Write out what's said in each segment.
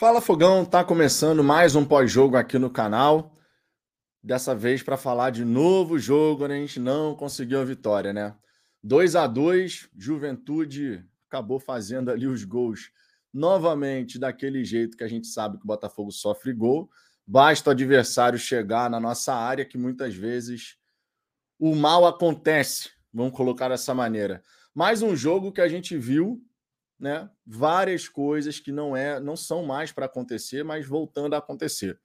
Fala Fogão, tá começando mais um pós-jogo aqui no canal. Dessa vez para falar de novo jogo onde a gente não conseguiu a vitória, né? 2 a 2 Juventude acabou fazendo ali os gols novamente daquele jeito que a gente sabe que o Botafogo sofre gol. Basta o adversário chegar na nossa área que muitas vezes o mal acontece, vamos colocar dessa maneira. Mais um jogo que a gente viu né, várias coisas que não é, não são mais para acontecer, mas voltando a acontecer.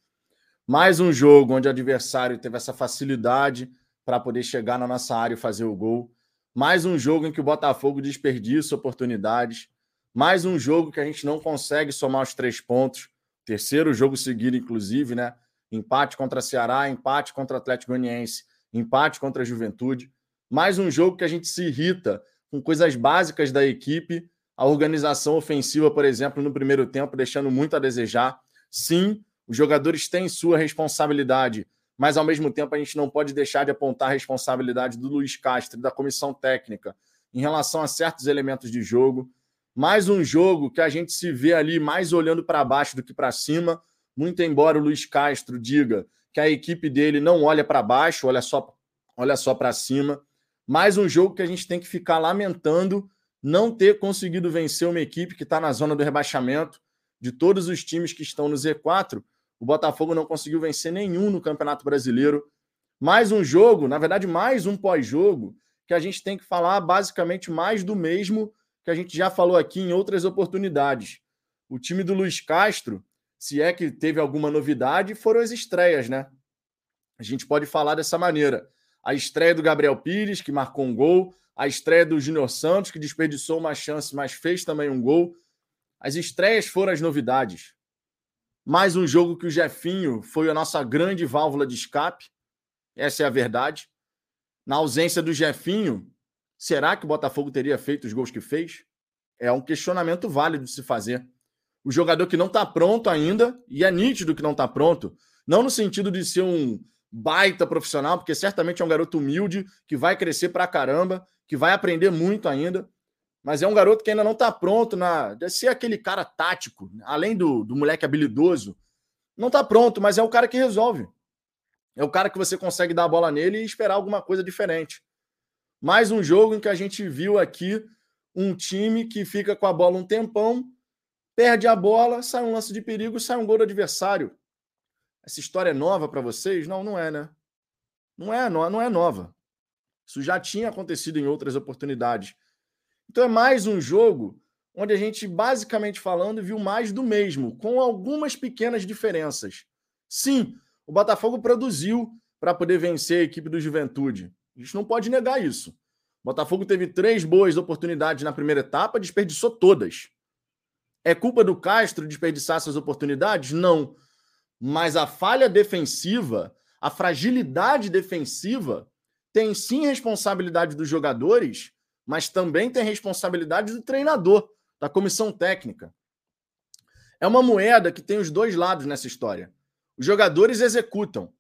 Mais um jogo onde o adversário teve essa facilidade para poder chegar na nossa área e fazer o gol. Mais um jogo em que o Botafogo desperdiça oportunidades. Mais um jogo que a gente não consegue somar os três pontos. Terceiro jogo seguido, inclusive, né? Empate contra Ceará, empate contra Atlético Goianiense, empate contra a Juventude. Mais um jogo que a gente se irrita com coisas básicas da equipe a organização ofensiva, por exemplo, no primeiro tempo, deixando muito a desejar. Sim, os jogadores têm sua responsabilidade, mas ao mesmo tempo a gente não pode deixar de apontar a responsabilidade do Luiz Castro da comissão técnica em relação a certos elementos de jogo. Mais um jogo que a gente se vê ali mais olhando para baixo do que para cima, muito embora o Luiz Castro diga que a equipe dele não olha para baixo, olha só, olha só para cima. Mais um jogo que a gente tem que ficar lamentando não ter conseguido vencer uma equipe que está na zona do rebaixamento. De todos os times que estão no Z4, o Botafogo não conseguiu vencer nenhum no Campeonato Brasileiro. Mais um jogo, na verdade, mais um pós-jogo, que a gente tem que falar basicamente mais do mesmo que a gente já falou aqui em outras oportunidades. O time do Luiz Castro, se é que teve alguma novidade, foram as estreias, né? A gente pode falar dessa maneira. A estreia do Gabriel Pires, que marcou um gol, a estreia do Júnior Santos, que desperdiçou uma chance, mas fez também um gol. As estreias foram as novidades. Mais um jogo que o Jefinho foi a nossa grande válvula de escape. Essa é a verdade. Na ausência do Jefinho, será que o Botafogo teria feito os gols que fez? É um questionamento válido de se fazer. O jogador que não está pronto ainda, e é nítido que não está pronto, não no sentido de ser um baita profissional, porque certamente é um garoto humilde que vai crescer pra caramba, que vai aprender muito ainda, mas é um garoto que ainda não está pronto na de ser aquele cara tático, além do, do moleque habilidoso, não está pronto, mas é o cara que resolve. É o cara que você consegue dar a bola nele e esperar alguma coisa diferente. Mais um jogo em que a gente viu aqui um time que fica com a bola um tempão, perde a bola, sai um lance de perigo, sai um gol do adversário. Essa história é nova para vocês? Não, não é, né? Não é, não, não é nova. Isso já tinha acontecido em outras oportunidades. Então é mais um jogo onde a gente, basicamente falando, viu mais do mesmo, com algumas pequenas diferenças. Sim, o Botafogo produziu para poder vencer a equipe do Juventude. A gente não pode negar isso. O Botafogo teve três boas oportunidades na primeira etapa, desperdiçou todas. É culpa do Castro desperdiçar essas oportunidades? Não. Mas a falha defensiva, a fragilidade defensiva, tem sim responsabilidade dos jogadores, mas também tem responsabilidade do treinador, da comissão técnica. É uma moeda que tem os dois lados nessa história. Os jogadores executam,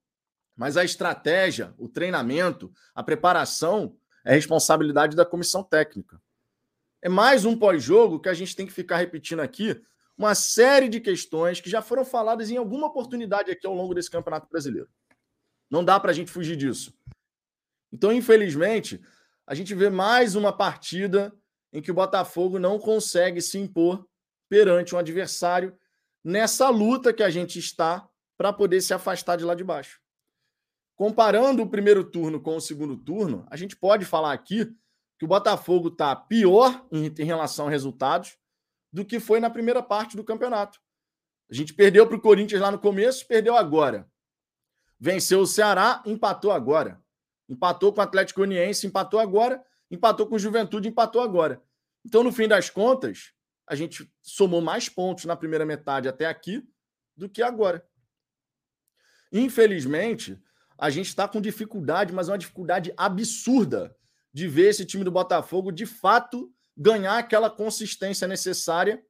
mas a estratégia, o treinamento, a preparação é responsabilidade da comissão técnica. É mais um pós-jogo que a gente tem que ficar repetindo aqui, uma série de questões que já foram faladas em alguma oportunidade aqui ao longo desse Campeonato Brasileiro. Não dá para a gente fugir disso. Então, infelizmente, a gente vê mais uma partida em que o Botafogo não consegue se impor perante um adversário nessa luta que a gente está para poder se afastar de lá de baixo. Comparando o primeiro turno com o segundo turno, a gente pode falar aqui que o Botafogo está pior em, relação a resultados, do que foi na primeira parte do campeonato. A gente perdeu para o Corinthians lá no começo, perdeu agora. Venceu o Ceará, empatou agora. Empatou com o Atlético Uniense, empatou agora. Empatou com o Juventude, empatou agora. Então, no fim das contas, a gente somou mais pontos na primeira metade até aqui do que agora. Infelizmente, a gente está com dificuldade, mas é uma dificuldade absurda de ver esse time do Botafogo de fato ganhar aquela consistência necessária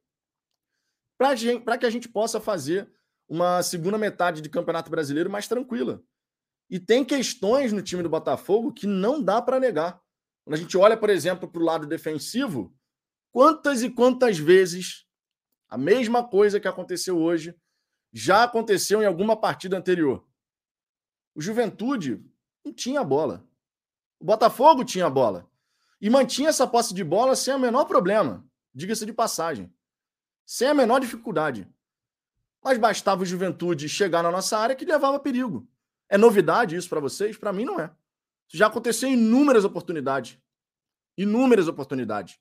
para que a gente possa fazer uma segunda metade de Campeonato Brasileiro mais tranquila. E tem questões no time do Botafogo que não dá para negar. Quando a gente olha, por exemplo, para o lado defensivo, quantas e quantas vezes A mesma coisa que aconteceu hoje já aconteceu em alguma partida anterior. O Juventude não tinha bola. O Botafogo tinha bola. E mantinha essa posse de bola sem o menor problema. Diga-se de passagem. Sem a menor dificuldade. Mas bastava o Juventude chegar na nossa área que levava perigo. É novidade isso para vocês? Para mim não é. Isso já aconteceu em inúmeras oportunidades. Inúmeras oportunidades.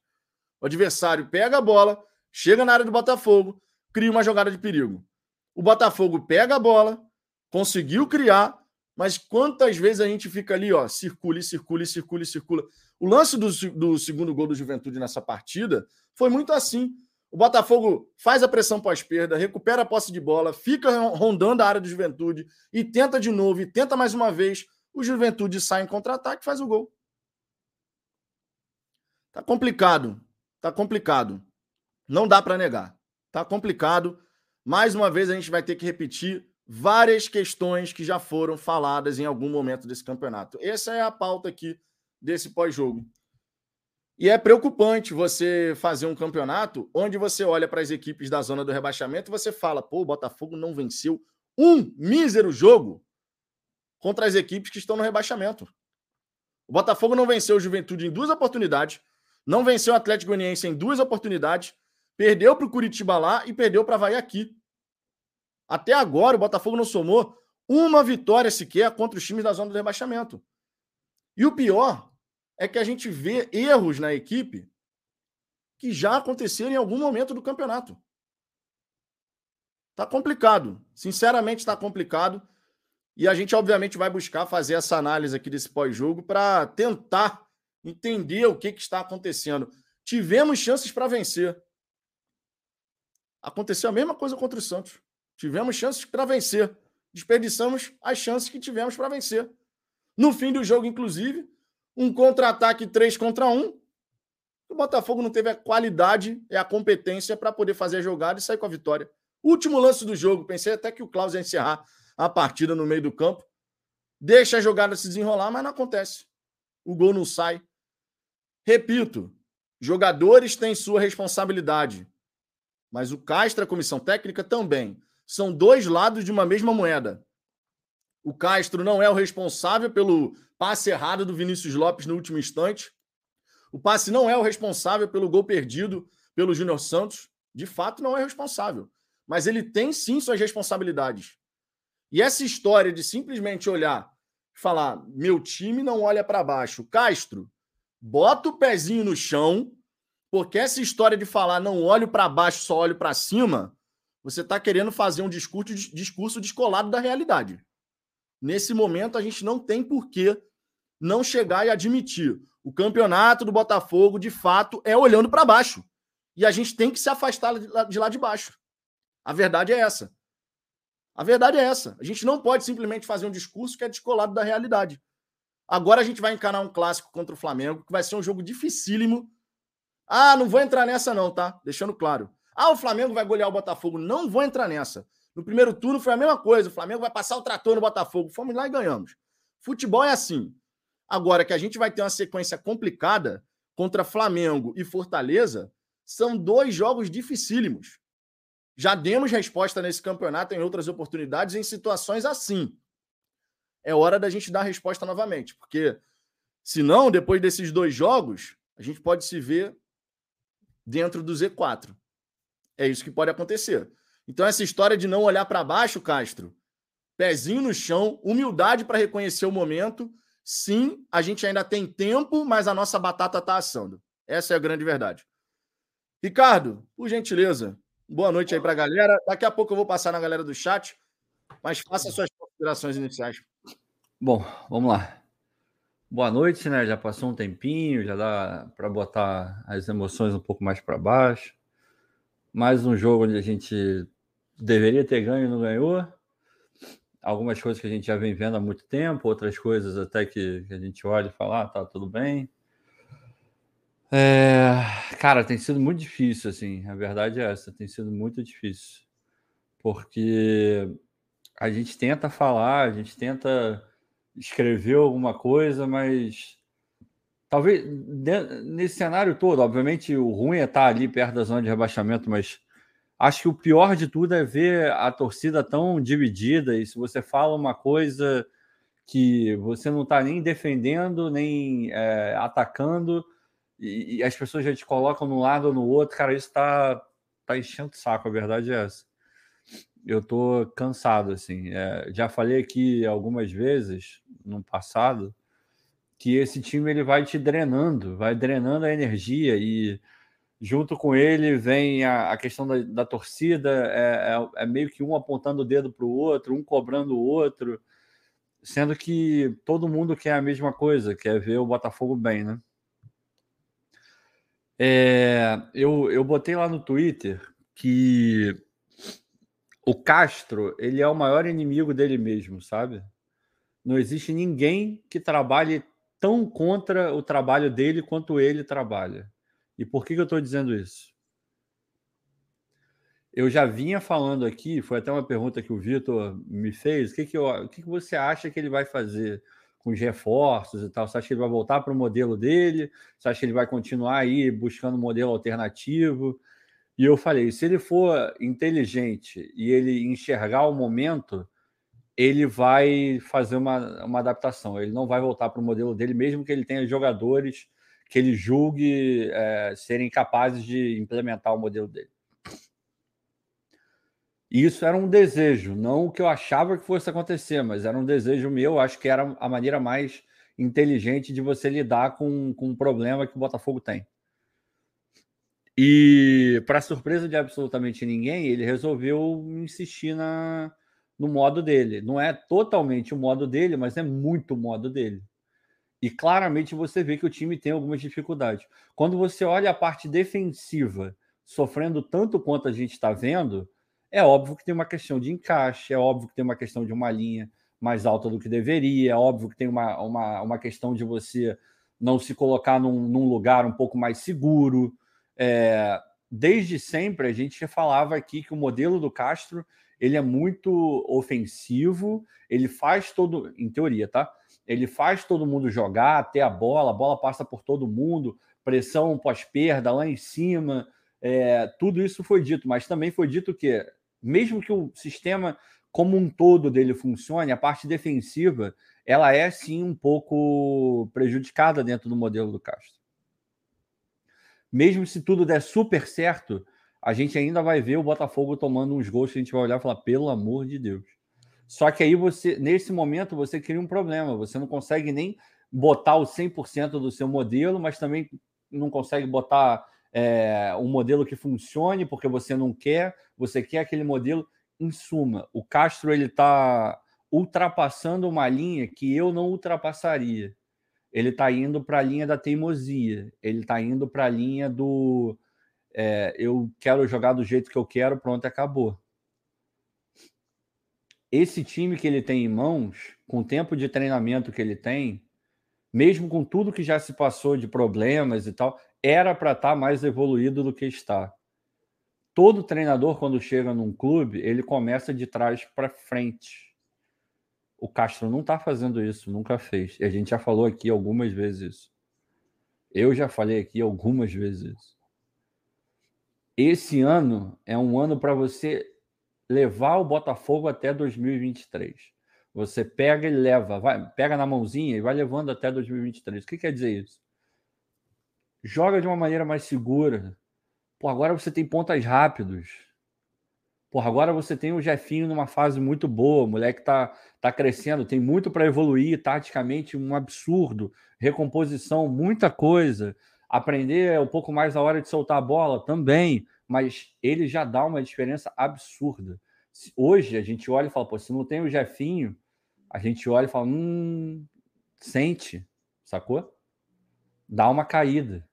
O adversário pega a bola, chega na área do Botafogo, cria uma jogada de perigo. O Botafogo pega a bola, conseguiu criar, mas quantas vezes a gente fica ali, ó, circula, circula, circula, circula. O lance do, do segundo gol do Juventude nessa partida foi muito assim. O Botafogo faz a pressão pós-perda, recupera a posse de bola, fica rondando a área do Juventude e tenta de novo, e tenta mais uma vez. O Juventude sai em contra-ataque e faz o gol. Tá complicado. Tá complicado. Não dá para negar. Tá complicado. Mais uma vez a gente vai ter que repetir várias questões que já foram faladas em algum momento desse campeonato. Essa é a pauta aqui desse pós-jogo. E é preocupante você fazer um campeonato onde você olha para as equipes da zona do rebaixamento e você fala: pô, o Botafogo não venceu um mísero jogo contra as equipes que estão no rebaixamento. O Botafogo não venceu o Juventude em duas oportunidades, não venceu o Atlético Goianiense em duas oportunidades, perdeu para o Curitiba lá e perdeu para Havaí aqui. Até agora, o Botafogo não somou uma vitória sequer contra os times da zona do rebaixamento. E o pior é que a gente vê erros na equipe que já aconteceram em algum momento do campeonato. Tá complicado. Sinceramente, está complicado. E a gente, obviamente, vai buscar fazer essa análise aqui desse pós-jogo para tentar entender o que, que está acontecendo. Tivemos chances para vencer. Aconteceu a mesma coisa contra o Santos. Tivemos chances para vencer. Desperdiçamos as chances que tivemos para vencer. No fim do jogo, inclusive, um contra-ataque 3 contra 1. O Botafogo não teve a qualidade e a competência para poder fazer a jogada e sair com a vitória. Último lance do jogo, pensei até que o Klaus ia encerrar a partida no meio do campo. Deixa a jogada se desenrolar, mas não acontece. O gol não sai. Repito, jogadores têm sua responsabilidade, mas o Castro, a comissão técnica também. São dois lados de uma mesma moeda. O Castro não é o responsável pelo passe errado do Vinícius Lopes no último instante. O passe não é o responsável pelo gol perdido pelo Júnior Santos. De fato, não é responsável. Mas ele tem sim suas responsabilidades. E essa história de simplesmente olhar e falar: meu time não olha para baixo. Castro, bota o pezinho no chão, porque essa história de falar não olho para baixo, só olho para cima, você está querendo fazer um discurso, discurso descolado da realidade. Nesse momento, a gente não tem por que não chegar e admitir. O campeonato do Botafogo, de fato, é olhando para baixo. E a gente tem que se afastar de lá de baixo. A verdade é essa. A verdade é essa. A gente não pode simplesmente fazer um discurso que é descolado da realidade. Agora a gente vai encarar um clássico contra o Flamengo, que vai ser um jogo dificílimo. Ah, não vou entrar nessa, não, tá? Deixando claro. Ah, o Flamengo vai golear o Botafogo. Não vou entrar nessa. No primeiro turno foi a mesma coisa. O Flamengo vai passar o trator no Botafogo. Fomos lá e ganhamos. Futebol é assim. Agora que a gente vai ter uma sequência complicada contra Flamengo e Fortaleza, são dois jogos dificílimos. Já demos resposta nesse campeonato em outras oportunidades em situações assim. É hora da gente dar resposta novamente, porque senão, depois desses dois jogos, a gente pode se ver dentro do Z4. É isso que pode acontecer. Então, essa história de não olhar para baixo, Castro, pezinho no chão, humildade para reconhecer o momento. Sim, a gente ainda tem tempo, mas a nossa batata está assando. Essa é a grande verdade. Ricardo, por gentileza, boa noite aí para a galera. Daqui a pouco eu vou passar na galera do chat, mas faça suas considerações iniciais. Bom, vamos lá. Boa noite, né? Já passou um tempinho, já dá para botar as emoções um pouco mais para baixo. Mais um jogo onde a gente deveria ter ganho e não ganhou. Algumas coisas que a gente já vem vendo há muito tempo, outras coisas até que, que a gente olha e fala, ah, tá tudo bem. É, cara, tem sido muito difícil, assim. A verdade é essa, tem sido muito difícil. Porque a gente tenta falar, a gente tenta escrever alguma coisa, mas talvez nesse cenário todo, obviamente o ruim é estar ali perto da zona de rebaixamento, mas acho que o pior de tudo é ver a torcida tão dividida. E se você fala uma coisa que você não está nem defendendo, nem é, atacando, e, e, as pessoas já te colocam num lado ou no outro, cara, isso está tá enchendo o saco, a verdade é essa. Eu tô cansado, assim. É, já falei aqui algumas vezes no passado que esse time ele vai te drenando, vai drenando a energia e junto com ele vem a, a questão da, da torcida, é, é, é, meio que um apontando o dedo para o outro, um cobrando o outro, sendo que todo mundo quer a mesma coisa, quer ver o Botafogo bem, né? É, eu, eu botei lá no Twitter que o Castro ele é o maior inimigo dele mesmo, sabe? Não existe ninguém que trabalhe tão contra o trabalho dele quanto ele trabalha. E por que, que eu estou dizendo isso? Eu já vinha falando aqui, foi até uma pergunta que o Vitor me fez. O que, que, eu, o que, que você acha que ele vai fazer com os reforços e tal? Você acha que ele vai voltar para o modelo dele? Você acha que ele vai continuar aí buscando um modelo alternativo? E eu falei: se ele for inteligente e ele enxergar o momento, ele vai fazer uma, uma adaptação. Ele não vai voltar para o modelo dele, mesmo que ele tenha jogadores que ele julgue é, serem capazes de implementar o modelo dele. Isso era um desejo, não o que eu achava que fosse acontecer, mas era um desejo meu. Acho que era a maneira mais inteligente de você lidar com, com um problema que o Botafogo tem. E, para surpresa de absolutamente ninguém, ele resolveu insistir na, no modo dele. Não é totalmente o modo dele, mas é muito o modo dele. E claramente você vê que o time tem algumas dificuldades. Quando você olha a parte defensiva sofrendo tanto quanto a gente está vendo, é óbvio que tem uma questão de encaixe, é óbvio que tem uma questão de uma linha mais alta do que deveria, é óbvio que tem uma, uma, uma questão de você não se colocar num, num lugar um pouco mais seguro. É, desde sempre a gente falava aqui que o modelo do Castro ele é muito ofensivo, ele faz todo, em teoria, tá? Ele faz todo mundo jogar, ter a bola, a bola passa por todo mundo, pressão pós-perda lá em cima, é, tudo isso foi dito, mas também foi dito que, mesmo que o sistema como um todo dele funcione, a parte defensiva ela é sim um pouco prejudicada dentro do modelo do Castro. Mesmo se tudo der super certo, a gente ainda vai ver o Botafogo tomando uns gols que a gente vai olhar e falar, pelo amor de Deus. Só que aí você, nesse momento, você cria um problema. Você não consegue nem botar o 100% do seu modelo, mas também não consegue botar é, um modelo que funcione porque você não quer, você quer aquele modelo. Em suma, o Castro ele está ultrapassando uma linha que eu não ultrapassaria. Ele está indo para a linha da teimosia. Ele está indo para a linha do é, eu quero jogar do jeito que eu quero, pronto, acabou. Esse time que ele tem em mãos, com o tempo de treinamento que ele tem, mesmo com tudo que já se passou de problemas e tal, era para estar tá mais evoluído do que está. Todo treinador, quando chega num clube, ele começa de trás para frente. O Castro não está fazendo isso, nunca fez. E a gente já falou aqui algumas vezes isso. Eu já falei aqui algumas vezes isso esse ano é um ano para você levar o Botafogo até 2023. Você pega e leva, vai, pega na mãozinha e vai levando até 2023. O que quer dizer isso? Joga de uma maneira mais segura. Pô, agora você tem pontas rápidos. Pô, agora você tem o Jefinho numa fase muito boa, o moleque tá, tá crescendo, tem muito para evoluir taticamente, um absurdo, recomposição, muita coisa aprender um pouco mais a hora de soltar a bola também, mas ele já dá uma diferença absurda. Hoje a gente olha e fala, pô, se não tem o Jefinho, a gente olha e fala, hum, sente, sacou? Dá uma caída.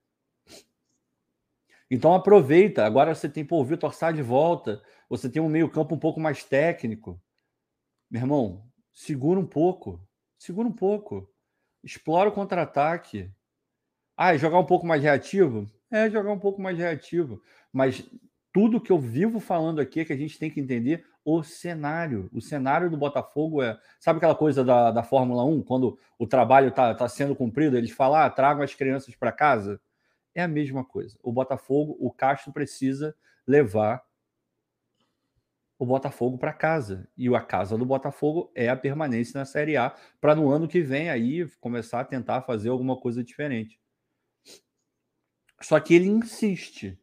Então aproveita. Agora você tem, pô, o Vitor de volta. Você tem um meio-campo um pouco mais técnico. Meu irmão, segura um pouco. Segura um pouco. Explora o contra-ataque. Ah, jogar um pouco mais reativo? É, jogar um pouco mais reativo. Mas tudo que eu vivo falando aqui é que a gente tem que entender o cenário. O cenário do Botafogo é. Sabe aquela coisa da, da Fórmula 1, quando o trabalho está tá sendo cumprido, eles falam, ah, tragam as crianças para casa? É a mesma coisa. O Botafogo, o Castro precisa levar o Botafogo para casa. E a casa do Botafogo é a permanência na Série A, para no ano que vem aí começar a tentar fazer alguma coisa diferente. Só que ele insiste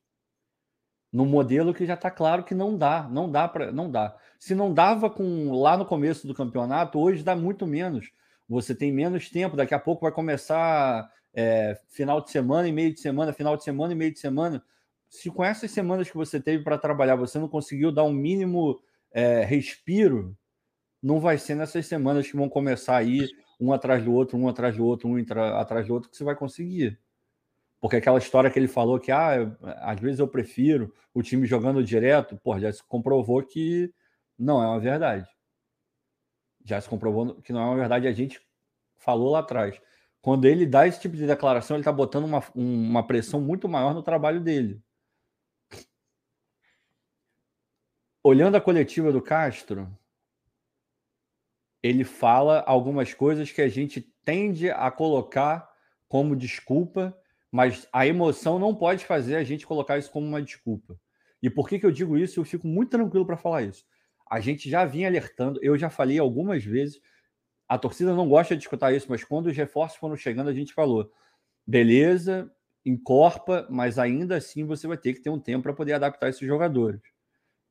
no modelo que já está claro que não dá, não dá para, não dá. Se não dava com lá no começo do campeonato, hoje dá muito menos. Você tem menos tempo, daqui a pouco vai começar é, final de semana e meio de semana, final de semana e meio de semana. Se com essas semanas que você teve para trabalhar, você não conseguiu dar um mínimo é, respiro, não vai ser nessas semanas que vão começar aí um atrás do outro, um atrás do outro, um atrás do outro, que você vai conseguir. Porque aquela história que ele falou que, ah, às vezes eu prefiro o time jogando direto, pô, já se comprovou que não é uma verdade. Já se comprovou que não é uma verdade. A gente falou lá atrás. Quando ele dá esse tipo de declaração, ele está botando uma, uma pressão muito maior no trabalho dele. Olhando a coletiva do Castro, ele fala algumas coisas que a gente tende a colocar como desculpa mas a emoção não pode fazer a gente colocar isso como uma desculpa. E por que, que eu digo isso? Eu fico muito tranquilo para falar isso. A gente já vinha alertando, eu já falei algumas vezes, a torcida não gosta de escutar isso, mas quando os reforços foram chegando, a gente falou: beleza, encorpa, mas ainda assim você vai ter que ter um tempo para poder adaptar esses jogadores.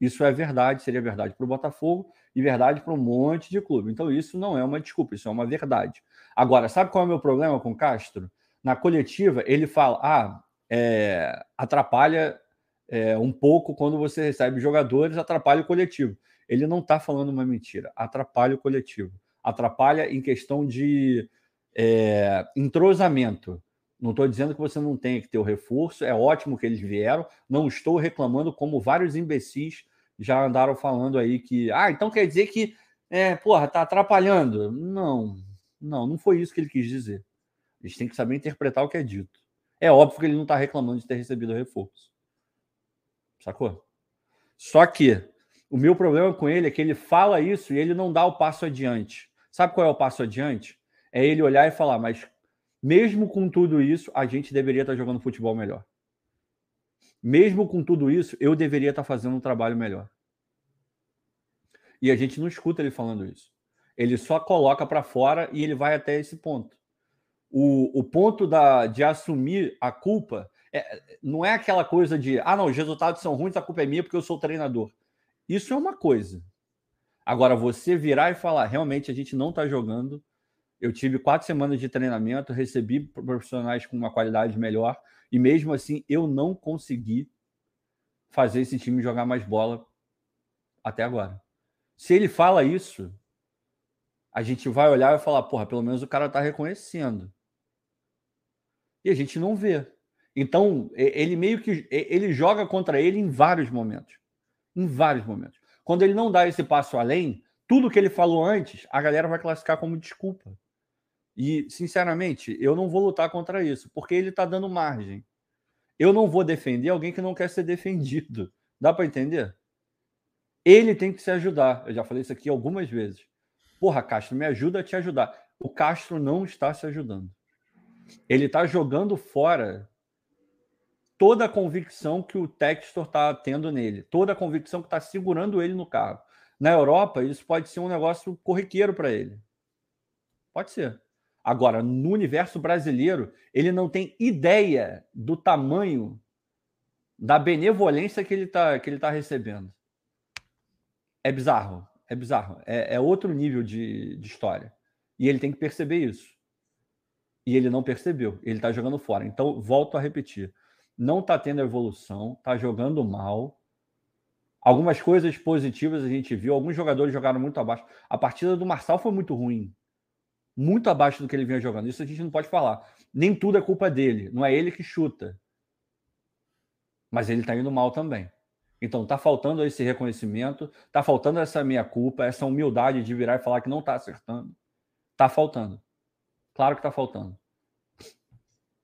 Isso é verdade, seria verdade para o Botafogo e verdade para um monte de clube. Então, isso não é uma desculpa, isso é uma verdade. Agora, sabe qual é o meu problema com Castro? Na coletiva, ele fala: ah, é, atrapalha é, um pouco quando você recebe jogadores, atrapalha o coletivo. Ele não está falando uma mentira, atrapalha o coletivo. Atrapalha em questão de é, entrosamento. Não estou dizendo que você não tem que ter o reforço, é ótimo que eles vieram. Não estou reclamando, como vários imbecis já andaram falando aí que, ah, então quer dizer que, é, porra, tá atrapalhando. Não, não, não foi isso que ele quis dizer. A gente tem que saber interpretar o que é dito. É óbvio que ele não está reclamando de ter recebido reforço. Sacou? Só que o meu problema com ele é que ele fala isso e ele não dá o passo adiante. Sabe qual é o passo adiante? É ele olhar e falar, mas mesmo com tudo isso, a gente deveria estar tá jogando futebol melhor. Mesmo com tudo isso, eu deveria estar tá fazendo um trabalho melhor. E a gente não escuta ele falando isso. Ele só coloca para fora e ele vai até esse ponto o, o ponto da, de assumir a culpa é, não é aquela coisa de ah, não, os resultados são ruins, a culpa é minha porque eu sou treinador. Isso é uma coisa. Agora, você virar e falar, realmente a gente não está jogando. Eu tive quatro semanas de treinamento, recebi profissionais com uma qualidade melhor, e mesmo assim eu não consegui fazer esse time jogar mais bola até agora. Se ele fala isso, a gente vai olhar e falar, porra, pelo menos o cara está reconhecendo e a gente não vê. Então, ele meio que ele joga contra ele em vários momentos. Em vários momentos. Quando ele não dá esse passo além, tudo que ele falou antes, a galera vai classificar como desculpa. E, sinceramente, eu não vou lutar contra isso, porque ele está dando margem. Eu não vou defender alguém que não quer ser defendido. Dá para entender? Ele tem que se ajudar. Eu já falei isso aqui algumas vezes. Porra, Castro, me ajuda a te ajudar. O Castro não está se ajudando ele está jogando fora toda a convicção que o Textor está tendo nele, toda a convicção que está segurando ele no carro. Na Europa, isso pode ser um negócio corriqueiro para ele. Pode ser. Agora, no universo brasileiro, ele não tem ideia do tamanho da benevolência que ele está que ele tá recebendo. É bizarro, é bizarro. É, é outro nível de, de história. E ele tem que perceber isso e ele não percebeu. Ele está jogando fora. Então, volto a repetir: não está tendo evolução, está jogando mal. Algumas coisas positivas a gente viu, alguns jogadores jogaram muito abaixo. A partida do Marçal foi muito ruim. Muito abaixo do que ele vinha jogando. Isso a gente não pode falar. Nem tudo é culpa dele. Não é ele que chuta. Mas ele está indo mal também. Então está faltando esse reconhecimento, está faltando essa minha culpa, essa humildade de virar e falar que não está acertando. Está faltando. Claro que está faltando.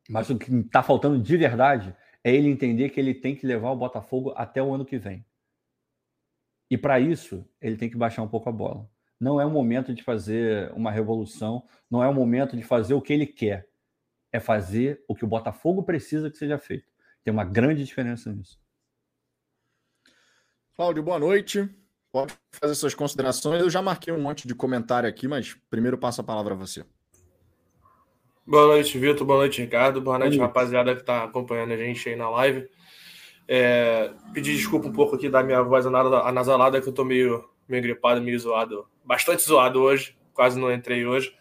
Mas o que está faltando de verdade é ele entender que ele tem que levar o Botafogo até o ano que vem. E para isso, ele tem que baixar um pouco a bola. Não é o momento de fazer uma revolução, não é o momento de fazer o que ele quer. É fazer o que o Botafogo precisa que seja feito. Tem uma grande diferença nisso. Cláudio, boa noite. pode fazer suas considerações. Eu já marquei um monte de comentário aqui, mas primeiro passo a palavra a você. Boa noite, Vitor. Boa noite, Ricardo. Boa noite, Boa noite. rapaziada que está acompanhando a gente aí na live. É, pedir desculpa um pouco aqui da minha voz anasalada, que eu tô meio, meio gripado, meio zoado. Bastante zoado hoje. Quase não entrei hoje.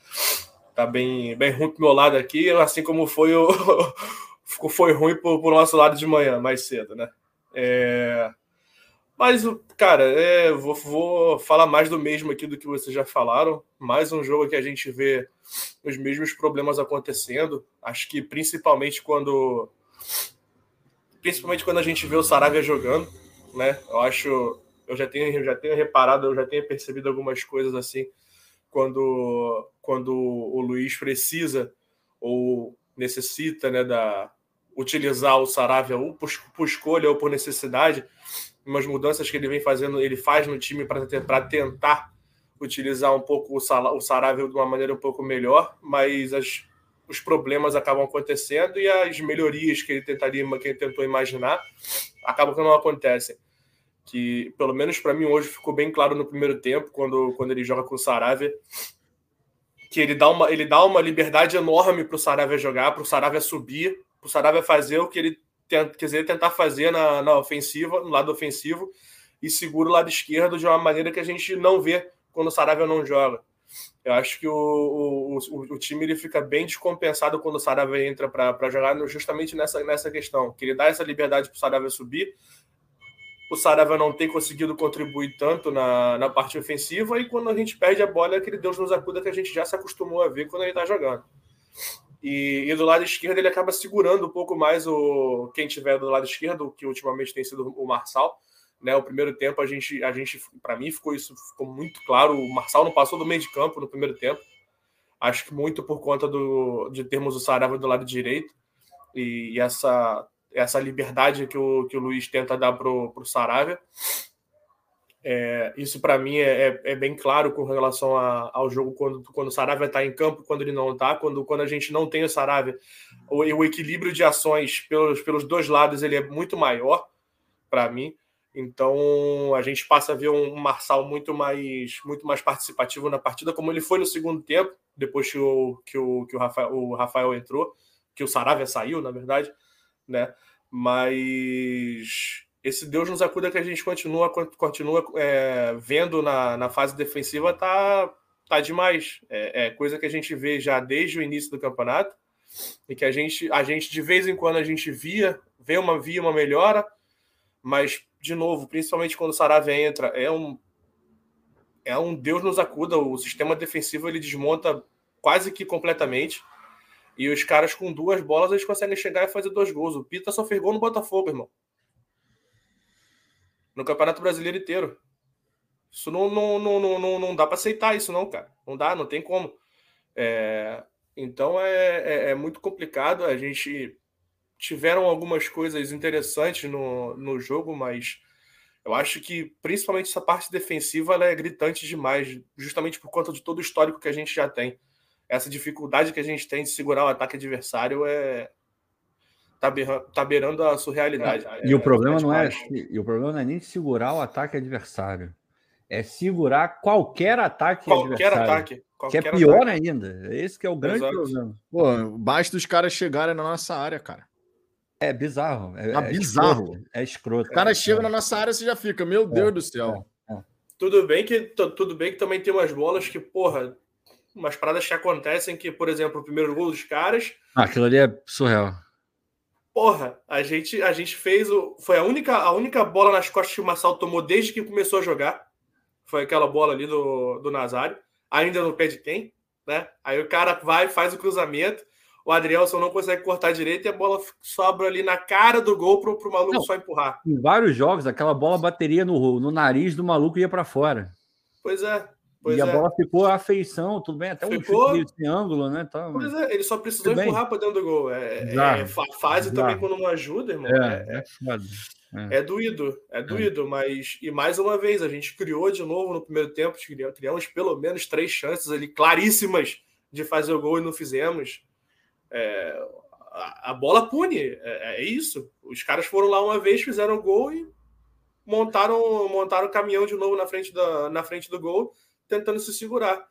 Tá bem, bem ruim pro meu lado aqui, assim como foi o. foi ruim pro, pro nosso lado de manhã, mais cedo, né? É, mas, cara, é, vou, vou, falar mais do mesmo aqui do que vocês já falaram. Mais um jogo que a gente vê os mesmos problemas acontecendo. Acho que principalmente quando. Principalmente quando a gente vê o Saravia jogando, né? Eu acho. Eu já tenho, eu já tenho reparado, eu já tenho percebido algumas coisas assim. Quando, quando o Luiz precisa ou necessita né, da, utilizar o Saravia ou por, por escolha ou por necessidade umas mudanças que ele vem fazendo, ele faz no time para tentar utilizar um pouco o Saravia de uma maneira um pouco melhor, mas as, os problemas acabam acontecendo e as melhorias que ele tentaria, que ele tentou imaginar, acabam que não acontecem. Que pelo menos para mim hoje ficou bem claro no primeiro tempo, quando, quando ele joga com o Saravia, que ele dá uma, ele dá uma liberdade enorme para o Saravia jogar, para o Saravia subir, para o Saravia fazer o que ele quer dizer, tentar fazer na, na ofensiva, no lado ofensivo, e segura o lado esquerdo de uma maneira que a gente não vê quando o Saravia não joga. Eu acho que o, o, o, o time ele fica bem descompensado quando o Saravia entra para jogar justamente nessa, nessa questão, que ele dá essa liberdade para o Saravia subir. O Saravia não tem conseguido contribuir tanto na, na parte ofensiva, e quando a gente perde a bola, é aquele Deus nos acuda que a gente já se acostumou a ver quando ele está jogando. E, e, do lado esquerdo ele acaba segurando um pouco mais o quem tiver do lado esquerdo, que ultimamente tem sido o Marçal. Né, o primeiro tempo a gente, a gente para mim ficou isso ficou muito claro. O Marçal não passou do meio de campo no primeiro tempo. Acho que muito por conta do, de termos o Sarava do lado direito e, e essa essa liberdade que o, que o Luiz tenta dar pro, pro Saravia. É, isso para mim é, é, é, bem claro com relação a, ao jogo quando, quando o Saravia está em campo quando ele não está. Quando, quando a gente não tem o Saravia, o, o, equilíbrio de ações pelos, pelos dois lados ele é muito maior para mim. Então a gente passa a ver um Marçal muito mais, muito mais participativo na partida, como ele foi no segundo tempo, depois que o, que o, que o, Rafael, o Rafael entrou, que o Saravia saiu, na verdade, né? Mas esse Deus nos acuda que a gente continua, continua é, vendo na, na fase defensiva tá, tá demais. É, é, coisa que a gente vê já desde o início do campeonato e que a gente, a gente de vez em quando a gente via, vê uma, via uma melhora, mas, de novo, principalmente quando o Saravia entra, é um, é um Deus nos acuda. O sistema defensivo ele desmonta quase que completamente. E os caras com duas bolas eles conseguem chegar e fazer dois gols. O Pita só fez gol no Botafogo, irmão no Campeonato Brasileiro inteiro. Isso não, não, não, não, não dá para aceitar isso, não, cara. Não dá, não tem como. É, então é, é, é, muito complicado. A gente tiveram algumas coisas interessantes no, no jogo, mas eu acho que principalmente essa parte defensiva é gritante demais, justamente por conta de todo o histórico que a gente já tem. Essa dificuldade que a gente tem de segurar o ataque adversário é, tá, beirando, tá beirando a surrealidade. É, e é, o problema não é e o problema não é nem segurar o ataque adversário. É segurar qualquer ataque qualquer adversário. Ataque, qualquer que é pior ataque. ainda. Esse que é o grande Exato. problema. Pô, basta os caras chegarem na nossa área, cara. É bizarro. É, é bizarro. Escroto, é escroto. O cara é, chega na nossa área, você já fica, meu Deus do céu. Tudo bem que tudo bem que também tem umas bolas que, porra, umas paradas que acontecem que, por exemplo, o primeiro gol dos caras. Ah, aquilo ali é surreal. Porra, a gente, a gente fez o. Foi a única, a única bola nas costas que o Marçal tomou desde que começou a jogar. Foi aquela bola ali do, do Nazário. Ainda no pé de quem? Né? Aí o cara vai, faz o cruzamento. O Adrielson não consegue cortar direito e a bola sobra ali na cara do gol pro, pro maluco não, só empurrar. Em vários jogos, aquela bola bateria no, no nariz do maluco e ia para fora. Pois é. Pois e a é. bola ficou a feição, tudo bem, até ficou... um chute ângulo, né? Tá, pois é, ele só precisou empurrar para dentro do gol. É, é fase também quando não ajuda, irmão. É, é, é, é, doído, é, é doído, mas e mais uma vez, a gente criou de novo no primeiro tempo, criamos pelo menos três chances ali claríssimas de fazer o gol e não fizemos. É, a, a, bola pune, é, é, isso. Os caras foram lá uma vez, fizeram o gol e montaram montaram o caminhão de novo na frente, da, na frente do gol, tentando se segurar.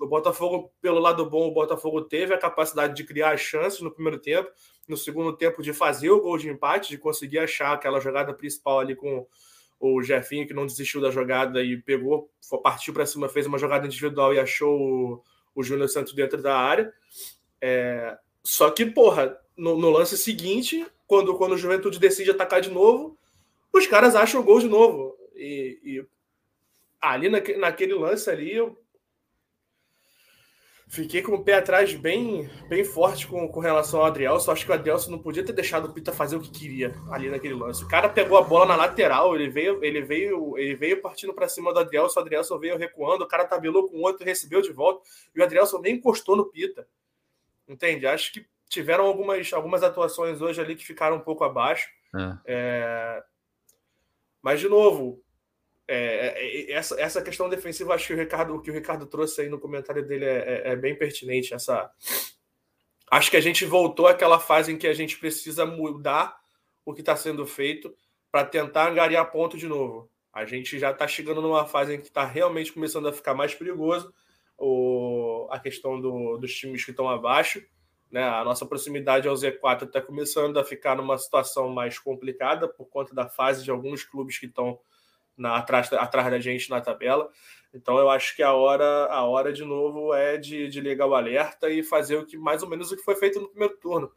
O Botafogo, pelo lado bom, o Botafogo teve a capacidade de criar chances no primeiro tempo, no segundo tempo de fazer o gol de empate, de conseguir achar aquela jogada principal ali com o Jefinho, que não desistiu da jogada e pegou, partiu para cima, fez uma jogada individual e achou o, o Júnior Santos dentro da área. É, só que, porra, no, no, lance seguinte, quando, quando o Juventude decide atacar de novo, os caras acham o gol de novo. E, e ali naque, naquele lance ali, eu fiquei com o pé atrás bem, bem forte com, com relação ao Adrielson. Acho que o Adrielson não podia ter deixado o Pita fazer o que queria ali naquele lance. O cara pegou a bola na lateral, ele veio, ele veio, ele veio partindo para cima do Adrielson, o Adrielson veio recuando, o cara tabelou com o outro, recebeu de volta, e o Adrielson nem encostou no Pita. Entende? Acho que tiveram algumas, algumas atuações hoje ali que ficaram um pouco abaixo. É. É... Mas, de novo, é, é, é, essa, essa questão defensiva, acho que o Ricardo, que o Ricardo trouxe aí no comentário dele é, é, é, bem pertinente. Essa, acho que a gente voltou àquela fase em que a gente precisa mudar o que está sendo feito para tentar angariar ponto de novo. A gente já está chegando numa fase em que está realmente começando a ficar mais perigoso o, a questão do, dos times que estão abaixo. Né? A nossa proximidade ao Z4 está começando a ficar numa situação mais complicada por conta da fase de alguns clubes que estão na, atrás, atrás da gente na tabela. Então eu acho que a hora, a hora de novo é de, de ligar o alerta e fazer o que mais ou menos o que foi feito no primeiro turno.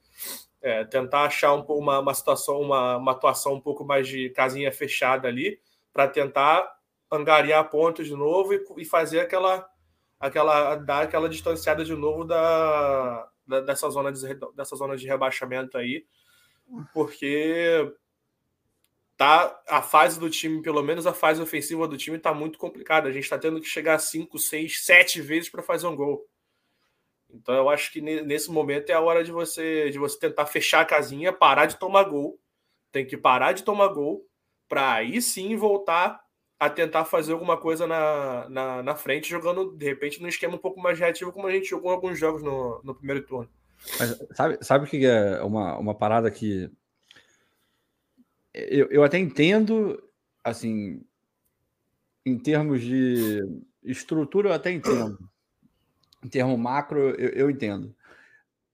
É, tentar achar um, uma, uma situação, uma, uma atuação um pouco mais de casinha fechada ali, para tentar angariar pontos de novo e, e, fazer aquela, aquela dar aquela distanciada de novo da, da, dessa, zona de, dessa zona de rebaixamento aí, porque tá a fase do time, pelo menos a fase ofensiva do time, tá muito complicada. A gente está tendo que chegar cinco, seis, sete vezes para fazer um gol. Então eu acho que nesse momento é a hora de você de você tentar fechar a casinha, parar de tomar gol. Tem que parar de tomar gol para aí sim voltar a tentar fazer alguma coisa na, na, na, frente, jogando de repente num esquema um pouco mais reativo, como a gente jogou em alguns jogos no, no primeiro turno. Mas sabe, sabe o que é uma, uma parada que eu, eu até entendo, assim, em termos de estrutura, eu até entendo. Em termo macro, eu, eu entendo.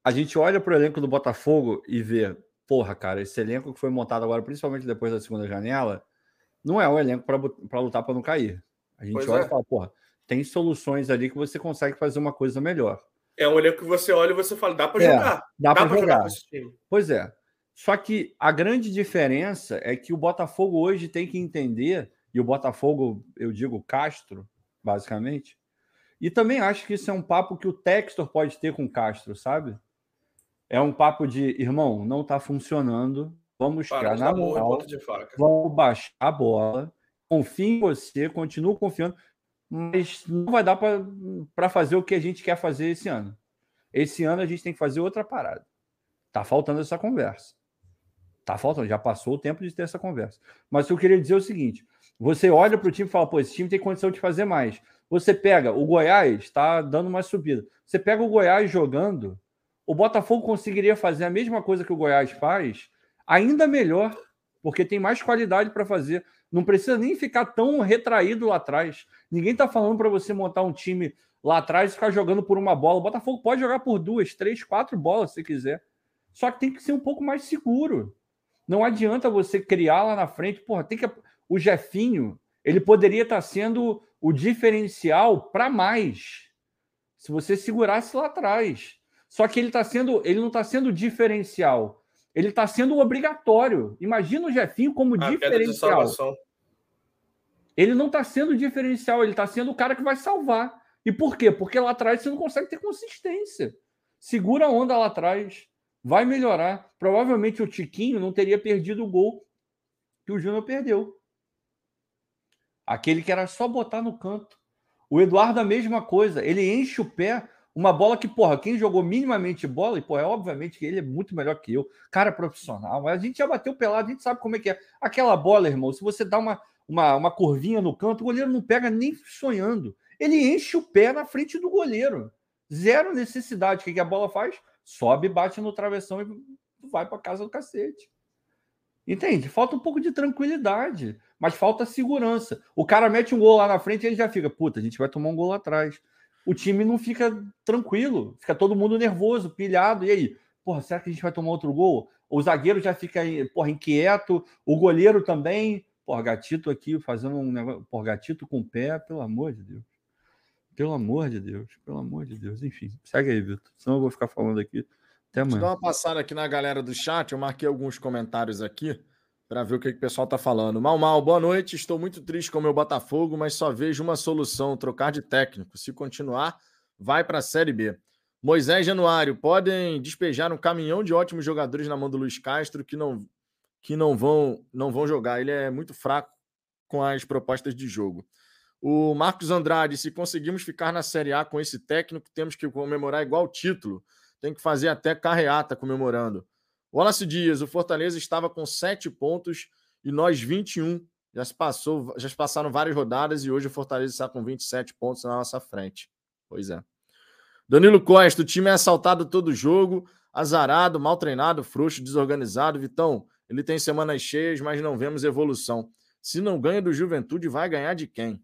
A gente olha para o elenco do Botafogo e vê, porra, cara, esse elenco que foi montado agora, principalmente depois da segunda janela, não é um elenco para lutar para não cair. A gente pois olha é. e fala, porra, tem soluções ali que você consegue fazer uma coisa melhor. É um elenco que você olha e você fala, dá para é, jogar. Dá, dá para jogar. jogar pois é. Só que a grande diferença é que o Botafogo hoje tem que entender, e o Botafogo, eu digo Castro, basicamente, e também acho que isso é um papo que o Textor pode ter com o Castro, sabe? É um papo de, irmão, não está funcionando, vamos ficar na moral, vamos baixar a bola, confio em você, continuo confiando, mas não vai dar para fazer o que a gente quer fazer esse ano. Esse ano a gente tem que fazer outra parada. Tá faltando essa conversa. Tá faltando, já passou o tempo de ter essa conversa. Mas eu queria dizer é o seguinte: você olha para o time e fala, pô, esse time tem condição de fazer mais. Você pega o Goiás, está dando uma subida. Você pega o Goiás jogando, o Botafogo conseguiria fazer a mesma coisa que o Goiás faz, ainda melhor, porque tem mais qualidade para fazer. Não precisa nem ficar tão retraído lá atrás. Ninguém está falando para você montar um time lá atrás e ficar jogando por uma bola. O Botafogo pode jogar por duas, três, quatro bolas se quiser. Só que tem que ser um pouco mais seguro. Não adianta você criar lá na frente, porra, tem que o Jefinho, ele poderia estar sendo o diferencial para mais. Se você segurasse lá atrás. Só que ele está sendo, ele não está sendo diferencial. Ele está sendo obrigatório. Imagina o Jefinho como A diferencial. Ele não está sendo diferencial, ele está sendo o cara que vai salvar. E por quê? Porque lá atrás você não consegue ter consistência. Segura a onda lá atrás vai melhorar. Provavelmente o Tiquinho não teria perdido o gol que o Júnior perdeu. Aquele que era só botar no canto. O Eduardo, a mesma coisa. Ele enche o pé. Uma bola que, porra, quem jogou minimamente bola, e, porra, é obviamente que ele é muito melhor que eu. Cara profissional. A gente já bateu pelado, a gente sabe como é que é. Aquela bola, irmão, se você dá uma, uma, uma curvinha no canto, o goleiro não pega nem sonhando. Ele enche o pé na frente do goleiro. Zero necessidade. O que, que a bola faz? Sobe, bate no travessão e vai para casa do cacete. Entende? Falta um pouco de tranquilidade. mas falta segurança. O cara mete um gol lá na frente e ele já fica, puta, a gente vai tomar um gol atrás. O time não fica tranquilo, fica todo mundo nervoso, pilhado. E aí, porra, será que a gente vai tomar outro gol? O zagueiro já fica, porra, inquieto, o goleiro também. Porra, gatito aqui fazendo um negócio, porra, gatito com o pé, pelo amor de Deus. Pelo amor de Deus, pelo amor de Deus. Enfim, segue aí, Vitor. Senão eu vou ficar falando aqui até amanhã. Deixa eu dar uma passada aqui na galera do chat. Eu marquei alguns comentários aqui para ver o que, que o pessoal está falando. Mal, mal, boa noite. Estou muito triste com o meu Botafogo, mas só vejo uma solução: trocar de técnico. Se continuar, vai para a Série B. Moisés Januário, podem despejar um caminhão de ótimos jogadores na mão do Luiz Castro que não, que não, vão, não vão jogar. Ele é muito fraco com as propostas de jogo. O Marcos Andrade, se conseguimos ficar na Série A com esse técnico, temos que comemorar igual título. Tem que fazer até carreata comemorando. Wallace Dias, o Fortaleza estava com sete pontos e nós 21. Já se passou, já se passaram várias rodadas e hoje o Fortaleza está com 27 pontos na nossa frente. Pois é. Danilo Costa, o time é assaltado todo jogo, azarado, mal treinado, frouxo, desorganizado. Vitão, ele tem semanas cheias, mas não vemos evolução. Se não ganha do Juventude, vai ganhar de quem?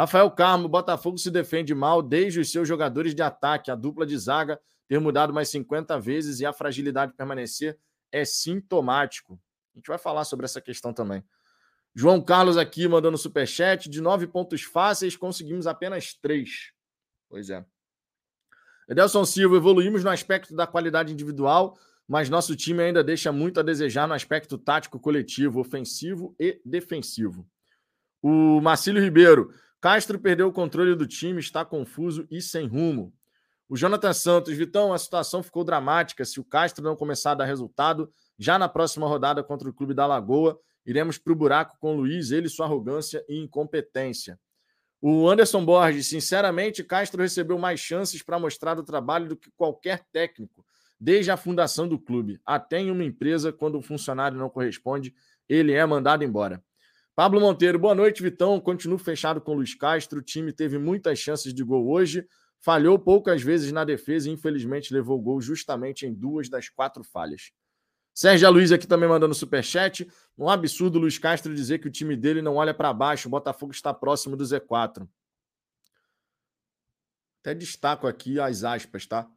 Rafael Carmo, Botafogo se defende mal desde os seus jogadores de ataque. A dupla de zaga ter mudado mais 50 vezes e a fragilidade permanecer é sintomático. A gente vai falar sobre essa questão também. João Carlos aqui mandando superchat. De nove pontos fáceis, conseguimos apenas três. Pois é. Edelson Silva, evoluímos no aspecto da qualidade individual, mas nosso time ainda deixa muito a desejar no aspecto tático coletivo, ofensivo e defensivo. O Marcílio Ribeiro, Castro perdeu o controle do time, está confuso e sem rumo. O Jonathan Santos, Vitão, a situação ficou dramática. Se o Castro não começar a dar resultado, já na próxima rodada contra o Clube da Lagoa, iremos para o buraco com o Luiz, ele, sua arrogância e incompetência. O Anderson Borges, sinceramente, Castro recebeu mais chances para mostrar o trabalho do que qualquer técnico, desde a fundação do clube. Até em uma empresa, quando o funcionário não corresponde, ele é mandado embora. Pablo Monteiro, boa noite, Vitão. Continuo fechado com o Luiz Castro. O time teve muitas chances de gol hoje, falhou poucas vezes na defesa e infelizmente levou gol justamente em duas das quatro falhas. Sérgio Luiz aqui também mandando superchat. Um absurdo o Luiz Castro dizer que o time dele não olha para baixo. O Botafogo está próximo do Z4. Até destaco aqui as aspas, tá?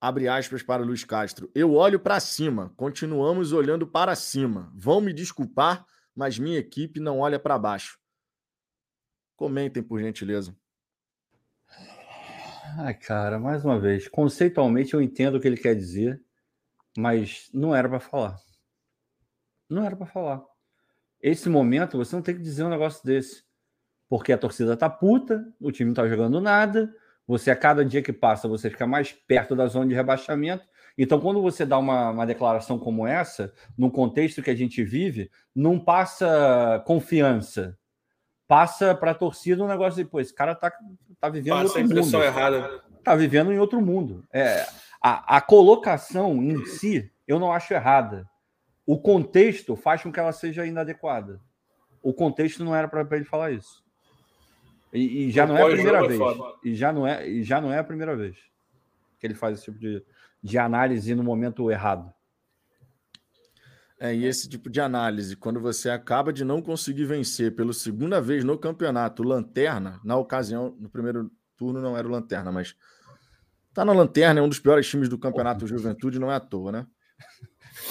Abre aspas para o Luiz Castro. Eu olho para cima, continuamos olhando para cima. Vão me desculpar, mas minha equipe não olha para baixo. Comentem, por gentileza. Ai, cara, mais uma vez, conceitualmente eu entendo o que ele quer dizer, mas não era para falar. Não era para falar. Esse momento você não tem que dizer um negócio desse, porque a torcida tá puta, o time não tá jogando nada, você a cada dia que passa você fica mais perto da zona de rebaixamento então, quando você dá uma, uma declaração como essa, no contexto que a gente vive, não passa confiança. Passa para a torcida um negócio de, pô, esse cara tá, tá vivendo passa em outro mundo. errada. Tá vivendo em outro mundo. É, a, a colocação em si, eu não acho errada. O contexto faz com que ela seja inadequada. O contexto não era para ele falar isso. E, e já não é a primeira vez. E já não é, e já não é a primeira vez que ele faz esse tipo de, de análise no momento errado. É, e esse tipo de análise, quando você acaba de não conseguir vencer pela segunda vez no campeonato, Lanterna, na ocasião, no primeiro turno não era o Lanterna, mas tá na Lanterna, é um dos piores times do campeonato Juventude, não é à toa, né?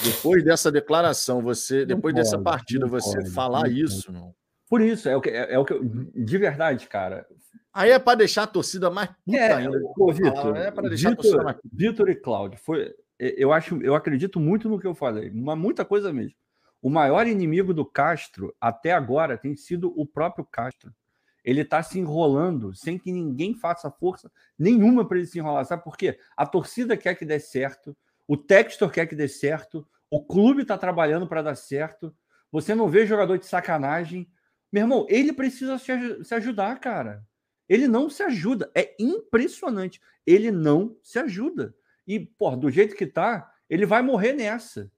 Depois dessa declaração, você, depois pode, dessa partida, você pode, falar isso, não. Por isso, é o que, é, é o que eu, de verdade, cara, Aí é para deixar a torcida mais puta é, ainda. Pô, Vitor, é para deixar Vitor, a torcida mais puta. Vitor e Cláudio, foi, eu acho, eu acredito muito no que eu falei, uma muita coisa mesmo. O maior inimigo do Castro até agora tem sido o próprio Castro. Ele está se enrolando sem que ninguém faça força nenhuma para ele se enrolar. Sabe por quê? A torcida quer que dê certo, o Textor quer que dê certo, o clube está trabalhando para dar certo. Você não vê jogador de sacanagem. Meu irmão, ele precisa se, se ajudar, cara. Ele não se ajuda. É impressionante. Ele não se ajuda. E, pô, do jeito que tá, ele vai morrer nessa.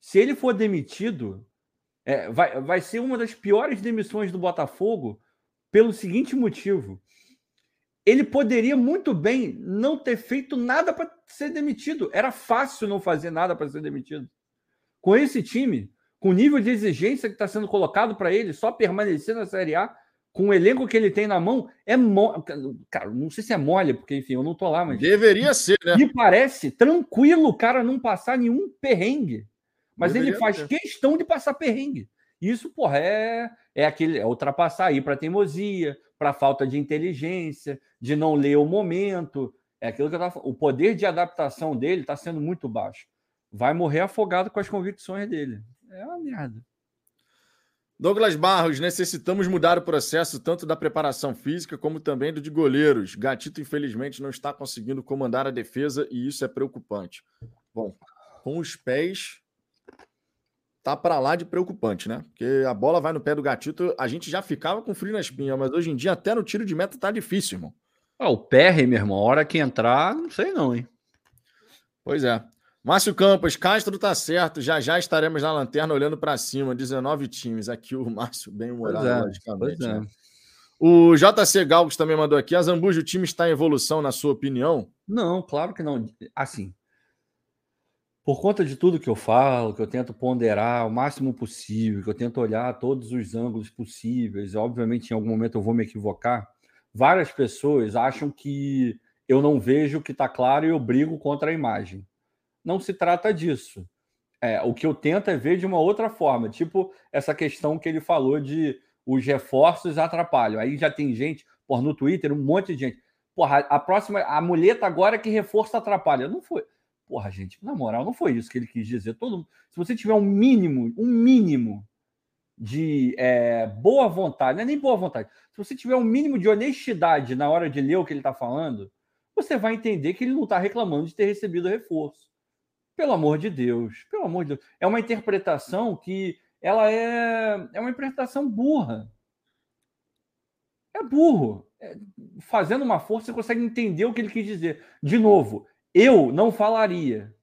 Se ele for demitido, é, vai, vai ser uma das piores demissões do Botafogo pelo seguinte motivo. Ele poderia muito bem não ter feito nada para ser demitido. Era fácil não fazer nada para ser demitido. Com esse time, com o nível de exigência que está sendo colocado para ele, só permanecer na Série A, com o elenco que ele tem na mão, é mole. Cara, não sei se é mole, porque, enfim, eu não tô lá, mas. Deveria ser, né? Me parece tranquilo o cara não passar nenhum perrengue. Mas Deveria ele faz ser. questão de passar perrengue. Isso, porra, é, é aquele é ultrapassar aí para teimosia, para falta de inteligência, de não ler o momento. É aquilo que eu tava falando. O poder de adaptação dele está sendo muito baixo. Vai morrer afogado com as convicções dele. É uma merda. Douglas Barros, necessitamos mudar o processo tanto da preparação física como também do de goleiros. Gatito, infelizmente, não está conseguindo comandar a defesa e isso é preocupante. Bom, com os pés, tá para lá de preocupante, né? Porque a bola vai no pé do Gatito, a gente já ficava com frio na espinha, mas hoje em dia até no tiro de meta tá difícil, irmão. Ah, o PR, meu irmão, a hora que entrar, não sei não, hein? Pois é. Márcio Campos, Castro tá certo. Já já estaremos na lanterna olhando para cima. 19 times. Aqui o Márcio bem humorado, é, logicamente. É. Né? O JC Galgos também mandou aqui. A Zambuja, o time está em evolução, na sua opinião? Não, claro que não. Assim, por conta de tudo que eu falo, que eu tento ponderar o máximo possível, que eu tento olhar todos os ângulos possíveis, obviamente em algum momento eu vou me equivocar. Várias pessoas acham que eu não vejo o que está claro e eu brigo contra a imagem não se trata disso. É, o que eu tento é ver de uma outra forma, tipo essa questão que ele falou de os reforços atrapalham. Aí já tem gente, por no Twitter, um monte de gente. Porra, a próxima, a muleta agora que reforço atrapalha. Não foi. Porra, gente, na moral, não foi isso que ele quis dizer. Todo, se você tiver um mínimo, um mínimo de é, boa vontade, não é nem boa vontade, se você tiver um mínimo de honestidade na hora de ler o que ele está falando, você vai entender que ele não está reclamando de ter recebido reforço. Pelo amor de Deus, pelo amor de Deus. É uma interpretação que ela é, é uma interpretação burra. É burro. É, fazendo uma força, você consegue entender o que ele quis dizer. De novo, eu não falaria.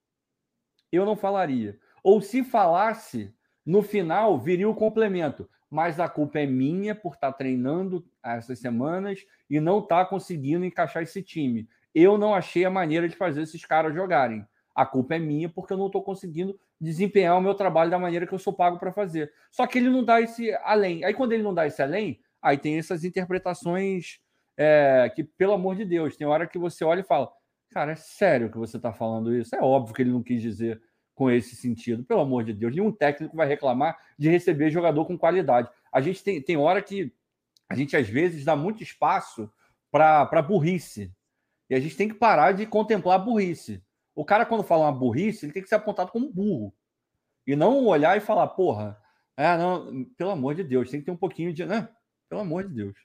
Eu não falaria. Ou se falasse, no final viria o complemento. Mas a culpa é minha por estar treinando essas semanas e não estar conseguindo encaixar esse time. Eu não achei a maneira de fazer esses caras jogarem a culpa é minha porque eu não estou conseguindo desempenhar o meu trabalho da maneira que eu sou pago para fazer. Só que ele não dá esse além. Aí quando ele não dá esse além, aí tem essas interpretações é, que, pelo amor de Deus, tem hora que você olha e fala, cara, é sério que você está falando isso? É óbvio que ele não quis dizer com esse sentido. Pelo amor de Deus, nenhum técnico vai reclamar de receber jogador com qualidade. A gente tem, tem hora que a gente às vezes dá muito espaço para burrice. E a gente tem que parar de contemplar burrice. O cara, quando fala uma burrice, ele tem que ser apontado como burro. E não olhar e falar, porra, é, não, pelo amor de Deus, tem que ter um pouquinho de. Né? Pelo amor de Deus.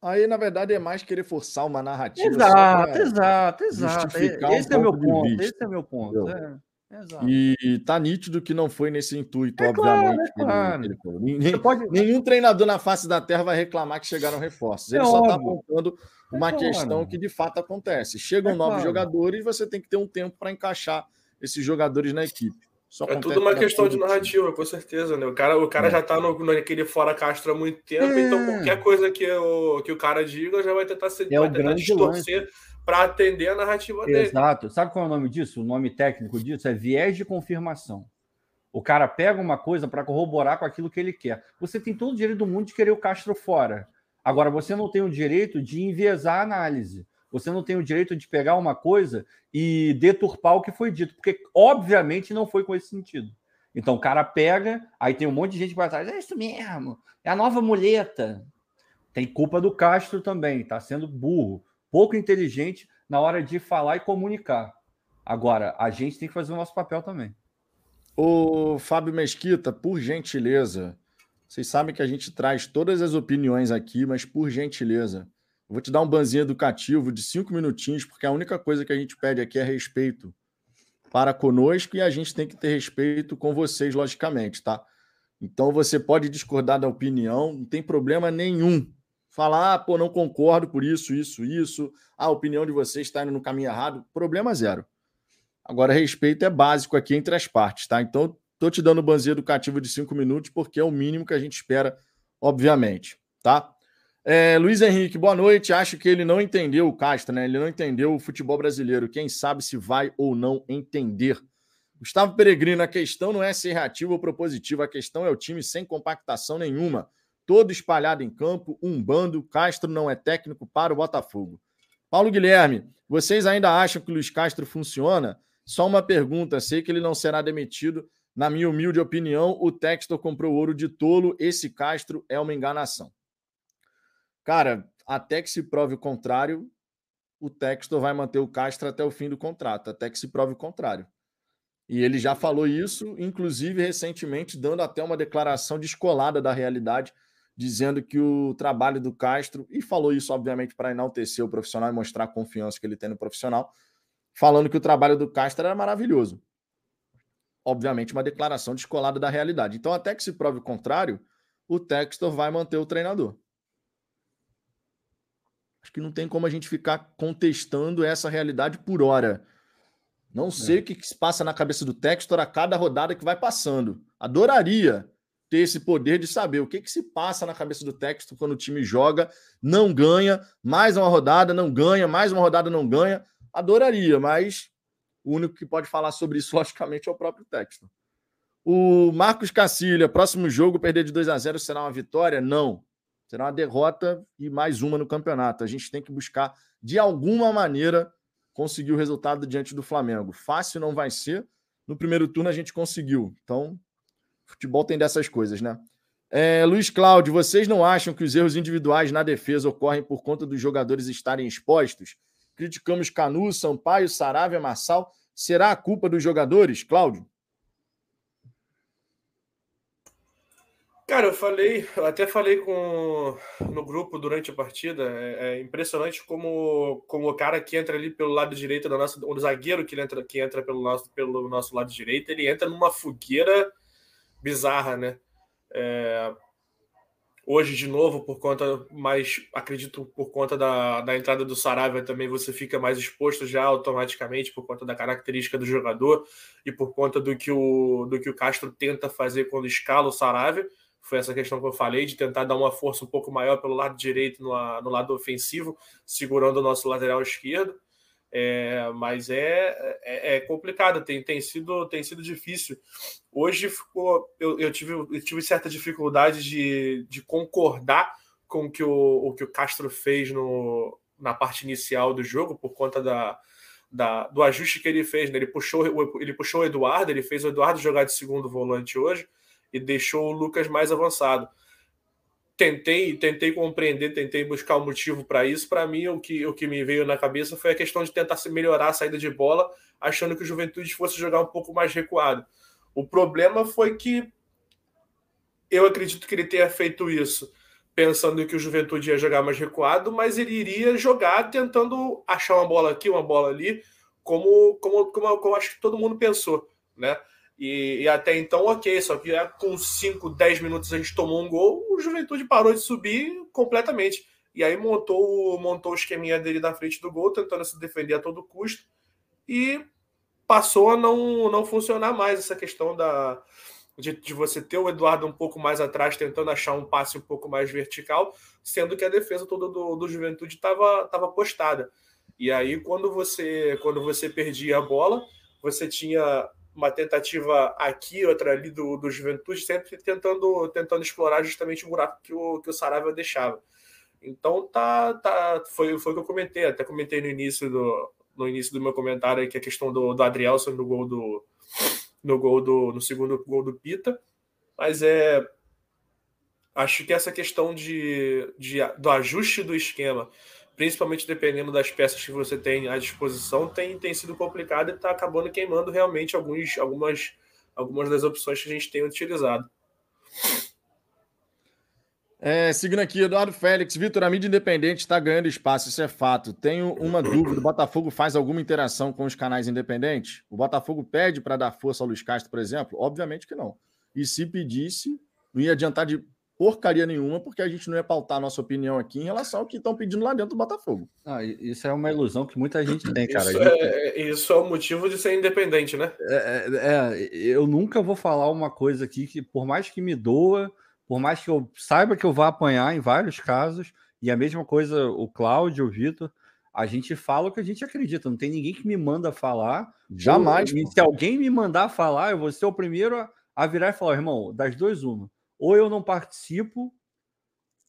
Aí, na verdade, é mais querer forçar uma narrativa. Exato, exato, exato. Esse, um é meu ponto, esse é meu ponto. É, e tá nítido que não foi nesse intuito, é obviamente. Claro, é claro. Nem, pode... Nenhum treinador na face da Terra vai reclamar que chegaram reforços. Ele é só está apontando é uma claro. questão que de fato acontece. Chegam é novos jogadores, você tem que ter um tempo para encaixar esses jogadores na equipe. Só é tudo uma questão de narrativa, com certeza, né? O cara, o cara é. já tá no, naquele fora Castro há muito tempo, é. então qualquer coisa que o, que o cara diga já vai tentar, ser, é vai tentar distorcer para atender a narrativa Exato. dele. Exato. Sabe qual é o nome disso? O nome técnico disso é viés de confirmação. O cara pega uma coisa para corroborar com aquilo que ele quer. Você tem todo o direito do mundo de querer o Castro fora. Agora, você não tem o direito de enviesar a análise. Você não tem o direito de pegar uma coisa e deturpar o que foi dito, porque obviamente não foi com esse sentido. Então o cara pega, aí tem um monte de gente que vai atrás, é isso mesmo, é a nova muleta. Tem culpa do Castro também, tá sendo burro, pouco inteligente na hora de falar e comunicar. Agora, a gente tem que fazer o nosso papel também. Ô, Fábio Mesquita, por gentileza, vocês sabem que a gente traz todas as opiniões aqui, mas por gentileza, vou te dar um banzinho educativo de cinco minutinhos, porque a única coisa que a gente pede aqui é respeito para conosco e a gente tem que ter respeito com vocês, logicamente, tá? Então você pode discordar da opinião, não tem problema nenhum. Falar, ah, pô, não concordo por isso, isso, isso. Ah, a opinião de vocês está indo no caminho errado. Problema zero. Agora, respeito é básico aqui entre as partes, tá? Então, Estou te dando banzinho educativo de cinco minutos, porque é o mínimo que a gente espera, obviamente, tá? É, Luiz Henrique, boa noite. Acho que ele não entendeu o Castro, né? Ele não entendeu o futebol brasileiro. Quem sabe se vai ou não entender. Gustavo Peregrino, a questão não é ser reativo ou propositivo, a questão é o time sem compactação nenhuma. Todo espalhado em campo, um bando. Castro não é técnico para o Botafogo. Paulo Guilherme, vocês ainda acham que o Luiz Castro funciona? Só uma pergunta, sei que ele não será demitido. Na minha humilde opinião, o Textor comprou ouro de tolo. Esse Castro é uma enganação. Cara, até que se prove o contrário, o Textor vai manter o Castro até o fim do contrato, até que se prove o contrário. E ele já falou isso, inclusive recentemente, dando até uma declaração descolada da realidade, dizendo que o trabalho do Castro, e falou isso, obviamente, para enaltecer o profissional e mostrar a confiança que ele tem no profissional, falando que o trabalho do Castro era maravilhoso. Obviamente, uma declaração descolada da realidade. Então, até que se prove o contrário, o Textor vai manter o treinador. Acho que não tem como a gente ficar contestando essa realidade por hora. Não sei é. o que, que se passa na cabeça do Textor a cada rodada que vai passando. Adoraria ter esse poder de saber o que, que se passa na cabeça do Textor quando o time joga, não ganha, mais uma rodada, não ganha, mais uma rodada, não ganha. Adoraria, mas o único que pode falar sobre isso, logicamente, é o próprio Textor. O Marcos Cacilha, próximo jogo, perder de 2 a 0 será uma vitória? Não. Será uma derrota e mais uma no campeonato. A gente tem que buscar, de alguma maneira, conseguir o resultado diante do Flamengo. Fácil não vai ser. No primeiro turno a gente conseguiu. Então, futebol tem dessas coisas, né? É, Luiz Cláudio, vocês não acham que os erros individuais na defesa ocorrem por conta dos jogadores estarem expostos? Criticamos Canu, Sampaio, Saravia, Marçal. Será a culpa dos jogadores, Cláudio? Cara, eu falei, até falei com no grupo durante a partida. É, é, impressionante como, como o cara que entra ali pelo lado direito da nossa, o zagueiro que entra que entra pelo nosso pelo nosso lado direito, ele entra numa fogueira bizarra, né? É, hoje de novo por conta, mas acredito por conta da, da entrada do Saravia também você fica mais exposto já automaticamente por conta da característica do jogador e por conta do que o do que o Castro tenta fazer quando escala o Saravia foi essa questão que eu falei, de tentar dar uma força um pouco maior pelo lado direito, no, no lado ofensivo, segurando o nosso lateral esquerdo. É, mas é, é, é, complicado, tem, tem, sido, tem sido difícil. Hoje ficou, eu, eu, tive, eu tive certa dificuldade de, de concordar com o que o, o que o Castro fez no, na parte inicial do jogo, por conta da, da, do ajuste que ele fez. Né? Ele, puxou, ele puxou o Eduardo, ele fez o Eduardo jogar de segundo volante hoje e deixou o Lucas mais avançado. Tentei, tentei compreender, tentei buscar o um motivo para isso. Para mim, o que, o que me veio na cabeça foi a questão de tentar melhorar a saída de bola, achando que o Juventude fosse jogar um pouco mais recuado. O problema foi que eu acredito que ele tenha feito isso pensando que o Juventude ia jogar mais recuado, mas ele iria jogar tentando achar uma bola aqui, uma bola ali, como, como, como, como acho que todo mundo pensou, né? E, e, até então, ok, só que com 5, 10 minutos a gente tomou um gol, o Juventude parou de subir completamente. E aí montou, montou o esqueminha dele na frente do gol, tentando se defender a todo custo. E passou a não, não funcionar mais essa questão da, de, de, você ter o Eduardo um pouco mais atrás, tentando achar um passe um pouco mais vertical, sendo que a defesa toda do, do Juventude estava tava postada. E aí, quando você, quando você perdia a bola, você tinha uma tentativa aqui, outra ali do, do Juventude, sempre tentando, tentando explorar justamente o buraco que o, que o Saraiva deixava. Então tá, tá foi, foi o que eu comentei, até comentei no início do, no início do meu comentário que a questão do, do Adrielson no gol do no gol do no segundo gol do Pita, mas é acho que essa questão de, de do ajuste do esquema principalmente dependendo das peças que você tem à disposição, tem, tem sido complicado e está acabando queimando realmente alguns, algumas, algumas das opções que a gente tem utilizado. É, seguindo aqui, Eduardo Félix, Vitor, a mídia independente está ganhando espaço, isso é fato. Tenho uma dúvida: o Botafogo faz alguma interação com os canais independentes? O Botafogo pede para dar força ao Luiz Castro, por exemplo? Obviamente que não. E se pedisse, não ia adiantar de porcaria nenhuma, porque a gente não ia pautar a nossa opinião aqui em relação ao que estão pedindo lá dentro do Botafogo. Ah, isso é uma ilusão que muita gente tem, cara. Isso, gente... É, isso é o motivo de ser independente, né? É, é, é, eu nunca vou falar uma coisa aqui que, por mais que me doa, por mais que eu saiba que eu vá apanhar em vários casos, e a mesma coisa o Cláudio, o Vitor, A gente fala o que a gente acredita. Não tem ninguém que me manda falar. Jamais. Ou, se alguém me mandar falar, eu vou ser o primeiro a, a virar e falar, irmão, das duas, uma. Ou eu não participo,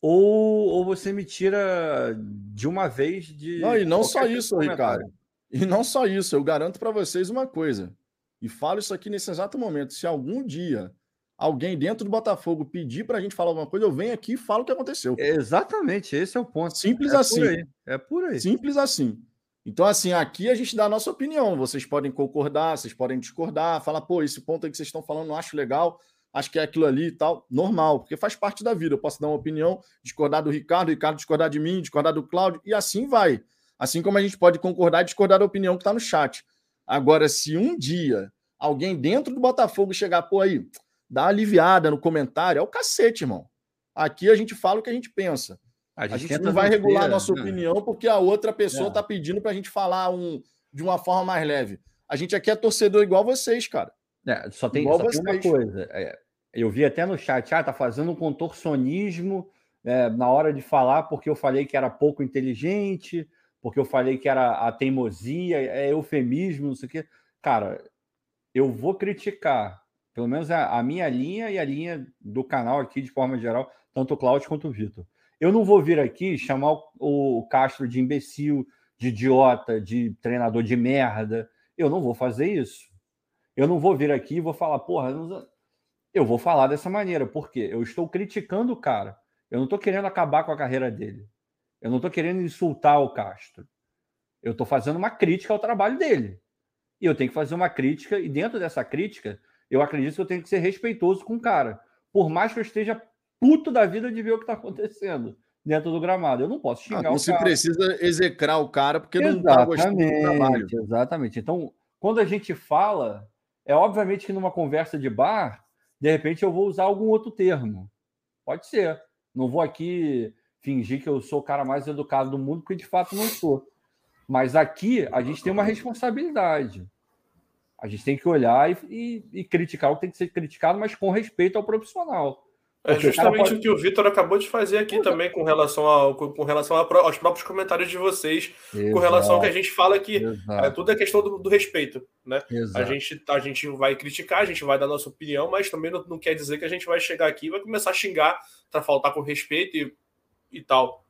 ou, ou você me tira de uma vez de. Não, e não só isso, Ricardo. E não só isso, eu garanto para vocês uma coisa. E falo isso aqui nesse exato momento. Se algum dia alguém dentro do Botafogo pedir para a gente falar alguma coisa, eu venho aqui e falo o que aconteceu. Exatamente, esse é o ponto. Simples é assim. Por é por aí. Simples assim. Então, assim, aqui a gente dá a nossa opinião. Vocês podem concordar, vocês podem discordar, falar, pô, esse ponto aí que vocês estão falando, não acho legal acho que é aquilo ali e tal, normal, porque faz parte da vida. Eu posso dar uma opinião, discordar do Ricardo, o Ricardo discordar de mim, discordar do Cláudio, e assim vai. Assim como a gente pode concordar e discordar da opinião que está no chat. Agora, se um dia alguém dentro do Botafogo chegar, pô, aí, dá uma aliviada no comentário, é o cacete, irmão. Aqui a gente fala o que a gente pensa. A gente, a gente não vai regular a nossa né? opinião porque a outra pessoa está é. pedindo para a gente falar um, de uma forma mais leve. A gente aqui é torcedor igual vocês, cara. É, só tem, só tem uma coisa. É, eu vi até no chat, ah, tá fazendo um contorcionismo é, na hora de falar porque eu falei que era pouco inteligente, porque eu falei que era a teimosia, é eufemismo, não sei o quê. Cara, eu vou criticar, pelo menos a, a, minha linha e a linha do canal aqui, de forma geral, tanto o Cláudio quanto o Vitor. Eu não vou vir aqui chamar o, o Castro de imbecil, de idiota, de treinador de merda. Eu não vou fazer isso. Eu não vou vir aqui e vou falar, porra, eu vou falar dessa maneira, porque eu estou criticando o cara. Eu não estou querendo acabar com a carreira dele. Eu não estou querendo insultar o Castro. Eu estou fazendo uma crítica ao trabalho dele. E eu tenho que fazer uma crítica, e dentro dessa crítica, eu acredito que eu tenho que ser respeitoso com o cara. Por mais que eu esteja puto da vida de ver o que está acontecendo dentro do gramado. Eu não posso xingar ah, o cara. Você precisa execrar o cara porque exatamente, não está gostando do trabalho. Exatamente. Então, quando a gente fala, é obviamente que numa conversa de bar, de repente eu vou usar algum outro termo. Pode ser. Não vou aqui fingir que eu sou o cara mais educado do mundo, porque de fato não sou. Mas aqui a gente tem uma responsabilidade. A gente tem que olhar e, e, e criticar o que tem que ser criticado, mas com respeito ao profissional. É justamente pode... o que o Vitor acabou de fazer aqui também com relação, ao, com relação aos próprios comentários de vocês, Exato. com relação ao que a gente fala aqui. É, tudo é questão do, do respeito. Né? A, gente, a gente vai criticar, a gente vai dar nossa opinião, mas também não, não quer dizer que a gente vai chegar aqui e vai começar a xingar para faltar com respeito e, e tal.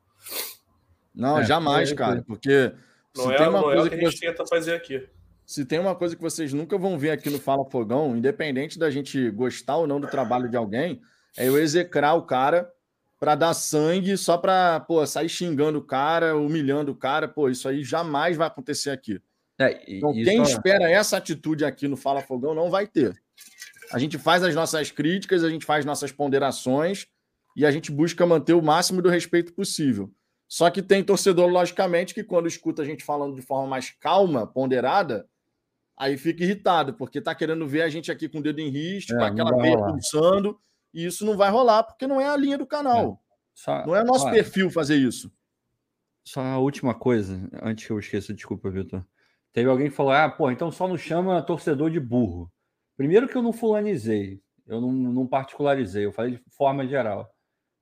Não, é, jamais, é, cara, porque não é, uma não coisa é o que, que a gente você... tenta fazer aqui. Se tem uma coisa que vocês nunca vão ver aqui no Fala Fogão, independente da gente gostar ou não do trabalho de alguém, é eu execrar o cara para dar sangue só para sair xingando o cara, humilhando o cara. Pô, isso aí jamais vai acontecer aqui. É, então, quem é... espera essa atitude aqui no Fala Fogão não vai ter. A gente faz as nossas críticas, a gente faz nossas ponderações e a gente busca manter o máximo do respeito possível. Só que tem torcedor, logicamente, que quando escuta a gente falando de forma mais calma, ponderada, aí fica irritado, porque tá querendo ver a gente aqui com o dedo em risco, é, com aquela veia pulsando e isso não vai rolar porque não é a linha do canal. É. Só, não é nosso olha, perfil fazer isso. Só a última coisa, antes que eu esqueça, desculpa, Vitor. Teve alguém que falou: ah, pô, então só não chama torcedor de burro. Primeiro que eu não fulanizei, eu não, não particularizei, eu falei de forma geral.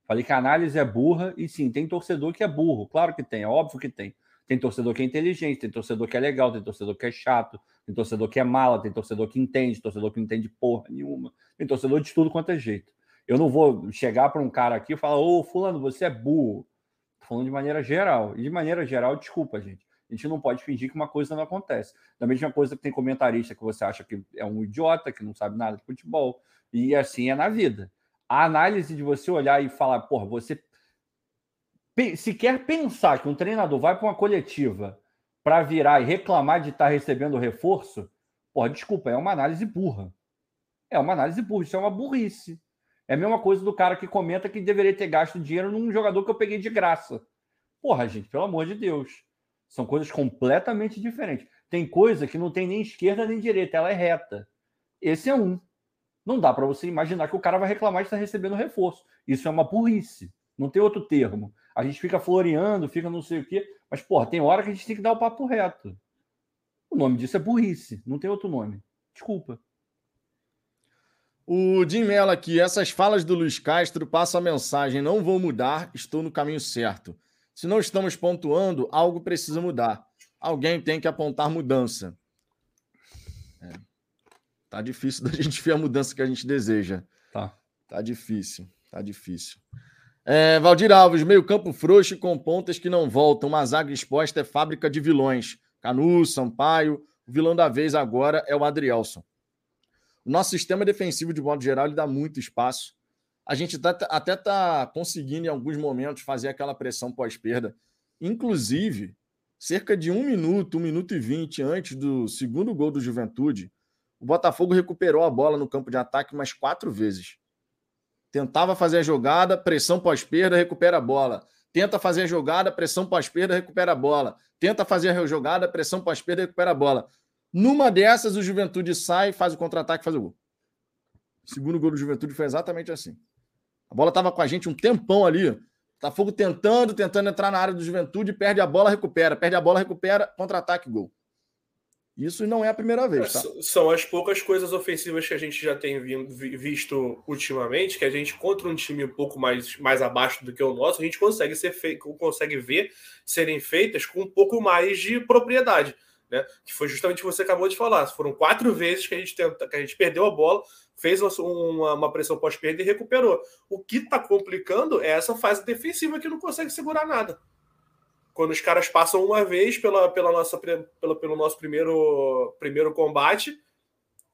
Falei que a análise é burra, e sim, tem torcedor que é burro, claro que tem, é óbvio que tem. Tem torcedor que é inteligente, tem torcedor que é legal, tem torcedor que é chato, tem torcedor que é mala, tem torcedor que entende, torcedor que não entende porra nenhuma, tem torcedor de tudo quanto é jeito. Eu não vou chegar para um cara aqui e falar, ô, Fulano, você é burro. Tô falando de maneira geral. E de maneira geral, desculpa, gente. A gente não pode fingir que uma coisa não acontece. Da mesma coisa que tem comentarista que você acha que é um idiota, que não sabe nada de futebol. E assim é na vida. A análise de você olhar e falar, porra, você se quer pensar que um treinador vai para uma coletiva para virar e reclamar de estar tá recebendo reforço, porra, desculpa, é uma análise burra. É uma análise burra, isso é uma burrice. É a mesma coisa do cara que comenta que deveria ter gasto dinheiro num jogador que eu peguei de graça. Porra, gente, pelo amor de Deus. São coisas completamente diferentes. Tem coisa que não tem nem esquerda nem direita, ela é reta. Esse é um. Não dá para você imaginar que o cara vai reclamar de estar recebendo reforço. Isso é uma burrice. Não tem outro termo. A gente fica floreando, fica não sei o quê, mas, porra, tem hora que a gente tem que dar o papo reto. O nome disso é burrice, não tem outro nome. Desculpa. O Jim Mello aqui, essas falas do Luiz Castro passam a mensagem: não vou mudar, estou no caminho certo. Se não estamos pontuando, algo precisa mudar. Alguém tem que apontar mudança. É. Tá difícil da gente ver a mudança que a gente deseja. Tá. Tá difícil. Tá difícil. É, Valdir Alves, meio campo frouxo com pontas que não voltam. Uma zaga exposta é fábrica de vilões. Canu, Sampaio. O vilão da vez agora é o Adrielson. O nosso sistema defensivo, de modo geral, ele dá muito espaço. A gente tá, até está conseguindo, em alguns momentos, fazer aquela pressão pós-perda. Inclusive, cerca de um minuto, um minuto e vinte antes do segundo gol do Juventude, o Botafogo recuperou a bola no campo de ataque mais quatro vezes. Tentava fazer a jogada, pressão pós-perda, recupera a bola. Tenta fazer a jogada, pressão pós-perda, recupera a bola. Tenta fazer a jogada, pressão pós-perda, recupera a bola. Numa dessas, o Juventude sai, faz o contra-ataque, faz o gol. O segundo gol do Juventude foi exatamente assim. A bola estava com a gente um tempão ali. Botafogo tentando, tentando entrar na área do Juventude, perde a bola, recupera. Perde a bola, recupera, contra-ataque, gol. Isso não é a primeira vez, tá? São as poucas coisas ofensivas que a gente já tem visto ultimamente, que a gente contra um time um pouco mais, mais abaixo do que o nosso, a gente consegue ser feito, consegue ver serem feitas com um pouco mais de propriedade né? Que foi justamente o que você acabou de falar. Foram quatro vezes que a gente tenta, que a gente perdeu a bola, fez uma, uma pressão pós-perda e recuperou. O que está complicando é essa fase defensiva que não consegue segurar nada. Quando os caras passam uma vez pela, pela nossa, pela, pelo nosso primeiro, primeiro combate,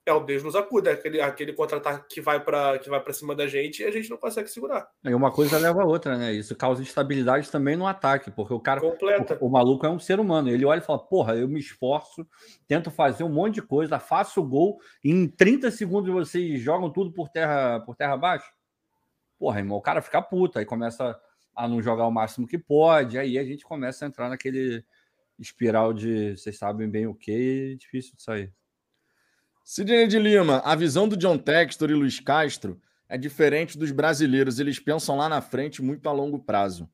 é o Deus nos acuda, é aquele, aquele contra-ataque que vai para que vai para cima da gente e a gente não consegue segurar. E uma coisa leva a outra, né? Isso causa instabilidade também no ataque, porque o cara, Completa. O, o, maluco é um ser humano. Ele olha e fala: "Porra, eu me esforço, tento fazer um monte de coisa, faço o gol, em 30 segundos vocês jogam tudo por terra por terra abaixo". Porra, irmão, o cara fica puto, aí começa a não jogar o máximo que pode, aí a gente começa a entrar naquele espiral de vocês sabem bem o que, é difícil de sair. Sidney de Lima, a visão do John Textor e Luiz Castro é diferente dos brasileiros. Eles pensam lá na frente muito a longo prazo.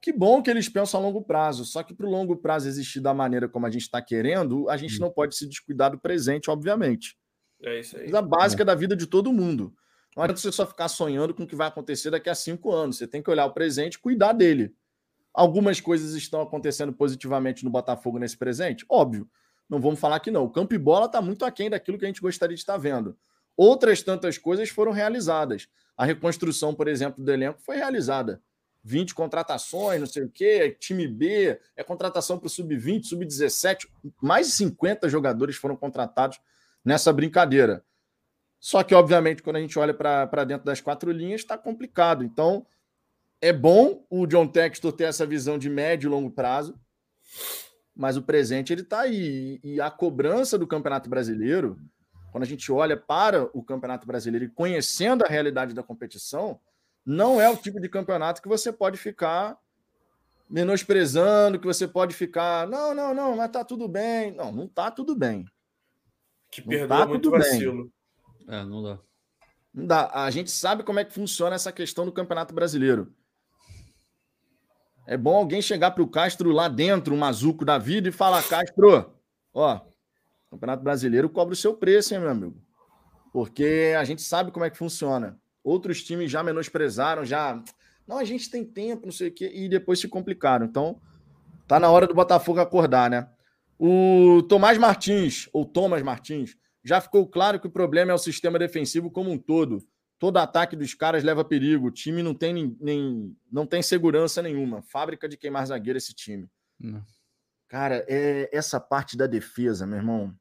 Que bom que eles pensam a longo prazo, só que para o longo prazo existir da maneira como a gente está querendo, a gente hum. não pode se descuidar do presente, obviamente. É isso aí. A básica é. da vida de todo mundo. Não adianta você só ficar sonhando com o que vai acontecer daqui a cinco anos. Você tem que olhar o presente e cuidar dele. Algumas coisas estão acontecendo positivamente no Botafogo nesse presente? Óbvio não vamos falar que não. O campo e bola está muito aquém daquilo que a gente gostaria de estar vendo. Outras tantas coisas foram realizadas. A reconstrução, por exemplo, do elenco foi realizada. 20 contratações, não sei o quê, time B, é contratação para o sub-20, sub-17. Mais de 50 jogadores foram contratados nessa brincadeira. Só que, obviamente, quando a gente olha para dentro das quatro linhas, está complicado. Então, é bom o John Textor ter essa visão de médio e longo prazo mas o presente ele está aí. E a cobrança do Campeonato Brasileiro, quando a gente olha para o Campeonato Brasileiro e conhecendo a realidade da competição, não é o tipo de campeonato que você pode ficar menosprezando, que você pode ficar, não, não, não, mas tá tudo bem. Não, não tá tudo bem. Que perdoa tá muito vacilo. É, não dá. Não dá. A gente sabe como é que funciona essa questão do Campeonato Brasileiro. É bom alguém chegar para o Castro lá dentro, um mazuco da vida, e falar: Castro, ó, Campeonato Brasileiro cobra o seu preço, hein, meu amigo? Porque a gente sabe como é que funciona. Outros times já menosprezaram, já. Não, a gente tem tempo, não sei o quê, e depois se complicaram. Então, tá na hora do Botafogo acordar, né? O Tomás Martins, ou Thomas Martins, já ficou claro que o problema é o sistema defensivo como um todo todo ataque dos caras leva perigo. O time não tem, nem, nem não tem segurança nenhuma. Fábrica de queimar zagueiro esse time. Não. Cara, é essa parte da defesa, meu irmão.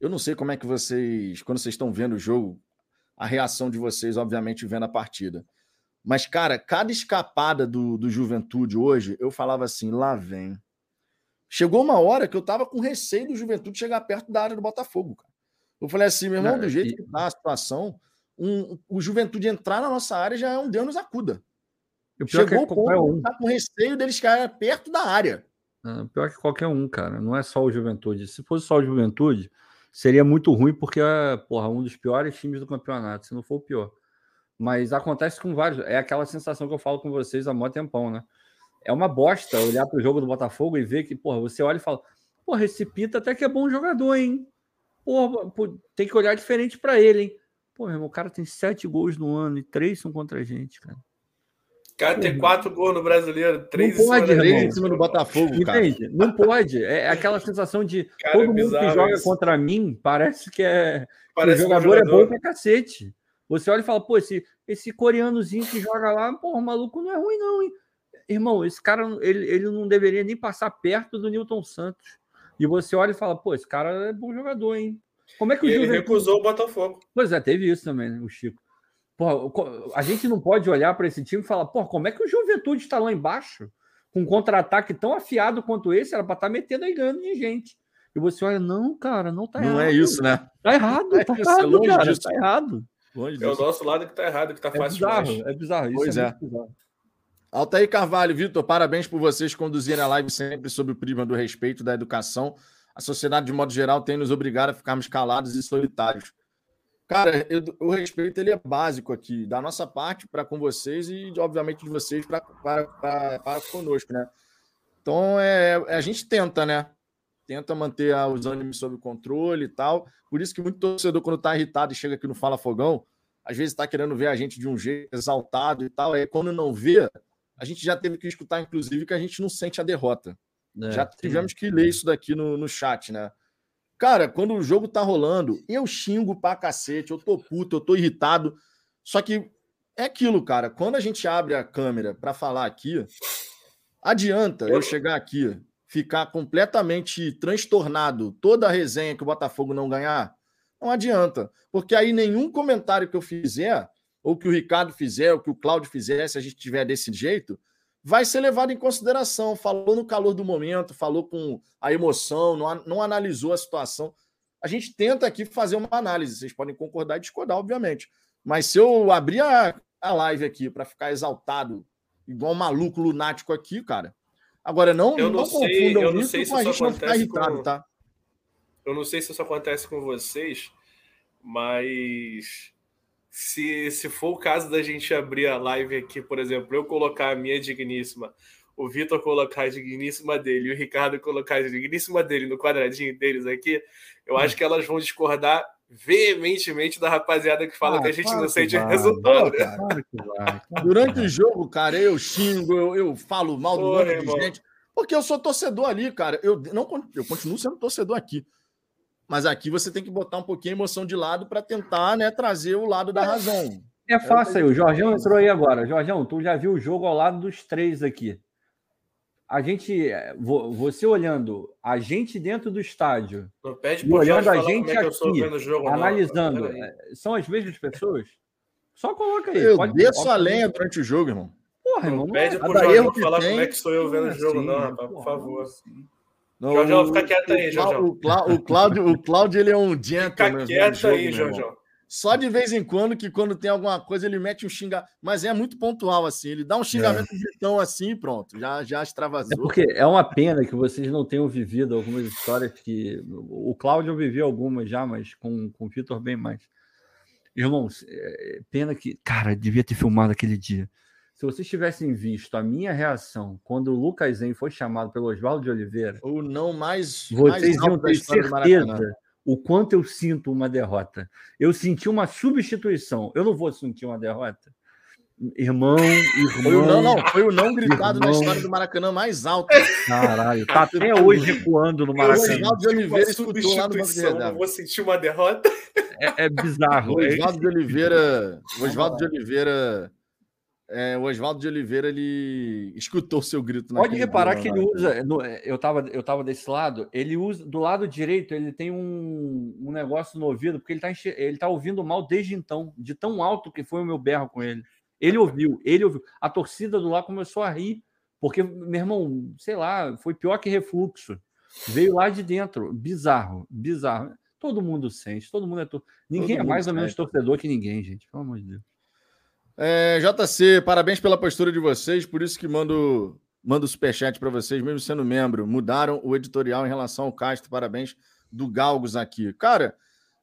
Eu não sei como é que vocês, quando vocês estão vendo o jogo, a reação de vocês, obviamente, vendo a partida. Mas, cara, cada escapada do, do Juventude hoje, eu falava assim: lá vem. Chegou uma hora que eu tava com receio do Juventude chegar perto da área do Botafogo, cara. Eu falei assim, meu irmão, não, do jeito e... que tá a situação, um, o Juventude entrar na nossa área já é um Deus nos acuda. Chegou é o ponto um. tá com receio deles ficar perto da área. É, pior que qualquer um, cara. Não é só o Juventude. Se fosse só o Juventude, seria muito ruim, porque é porra, um dos piores times do campeonato, se não for o pior. Mas acontece com vários. É aquela sensação que eu falo com vocês há muito tempão, né? É uma bosta olhar para o jogo do Botafogo e ver que, porra, você olha e fala: porra, esse Pita até que é bom jogador, hein? Porra, tem que olhar diferente para ele, hein? Pô, irmão, o cara tem sete gols no ano e três são contra a gente, cara. cara tem quatro gols no brasileiro, três não pode, em cima, em cima do Botafogo, Entende? Cara. Não pode. É aquela sensação de cara, todo é mundo que joga isso. contra mim parece que é. Parece que o jogador, um jogador, é bom pra cacete. Você olha e fala, pô, esse, esse coreanozinho que joga lá, pô, o maluco não é ruim, não, hein? Irmão, esse cara ele, ele não deveria nem passar perto do Newton Santos. E você olha e fala, pô, esse cara é bom jogador, hein? Como é que o Ele recusou o Botafogo. Pois é, teve isso também, né, o Chico. Porra, a gente não pode olhar para esse time e falar, pô, como é que o Juventude está lá embaixo? Com um contra-ataque tão afiado quanto esse, era para estar tá metendo aí ganhando de gente. E você olha, não, cara, não tá não errado. Não é isso, né? Tá errado, é tá errado, cara, disso. tá errado. Longe é o nosso lado que tá errado, que tá é fácil bizarro, demais. É bizarro, pois é. é. Bizarro. Altair Carvalho, Vitor, parabéns por vocês conduzirem a live sempre sobre o prisma do respeito da educação. A sociedade, de modo geral, tem nos obrigado a ficarmos calados e solitários. Cara, eu, o respeito ele é básico aqui, da nossa parte para com vocês e, obviamente, de vocês para, conosco, né? Então, é, a gente tenta, né? Tenta manter os ânimos sob controle e tal. Por isso que muito torcedor, quando está irritado e chega aqui no Fala Fogão, às vezes está querendo ver a gente de um jeito exaltado e tal. Aí, quando não vê, a gente já teve que escutar, inclusive, que a gente não sente a derrota. É, já tivemos sim. que ler isso daqui no, no chat, né? Cara, quando o jogo tá rolando, eu xingo pra cacete, eu tô puto, eu tô irritado. Só que é aquilo, cara. Quando a gente abre a câmera para falar aqui, adianta eu chegar aqui, ficar completamente transtornado toda a resenha que o Botafogo não ganhar? Não adianta. Porque aí nenhum comentário que eu fizer, ou que o Ricardo fizer, ou que o Cláudio fizer, se a gente tiver desse jeito, vai ser levado em consideração. Falou no calor do momento, falou com a emoção, não, não analisou a situação. A gente tenta aqui fazer uma análise. Vocês podem concordar e discordar, obviamente. Mas se eu abrir a, a live aqui para ficar exaltado, igual um maluco lunático aqui, cara. Agora, não, eu não, não sei, confundam eu não sei se a gente não ficar irritado, com... tá? Eu não sei se isso acontece com vocês, mas se, se for o caso da gente abrir a live aqui, por exemplo, eu colocar a minha digníssima, o Vitor colocar a digníssima dele e o Ricardo colocar a digníssima dele no quadradinho deles aqui, eu acho que elas vão discordar veementemente da rapaziada que fala ah, que a gente claro não sente vai. resultado. Né? Claro vai, Durante o jogo, cara, eu xingo, eu, eu falo mal do nome de gente, porque eu sou torcedor ali, cara. Eu, não, eu continuo sendo torcedor aqui. Mas aqui você tem que botar um pouquinho a emoção de lado para tentar né, trazer o lado da razão. É fácil aí. O Jorgão entrou aí agora. Jorgão, tu já viu o jogo ao lado dos três aqui. A gente, você olhando a gente dentro do estádio e olhando a gente é aqui, jogo, analisando, não, é, são as mesmas pessoas? Só coloca aí. Eu pode, desço a lenha durante o jogo, irmão. Porra, irmão. Não pede é. pro Jorge falar tem... como é que sou eu vendo o jogo, não, rapaz, por favor. Assim. Não, Jorjão, fica quieto aí, Jorjão. O, Clá, o, Cláudio, o Cláudio, ele é um gentleman. Fica quieto aí, Jorjão. Só de vez em quando, que quando tem alguma coisa, ele mete um xingamento. Mas é muito pontual, assim. Ele dá um xingamento é. gritão assim e pronto. Já, já extravasou. É porque é uma pena que vocês não tenham vivido algumas histórias que. O Cláudio viveu algumas já, mas com, com o Vitor bem mais. Irmãos, é pena que. Cara, devia ter filmado aquele dia se vocês tivessem visto a minha reação quando o Lucas Zen foi chamado pelo Oswaldo de Oliveira, ou não mais, vocês mais iam ter certeza o quanto eu sinto uma derrota. Eu senti uma substituição. Eu não vou sentir uma derrota. Irmão, irmão. Foi o não, não, foi o não gritado irmão. na história do Maracanã mais alto. Caralho, tá até hoje recuando no Maracanã. O Oswaldo de Oliveira escutou lá no Não vou sentir uma derrota. É, é bizarro. O Oswaldo é de Oliveira, Oswaldo de Oliveira é, o Oswaldo de Oliveira ele escutou seu grito. Pode reparar que ele usa. No, é, eu estava eu tava desse lado. Ele usa do lado direito. Ele tem um, um negócio no ouvido porque ele está ele tá ouvindo mal desde então, de tão alto que foi o meu berro com ele. Ele ouviu, ele ouviu. A torcida do lá começou a rir porque meu irmão, sei lá, foi pior que refluxo. Veio lá de dentro, bizarro, bizarro. Todo mundo sente, todo mundo é to... ninguém todo é mais ou menos torcedor que ninguém, gente. Pelo amor de Deus. É, JC, parabéns pela postura de vocês, por isso que mando, mando o superchat para vocês, mesmo sendo membro. Mudaram o editorial em relação ao Castro, parabéns do Galgos aqui. Cara,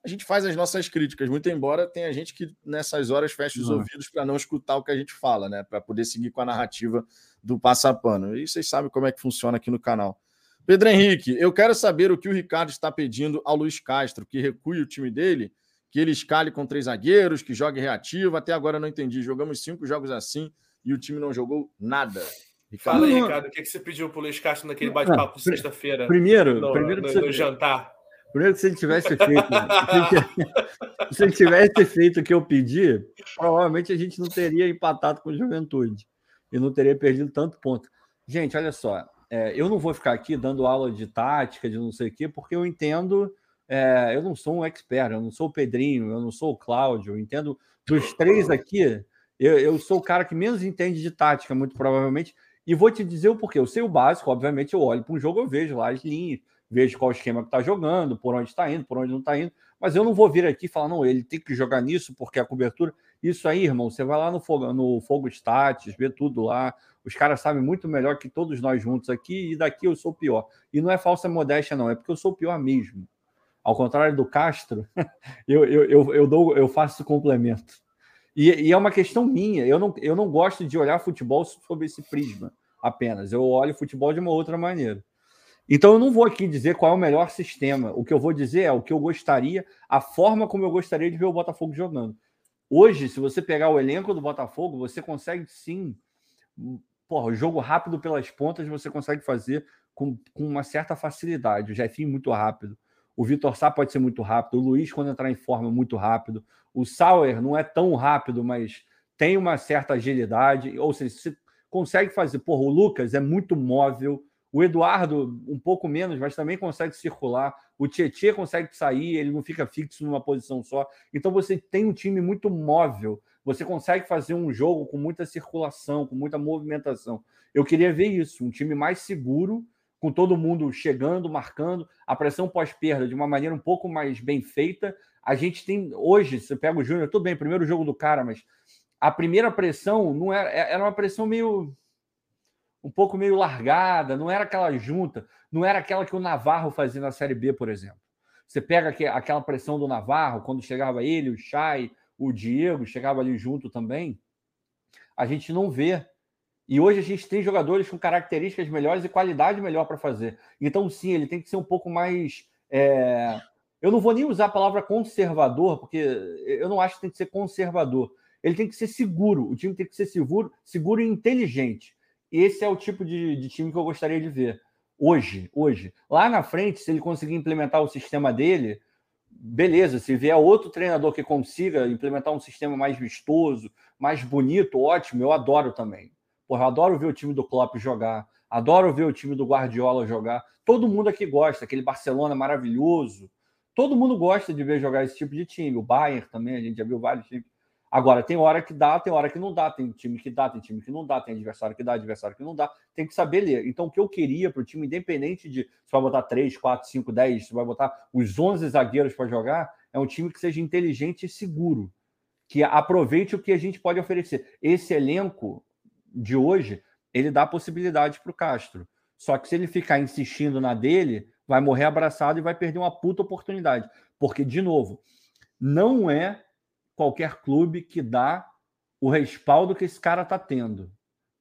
a gente faz as nossas críticas, muito embora tenha gente que nessas horas fecha os ouvidos para não escutar o que a gente fala, né? Para poder seguir com a narrativa do passapano. E vocês sabem como é que funciona aqui no canal. Pedro Henrique, eu quero saber o que o Ricardo está pedindo ao Luiz Castro, que recue o time dele que ele escale com três zagueiros, que jogue reativo. Até agora não entendi. Jogamos cinco jogos assim, e o time não jogou nada. Ricardo. Fala aí, Ricardo, o que, que você pediu pro Luiz Castro naquele bate-papo sexta-feira? Primeiro, no, primeiro no, no jantar. Primeiro que se ele tivesse feito, se ele tivesse feito o que eu pedi, provavelmente a gente não teria empatado com o Juventude e não teria perdido tanto ponto. Gente, olha só, é, eu não vou ficar aqui dando aula de tática, de não sei o quê, porque eu entendo, é, eu não sou um expert, eu não sou o Pedrinho, eu não sou o Cláudio, eu entendo dos três aqui, eu, eu sou o cara que menos entende de tática, muito provavelmente, e vou te dizer o porquê. Eu sei o básico, obviamente, eu olho para um jogo, eu vejo lá as linhas, vejo qual esquema que está jogando, por onde está indo, por onde não está indo, mas eu não vou vir aqui e falar, não, ele tem que jogar nisso porque a cobertura. Isso aí, irmão, você vai lá no Fogo, no Fogo Stats, vê tudo lá. Os caras sabem muito melhor que todos nós juntos aqui, e daqui eu sou pior. E não é falsa modéstia, não, é porque eu sou pior mesmo. Ao contrário do Castro, eu, eu, eu, eu, dou, eu faço complemento. E, e, é uma questão minha, eu não, eu não gosto de olhar futebol sob esse prisma apenas. Eu olho futebol de uma outra maneira. Então eu não vou aqui dizer qual é o melhor sistema. O que eu vou dizer é o que eu gostaria, a forma como eu gostaria de ver o Botafogo jogando. Hoje, se você pegar o elenco do Botafogo, você consegue sim. Porra, o jogo rápido pelas pontas você consegue fazer com, com uma certa facilidade. O Jefinho muito rápido. O Vitor Sá pode ser muito rápido. O Luiz, quando entrar em forma, muito rápido. O Sauer não é tão rápido, mas tem uma certa agilidade. Ou seja, você consegue fazer. Porra, o Lucas é muito móvel o Eduardo, um pouco menos, mas também consegue circular. O Tietchan consegue sair, ele não fica fixo numa posição só. Então você tem um time muito móvel. Você consegue fazer um jogo com muita circulação, com muita movimentação. Eu queria ver isso, um time mais seguro, com todo mundo chegando, marcando, a pressão pós-perda de uma maneira um pouco mais bem feita. A gente tem hoje, você pega o Júnior, tudo bem, primeiro jogo do cara, mas a primeira pressão não era, era uma pressão meio um pouco meio largada, não era aquela junta, não era aquela que o Navarro fazia na Série B, por exemplo. Você pega aquela pressão do Navarro, quando chegava ele, o Chay, o Diego, chegava ali junto também, a gente não vê. E hoje a gente tem jogadores com características melhores e qualidade melhor para fazer. Então, sim, ele tem que ser um pouco mais. É... Eu não vou nem usar a palavra conservador, porque eu não acho que tem que ser conservador. Ele tem que ser seguro. O time tem que ser seguro, seguro e inteligente esse é o tipo de, de time que eu gostaria de ver hoje, hoje. Lá na frente, se ele conseguir implementar o sistema dele, beleza. Se vier outro treinador que consiga implementar um sistema mais vistoso, mais bonito, ótimo, eu adoro também. Porra, eu adoro ver o time do Klopp jogar, adoro ver o time do Guardiola jogar. Todo mundo aqui gosta, aquele Barcelona maravilhoso. Todo mundo gosta de ver jogar esse tipo de time. O Bayern também, a gente já viu vários times. Agora, tem hora que dá, tem hora que não dá, tem time que dá, tem time que não dá, tem adversário que dá, adversário que não dá, tem que saber ler. Então, o que eu queria para o time, independente de se vai botar 3, 4, 5, 10, se vai botar os 11 zagueiros para jogar, é um time que seja inteligente e seguro, que aproveite o que a gente pode oferecer. Esse elenco de hoje, ele dá possibilidade para o Castro. Só que se ele ficar insistindo na dele, vai morrer abraçado e vai perder uma puta oportunidade. Porque, de novo, não é qualquer clube que dá o respaldo que esse cara está tendo.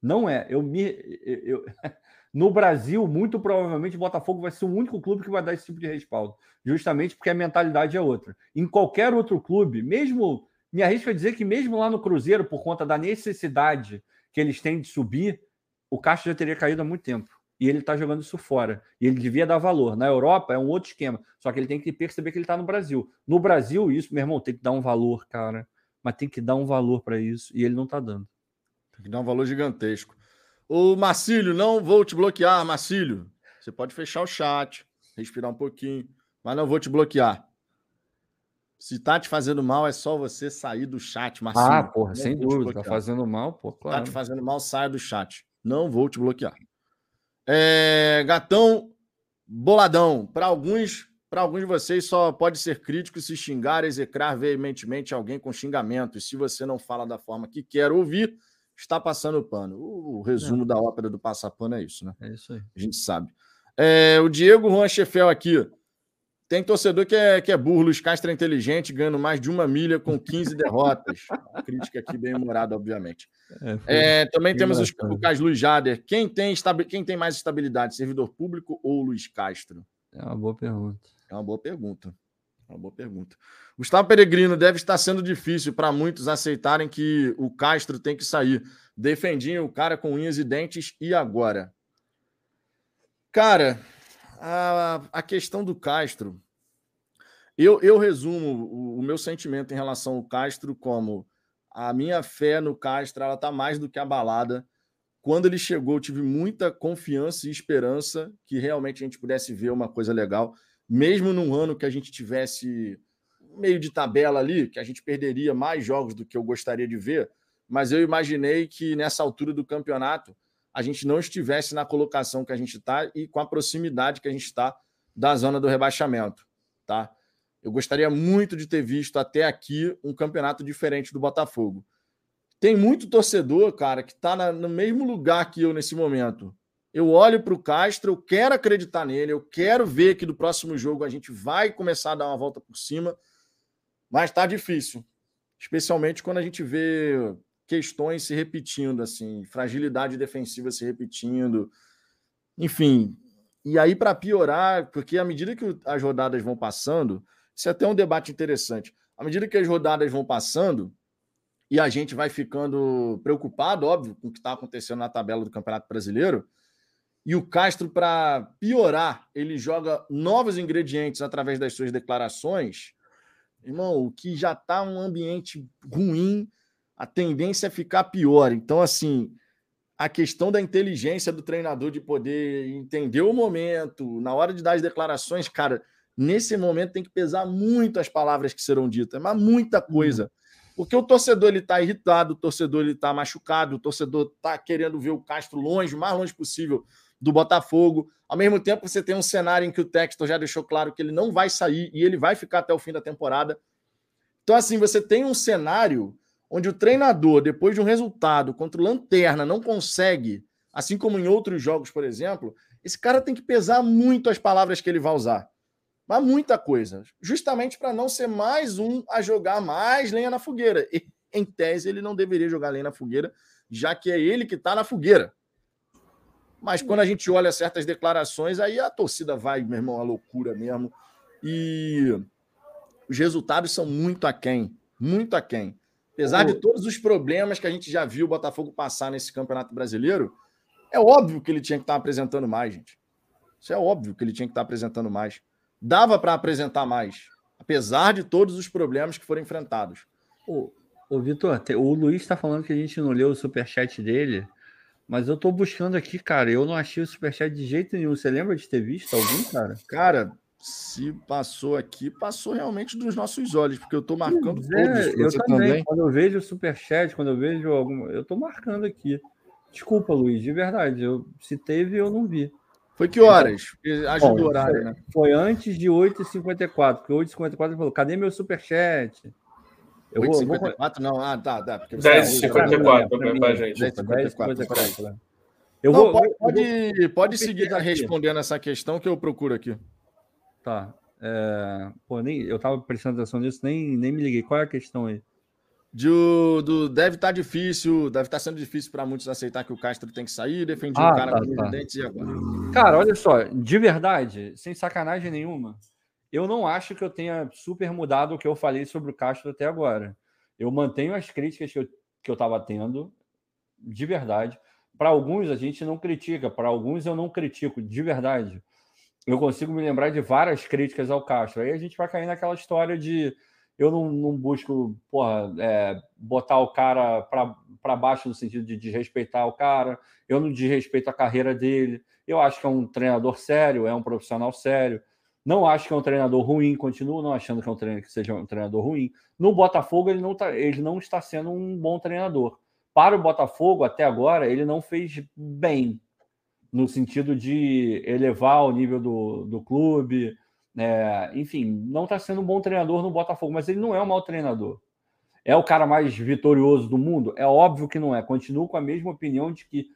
Não é. Eu me. Eu, no Brasil, muito provavelmente, o Botafogo vai ser o único clube que vai dar esse tipo de respaldo. Justamente porque a mentalidade é outra. Em qualquer outro clube, mesmo. Me arrisco a dizer que, mesmo lá no Cruzeiro, por conta da necessidade que eles têm de subir, o Castro já teria caído há muito tempo e ele está jogando isso fora. E ele devia dar valor. Na Europa é um outro esquema. Só que ele tem que perceber que ele está no Brasil. No Brasil, isso, meu irmão, tem que dar um valor, cara. Mas tem que dar um valor para isso. E ele não está dando. Tem que dar um valor gigantesco. O Marcílio, não vou te bloquear, Marcílio. Você pode fechar o chat, respirar um pouquinho, mas não vou te bloquear. Se tá te fazendo mal, é só você sair do chat, Marcílio. Ah, porra, não sem dúvida. Tá fazendo mal, pô, claro. Tá te fazendo mal, saia do chat. Não vou te bloquear. É, gatão boladão. Para alguns, para alguns de vocês só pode ser crítico se xingar, execrar veementemente alguém com xingamento. E se você não fala da forma que quer ouvir, está passando pano. O, resumo é. da ópera do passapano é isso, né? É isso aí. A gente sabe. É, o Diego Juan Chefel aqui. Tem torcedor que é, que é burro, Luiz Castro é inteligente, ganhando mais de uma milha com 15 derrotas. Crítica aqui bem humorada, obviamente. É, é, também temos os, o Carlos Luiz Jader. Quem tem, quem tem mais estabilidade, servidor público ou Luiz Castro? É uma boa pergunta. É uma boa pergunta. Uma boa pergunta. Gustavo Peregrino deve estar sendo difícil para muitos aceitarem que o Castro tem que sair. Defendiam o cara com unhas e dentes e agora? Cara, a, a questão do Castro. Eu, eu resumo o, o, meu sentimento em relação ao Castro como a minha fé no Castro ela está mais do que abalada. Quando ele chegou, eu tive muita confiança e esperança que realmente a gente pudesse ver uma coisa legal, mesmo num ano que a gente tivesse meio de tabela ali, que a gente perderia mais jogos do que eu gostaria de ver, mas eu imaginei que nessa altura do campeonato a gente não estivesse na colocação que a gente está e com a proximidade que a gente está da zona do rebaixamento, tá? Eu gostaria muito de ter visto até aqui um campeonato diferente do Botafogo. Tem muito torcedor, cara, que está no mesmo lugar que eu nesse momento. Eu olho para o Castro, eu quero acreditar nele, eu quero ver que do próximo jogo a gente vai começar a dar uma volta por cima, mas está difícil, especialmente quando a gente vê questões se repetindo, assim, fragilidade defensiva se repetindo, enfim. E aí, para piorar, porque à medida que as rodadas vão passando, isso é até um debate interessante. À medida que as rodadas vão passando e a gente vai ficando preocupado, óbvio, com o que está acontecendo na tabela do Campeonato Brasileiro, e o Castro, para piorar, ele joga novos ingredientes através das suas declarações. Irmão, o que já está um ambiente ruim a tendência é ficar pior. Então, assim, a questão da inteligência do treinador de poder entender o momento, na hora de dar as declarações, cara, nesse momento tem que pesar muito as palavras que serão ditas, mas muita coisa. Porque o torcedor ele está irritado, o torcedor ele está machucado, o torcedor está querendo ver o Castro longe, o mais longe possível do Botafogo. Ao mesmo tempo, você tem um cenário em que o Textor já deixou claro que ele não vai sair e ele vai ficar até o fim da temporada. Então, assim, você tem um cenário onde o treinador, depois de um resultado contra o Lanterna, não consegue, assim como em outros jogos, por exemplo, esse cara tem que pesar muito as palavras que ele vai usar. Mas muita coisa. Justamente para não ser mais um a jogar mais lenha na fogueira. E, em tese, ele não deveria jogar lenha na fogueira, já que é ele que está na fogueira. Mas quando a gente olha certas declarações, aí a torcida vai, meu irmão, a loucura mesmo. E os resultados são muito aquém. Muito aquém. Apesar de todos os problemas que a gente já viu o Botafogo passar nesse Campeonato Brasileiro, é óbvio que ele tinha que estar apresentando mais, gente. Isso é óbvio que ele tinha que estar apresentando mais. Dava para apresentar mais, apesar de todos os problemas que foram enfrentados. Ô, ô Vitor, o Luiz está falando que a gente não leu o superchat dele, mas eu estou buscando aqui, cara. Eu não achei o superchat de jeito nenhum. Você lembra de ter visto algum, cara? Cara, se passou aqui, passou realmente dos nossos olhos, porque eu estou marcando é, todos. Eu também. também. Quando eu vejo o superchat, quando eu vejo algum. Eu estou marcando aqui. Desculpa, Luiz, de verdade. Eu, se teve, eu não vi. Foi que horas? Ajuda o horário, foi, né? Foi antes de 8h54, porque 8h54 ele falou: cadê meu superchat? 8h54? Vou... Não, ah, tá, tá. 10h54 pra gente. 10h54. Eu não, vou, pode, pode, pode seguir respondendo essa questão que eu procuro aqui. Tá. É... Pô, nem, eu tava prestando atenção nisso, nem, nem me liguei. Qual é a questão aí? De, do, deve estar tá difícil, deve estar tá sendo difícil para muitos aceitar que o Castro tem que sair, defendi ah, o cara tá, com tá. dentes e agora. Cara, olha só, de verdade, sem sacanagem nenhuma, eu não acho que eu tenha super mudado o que eu falei sobre o Castro até agora. Eu mantenho as críticas que eu, que eu tava tendo, de verdade. Para alguns a gente não critica, para alguns eu não critico, de verdade eu consigo me lembrar de várias críticas ao Castro. Aí a gente vai cair naquela história de eu não, não busco porra, é, botar o cara para baixo no sentido de desrespeitar o cara, eu não desrespeito a carreira dele. Eu acho que é um treinador sério, é um profissional sério. Não acho que é um treinador ruim, continuo não achando que, é um treinador, que seja um treinador ruim. No Botafogo, ele não, tá, ele não está sendo um bom treinador. Para o Botafogo, até agora, ele não fez bem no sentido de elevar o nível do, do clube. É, enfim, não está sendo um bom treinador no Botafogo, mas ele não é um mau treinador. É o cara mais vitorioso do mundo? É óbvio que não é. Continuo com a mesma opinião de que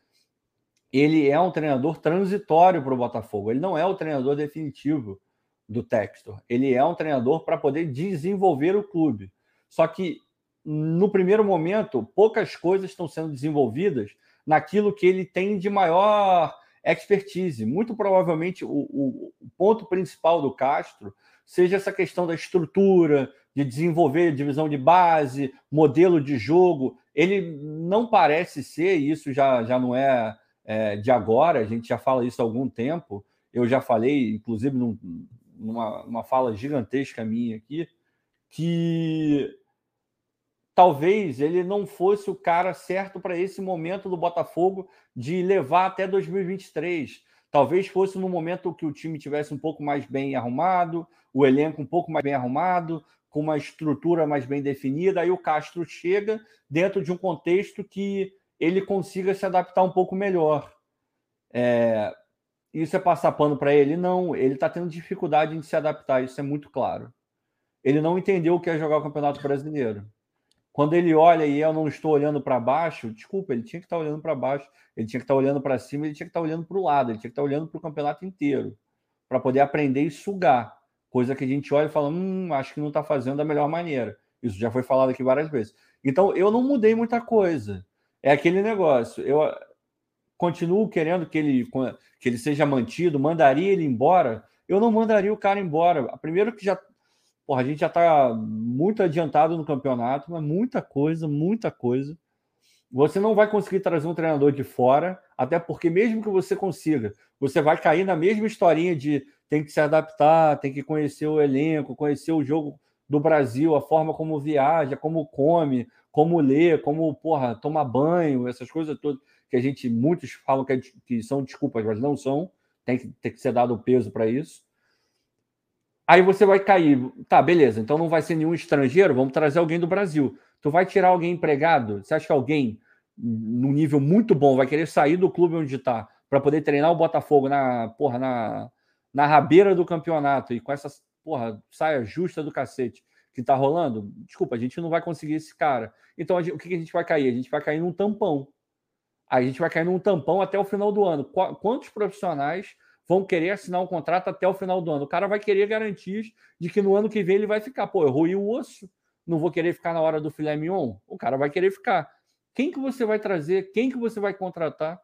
ele é um treinador transitório para o Botafogo. Ele não é o treinador definitivo do Textor. Ele é um treinador para poder desenvolver o clube. Só que no primeiro momento, poucas coisas estão sendo desenvolvidas naquilo que ele tem de maior expertise. Muito provavelmente o, o, ponto principal do Castro seja essa questão da estrutura, de desenvolver divisão de base, modelo de jogo. Ele não parece ser, e isso já, já não é, é, de agora, a gente já fala isso há algum tempo. Eu já falei, inclusive, num, numa, numa fala gigantesca minha aqui, que talvez ele não fosse o cara certo para esse momento do Botafogo de levar até 2023. Talvez fosse no momento que o time tivesse um pouco mais bem arrumado, o elenco um pouco mais bem arrumado, com uma estrutura mais bem definida. Aí o Castro chega dentro de um contexto que ele consiga se adaptar um pouco melhor. É... Isso é passar pano para ele? Não, ele está tendo dificuldade em se adaptar, isso é muito claro. Ele não entendeu o que é jogar o Campeonato Brasileiro. Quando ele olha e eu não estou olhando para baixo, desculpa, ele tinha que estar olhando para baixo, ele tinha que estar olhando para cima, ele tinha que estar olhando para o lado, ele tinha que estar olhando para o campeonato inteiro, para poder aprender e sugar. Coisa que a gente olha e fala, hum, acho que não está fazendo da melhor maneira. Isso já foi falado aqui várias vezes. Então, eu não mudei muita coisa. É aquele negócio. Eu continuo querendo que ele, que ele seja mantido, mandaria ele embora. Eu não mandaria o cara embora. Primeiro que já Porra, a gente já está muito adiantado no campeonato, mas muita coisa, muita coisa. Você não vai conseguir trazer um treinador de fora, até porque, mesmo que você consiga, você vai cair na mesma historinha de tem que se adaptar, tem que conhecer o elenco, conhecer o jogo do Brasil, a forma como viaja, como come, como lê, como porra, toma banho, essas coisas todas que a gente, muitos falam que, é, que são desculpas, mas não são, tem que, tem que ser dado peso para isso. Aí você vai cair. Tá, beleza. Então não vai ser nenhum estrangeiro. Vamos trazer alguém do Brasil. Tu vai tirar alguém empregado? Você acha que alguém, num nível muito bom, vai querer sair do clube onde está para poder treinar o Botafogo na, porra, na, na rabeira do campeonato e com essa porra, saia justa do cacete que tá rolando? Desculpa, a gente não vai conseguir esse cara. Então gente, o que a gente vai cair? A gente vai cair num tampão. A gente vai cair num tampão até o final do ano. Quantos profissionais vão querer assinar um contrato até o final do ano. O cara vai querer garantias de que no ano que vem ele vai ficar. Pô, eu ruí o osso, não vou querer ficar na hora do filé mignon. O cara vai querer ficar. Quem que você vai trazer? Quem que você vai contratar?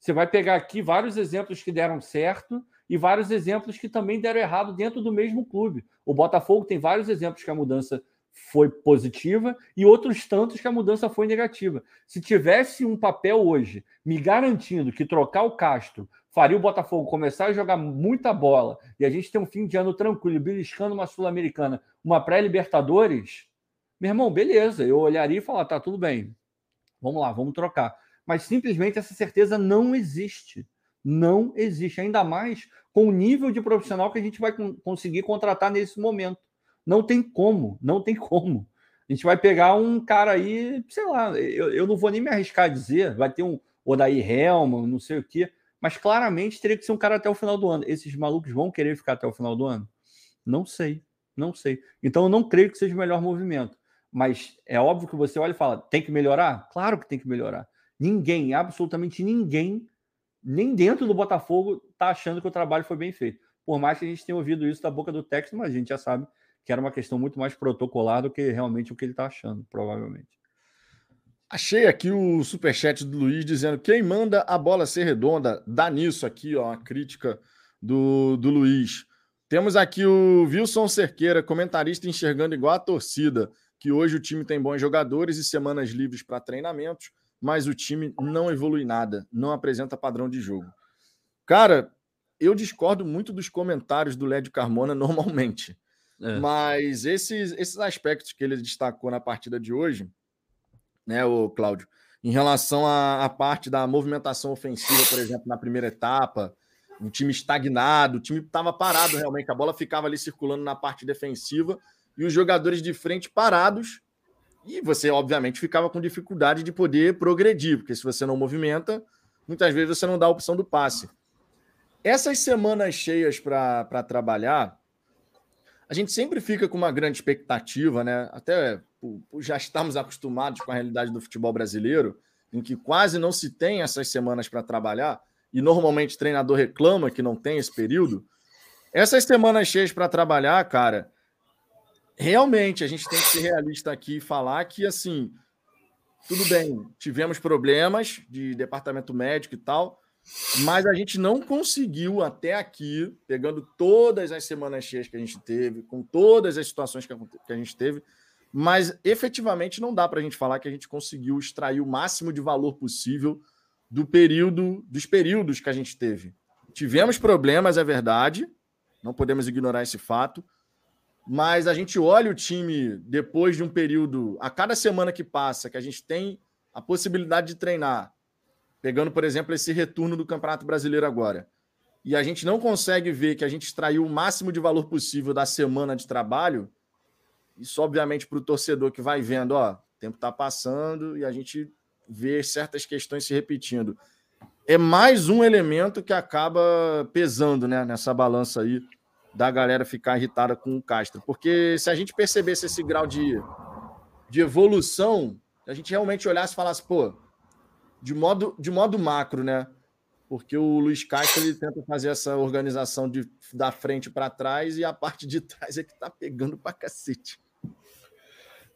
Você vai pegar aqui vários exemplos que deram certo e vários exemplos que também deram errado dentro do mesmo clube. O Botafogo tem vários exemplos que a mudança foi positiva e outros tantos que a mudança foi negativa. Se tivesse um papel hoje me garantindo que trocar o Castro faria o Botafogo começar a jogar muita bola e a gente ter um fim de ano tranquilo, beliscando uma Sul-Americana, uma pré-Libertadores, meu irmão, beleza, eu olharia e falar, tá tudo bem, vamos lá, vamos trocar. Mas simplesmente essa certeza não existe. Não existe, ainda mais com o nível de profissional que a gente vai conseguir contratar nesse momento. Não tem como, não tem como. A gente vai pegar um cara aí, sei lá, eu, eu não vou nem me arriscar a dizer, vai ter um Odair Helman, não sei o quê mas claramente teria que ser um cara até o final do ano. Esses malucos vão querer ficar até o final do ano? Não sei, não sei. Então eu não creio que seja o melhor movimento. Mas é óbvio que você olha e fala: tem que melhorar? Claro que tem que melhorar. Ninguém, absolutamente ninguém, nem dentro do Botafogo, está achando que o trabalho foi bem feito. Por mais que a gente tenha ouvido isso da boca do técnico, mas a gente já sabe que era uma questão muito mais protocolar do que realmente o que ele está achando, provavelmente. Achei aqui o superchat do Luiz dizendo: quem manda a bola ser redonda? Dá nisso aqui, ó, a crítica do, do Luiz. Temos aqui o Wilson Cerqueira, comentarista enxergando igual a torcida, que hoje o time tem bons jogadores e semanas livres para treinamentos, mas o time não evolui nada, não apresenta padrão de jogo. Cara, eu discordo muito dos comentários do Lédio Carmona normalmente, é. mas esses, esses aspectos que ele destacou na partida de hoje né, o Cláudio, em relação à, à, parte da movimentação ofensiva, por exemplo, na primeira etapa, um time estagnado, o time estava parado realmente, a bola ficava ali circulando na parte defensiva e os jogadores de frente parados. E você, obviamente, ficava com dificuldade de poder progredir, porque se você não movimenta, muitas vezes você não dá a opção do passe. Essas semanas cheias para trabalhar, a gente sempre fica com uma grande expectativa, né? Até já estamos acostumados com a realidade do futebol brasileiro, em que quase não se tem essas semanas para trabalhar, e normalmente o treinador reclama que não tem esse período. Essas semanas cheias para trabalhar, cara, realmente a gente tem que ser realista aqui e falar que, assim, tudo bem, tivemos problemas de departamento médico e tal, Mas a gente não conseguiu até aqui, pegando todas as semanas cheias que a gente teve, com todas as situações que a gente teve, mas efetivamente não dá para a gente falar que a gente conseguiu extrair o máximo de valor possível do período, dos períodos que a gente teve. Tivemos problemas, é verdade, não podemos ignorar esse fato, mas a gente olha o time depois de um período, a cada semana que passa, que a gente tem a possibilidade de treinar, pegando, por exemplo, esse retorno do Campeonato Brasileiro agora, e a gente não consegue ver que a gente extraiu o máximo de valor possível da semana de trabalho, isso, obviamente, para o torcedor que vai vendo, ó, o tempo está passando e a gente vê certas questões se repetindo. É mais um elemento que acaba pesando né, nessa balança aí da galera ficar irritada com o Castro. Porque se a gente percebesse esse grau de, de evolução, a gente realmente olhasse e falasse, pô, de modo, de modo macro, né? Porque o Luiz Castro ele tenta fazer essa organização de, da frente para trás e a parte de trás é que tá pegando para cacete.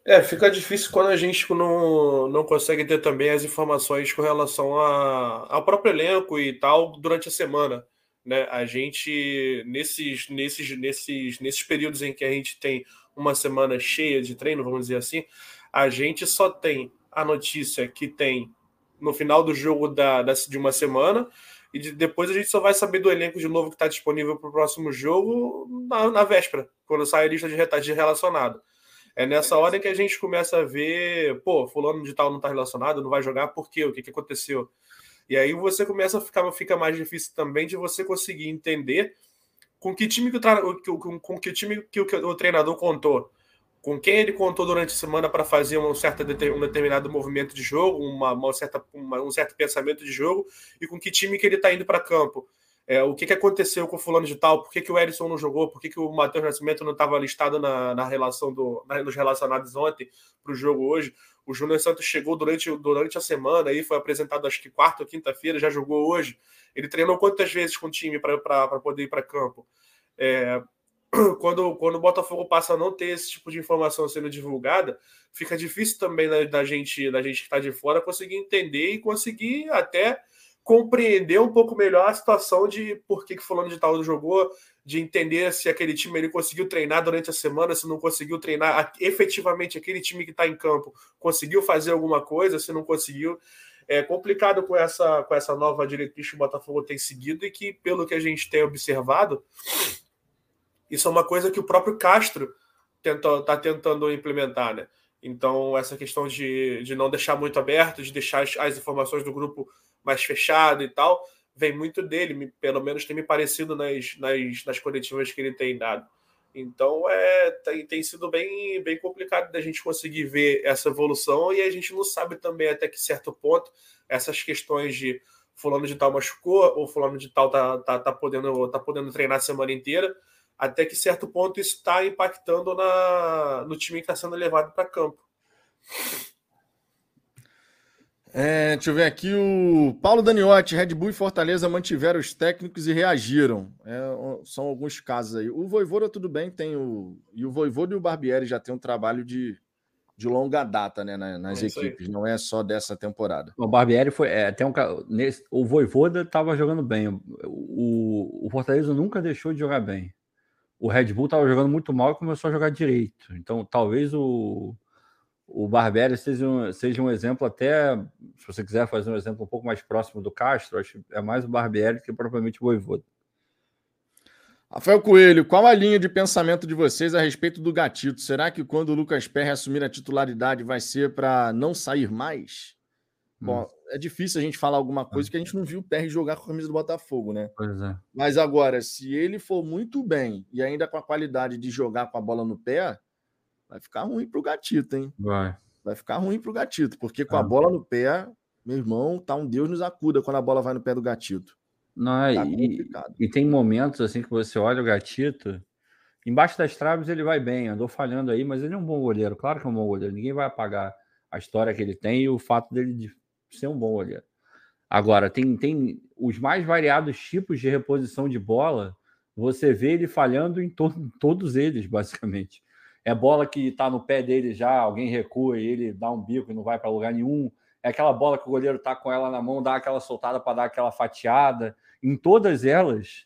É, fica difícil quando a gente não, não consegue ter também as informações com relação a, ao próprio elenco e tal durante a semana. Né? A gente, nesses, nesses, nesses, nesses períodos em que a gente tem uma semana cheia de treino, vamos dizer assim, a gente só tem a notícia que tem no final do jogo da, da de uma semana e de, depois a gente só vai saber do elenco de novo que está disponível para o próximo jogo na, na, véspera, quando sai a lista de, de relacionado. É nessa hora que a gente começa a ver, pô, fulano de tal não está relacionado, não vai jogar, por quê? O que, que aconteceu? E aí você começa a ficar, fica mais difícil também de você conseguir entender com que time que o, com, com que time que o, que o treinador contou, com quem ele contou durante a semana para fazer um, certo, um determinado movimento de jogo, uma, uma certa, uma, um certo pensamento de jogo, e com que time que ele está indo para campo. É, o que, que aconteceu com o fulano de tal, por que, que o Erisson não jogou, por que, que o Matheus Nascimento não estava listado na, na relação do, na, nos relacionados ontem para o jogo hoje. O Júnior Santos chegou durante, durante a semana e foi apresentado acho que quarta ou quinta-feira, já jogou hoje. Ele treinou quantas vezes com o time para poder ir para campo? É, quando, quando o Botafogo passa a não ter esse tipo de informação sendo divulgada, fica difícil também da, da gente, da gente que está de fora conseguir entender e conseguir até compreender um pouco melhor a situação de por que, que fulano de tal jogou, de entender se aquele time ele conseguiu treinar durante a semana, se não conseguiu treinar efetivamente aquele time que está em campo conseguiu fazer alguma coisa, se não conseguiu. É complicado com essa, com essa nova diretriz que o Botafogo tem seguido e que, pelo que a gente tem observado, isso é uma coisa que o próprio Castro está tentando implementar, né? Então, essa questão de, de não deixar muito aberto, de deixar as, as informações do grupo mais fechado e tal, vem muito dele, pelo menos tem me parecido nas, nas, nas coletivas que ele tem dado. Então é, tem, tem sido bem, bem complicado da gente conseguir ver essa evolução e a gente não sabe também até que certo ponto essas questões de fulano de tal machucou ou fulano de tal tá, tá, tá, podendo, tá podendo treinar a semana inteira, até que certo ponto isso está impactando na, no time que está sendo levado para campo. É, deixa eu ver aqui o Paulo Daniotti, Red Bull e Fortaleza mantiveram os técnicos e reagiram. É, são alguns casos aí. O Voivoda tudo bem, tem o e o Voivoda e o Barbieri já tem um trabalho de, de longa data, né, nas é equipes. Não é só dessa temporada. O Barbieri foi é, tem um nesse, o Voivoda estava jogando bem. O, o Fortaleza nunca deixou de jogar bem. O Red Bull estava jogando muito mal e começou a jogar direito. Então talvez o o Barbieri seja um, seja um exemplo até, se você quiser fazer um exemplo um pouco mais próximo do Castro, acho que é mais o Barbieri que propriamente o Voivoda. Rafael Coelho, qual a linha de pensamento de vocês a respeito do Gatito? Será que quando o Lucas Perry assumir a titularidade vai ser para não sair mais? Hum. Bom, é difícil a gente falar alguma coisa é. que a gente não viu o Perry jogar com a camisa do Botafogo, né? Pois é. Mas agora, se ele for muito bem e ainda com a qualidade de jogar com a bola no pé, vai ficar ruim pro gatito, hein? Vai. Vai ficar ruim pro gatito, porque com a bola no pé, meu irmão, tá um Deus nos acuda quando a bola vai no pé do gatito. Não, é, tá e, e, tem momentos assim que você olha o gatito, embaixo das traves ele vai bem, andou falhando aí, mas ele é um bom goleiro, claro que é um bom goleiro, ninguém vai apagar a história que ele tem e o fato dele de ser um bom goleiro. Agora, tem, tem os mais variados tipos de reposição de bola, você vê ele falhando em to todos eles, basicamente é bola que está no pé dele já, alguém recua e ele dá um bico e não vai para lugar nenhum. é aquela bola que o goleiro tá com ela na mão, dá aquela soltada para dar aquela fatiada. Em todas elas,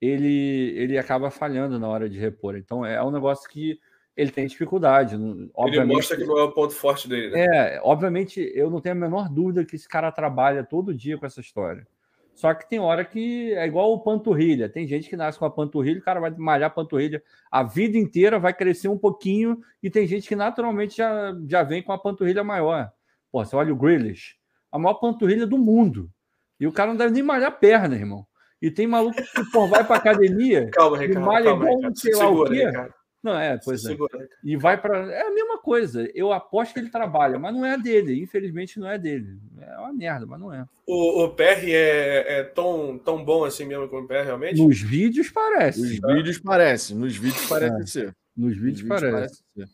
ele, ele acaba falhando na hora de repor. Então é um negócio que ele tem dificuldade. Obviamente, ele mostra que não é o ponto forte dele. Né? É, obviamente, eu não tenho a menor dúvida que esse cara trabalha todo dia com essa história. Só que tem hora que é igual o panturrilha. Tem gente que nasce com a panturrilha, o cara vai malhar a panturrilha a vida inteira, vai crescer um pouquinho, e tem gente que naturalmente já, já vem com a panturrilha maior. Pô, você olha o Grealish, a maior panturrilha do mundo. E o cara não deve nem malhar a perna, irmão. E tem maluco que pô, vai pra academia calma, Ricardo, e malha calma, igual Ricardo, sei lá segura, o quê. Ricardo. Não, é, pois é. E vai para. É a mesma coisa. Eu aposto que ele trabalha, mas não é dele. Infelizmente, não é dele. É uma merda, mas não é. O, o PR é, é tão, tão bom assim mesmo como o PR, realmente? Nos vídeos parece. Nos vídeos parece, nos vídeos parece É. ser. Nos Nos vídeos parece. ser.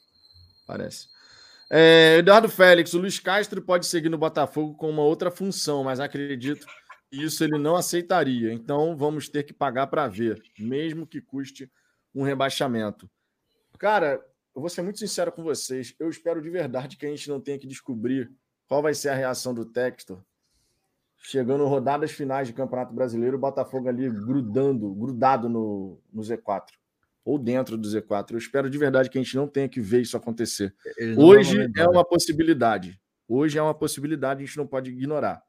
Parece. É, Eduardo Félix, o Luiz Castro pode seguir no Botafogo com uma outra função, mas acredito que isso ele não aceitaria. Então vamos ter que pagar para ver, mesmo que custe um rebaixamento. Cara, eu vou ser muito sincero com vocês. Eu espero de verdade que a gente não tenha que descobrir qual vai ser a reação do Textor. Chegando rodadas finais de Campeonato Brasileiro, o Botafogo ali grudando, grudado no, no Z4. Ou dentro do Z4. Eu espero de verdade que a gente não tenha que ver isso acontecer. Hoje é uma possibilidade. Hoje é uma possibilidade, a gente não pode ignorar.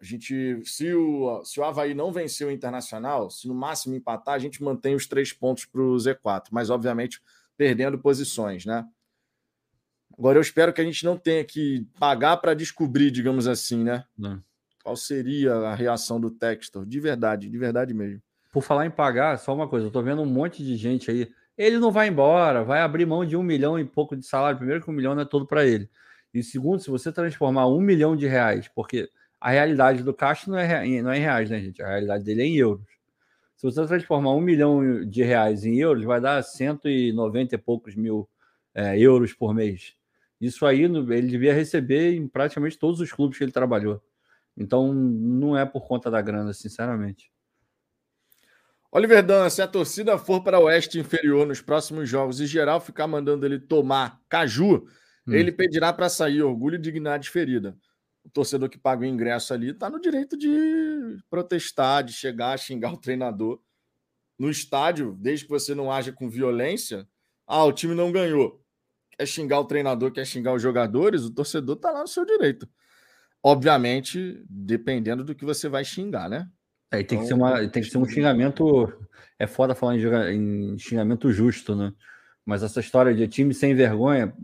A gente, se o, se o Havaí não vencer o Internacional, se no máximo empatar, a gente mantém os três pontos para o Z4, mas obviamente perdendo posições, né? Agora eu espero que a gente não tenha que pagar para descobrir, digamos assim, né? Não. Qual seria a reação do Textor? De verdade, de verdade mesmo. Por falar em pagar, só uma coisa, eu tô vendo um monte de gente aí. Ele não vai embora, vai abrir mão de um milhão e pouco de salário. Primeiro, que um milhão não é todo para ele. E segundo, se você transformar um milhão de reais, porque a realidade do Caixa não é, rea- não é em reais, né, gente? A realidade dele é em euros. Se você transformar um milhão de reais em euros, vai dar 190 e poucos mil é, euros por mês. Isso aí ele devia receber em praticamente todos os clubes que ele trabalhou. Então não é por conta da grana, sinceramente. Oliver Dan, se a torcida for para o Oeste Inferior nos próximos jogos e geral ficar mandando ele tomar caju, Hum. ele pedirá para sair orgulho e dignidade ferida. O torcedor que paga o ingresso ali está no direito de protestar, de chegar, xingar o treinador. No estádio, desde que você não haja com violência, ah, o time não ganhou. Quer xingar o treinador, quer xingar os jogadores, o torcedor está lá no seu direito. Obviamente, dependendo do que você vai xingar, né? É, tem que ser Então, uma, tem que ser um xingamento. É foda falar em, em xingamento justo, né? Mas essa história de time sem vergonha,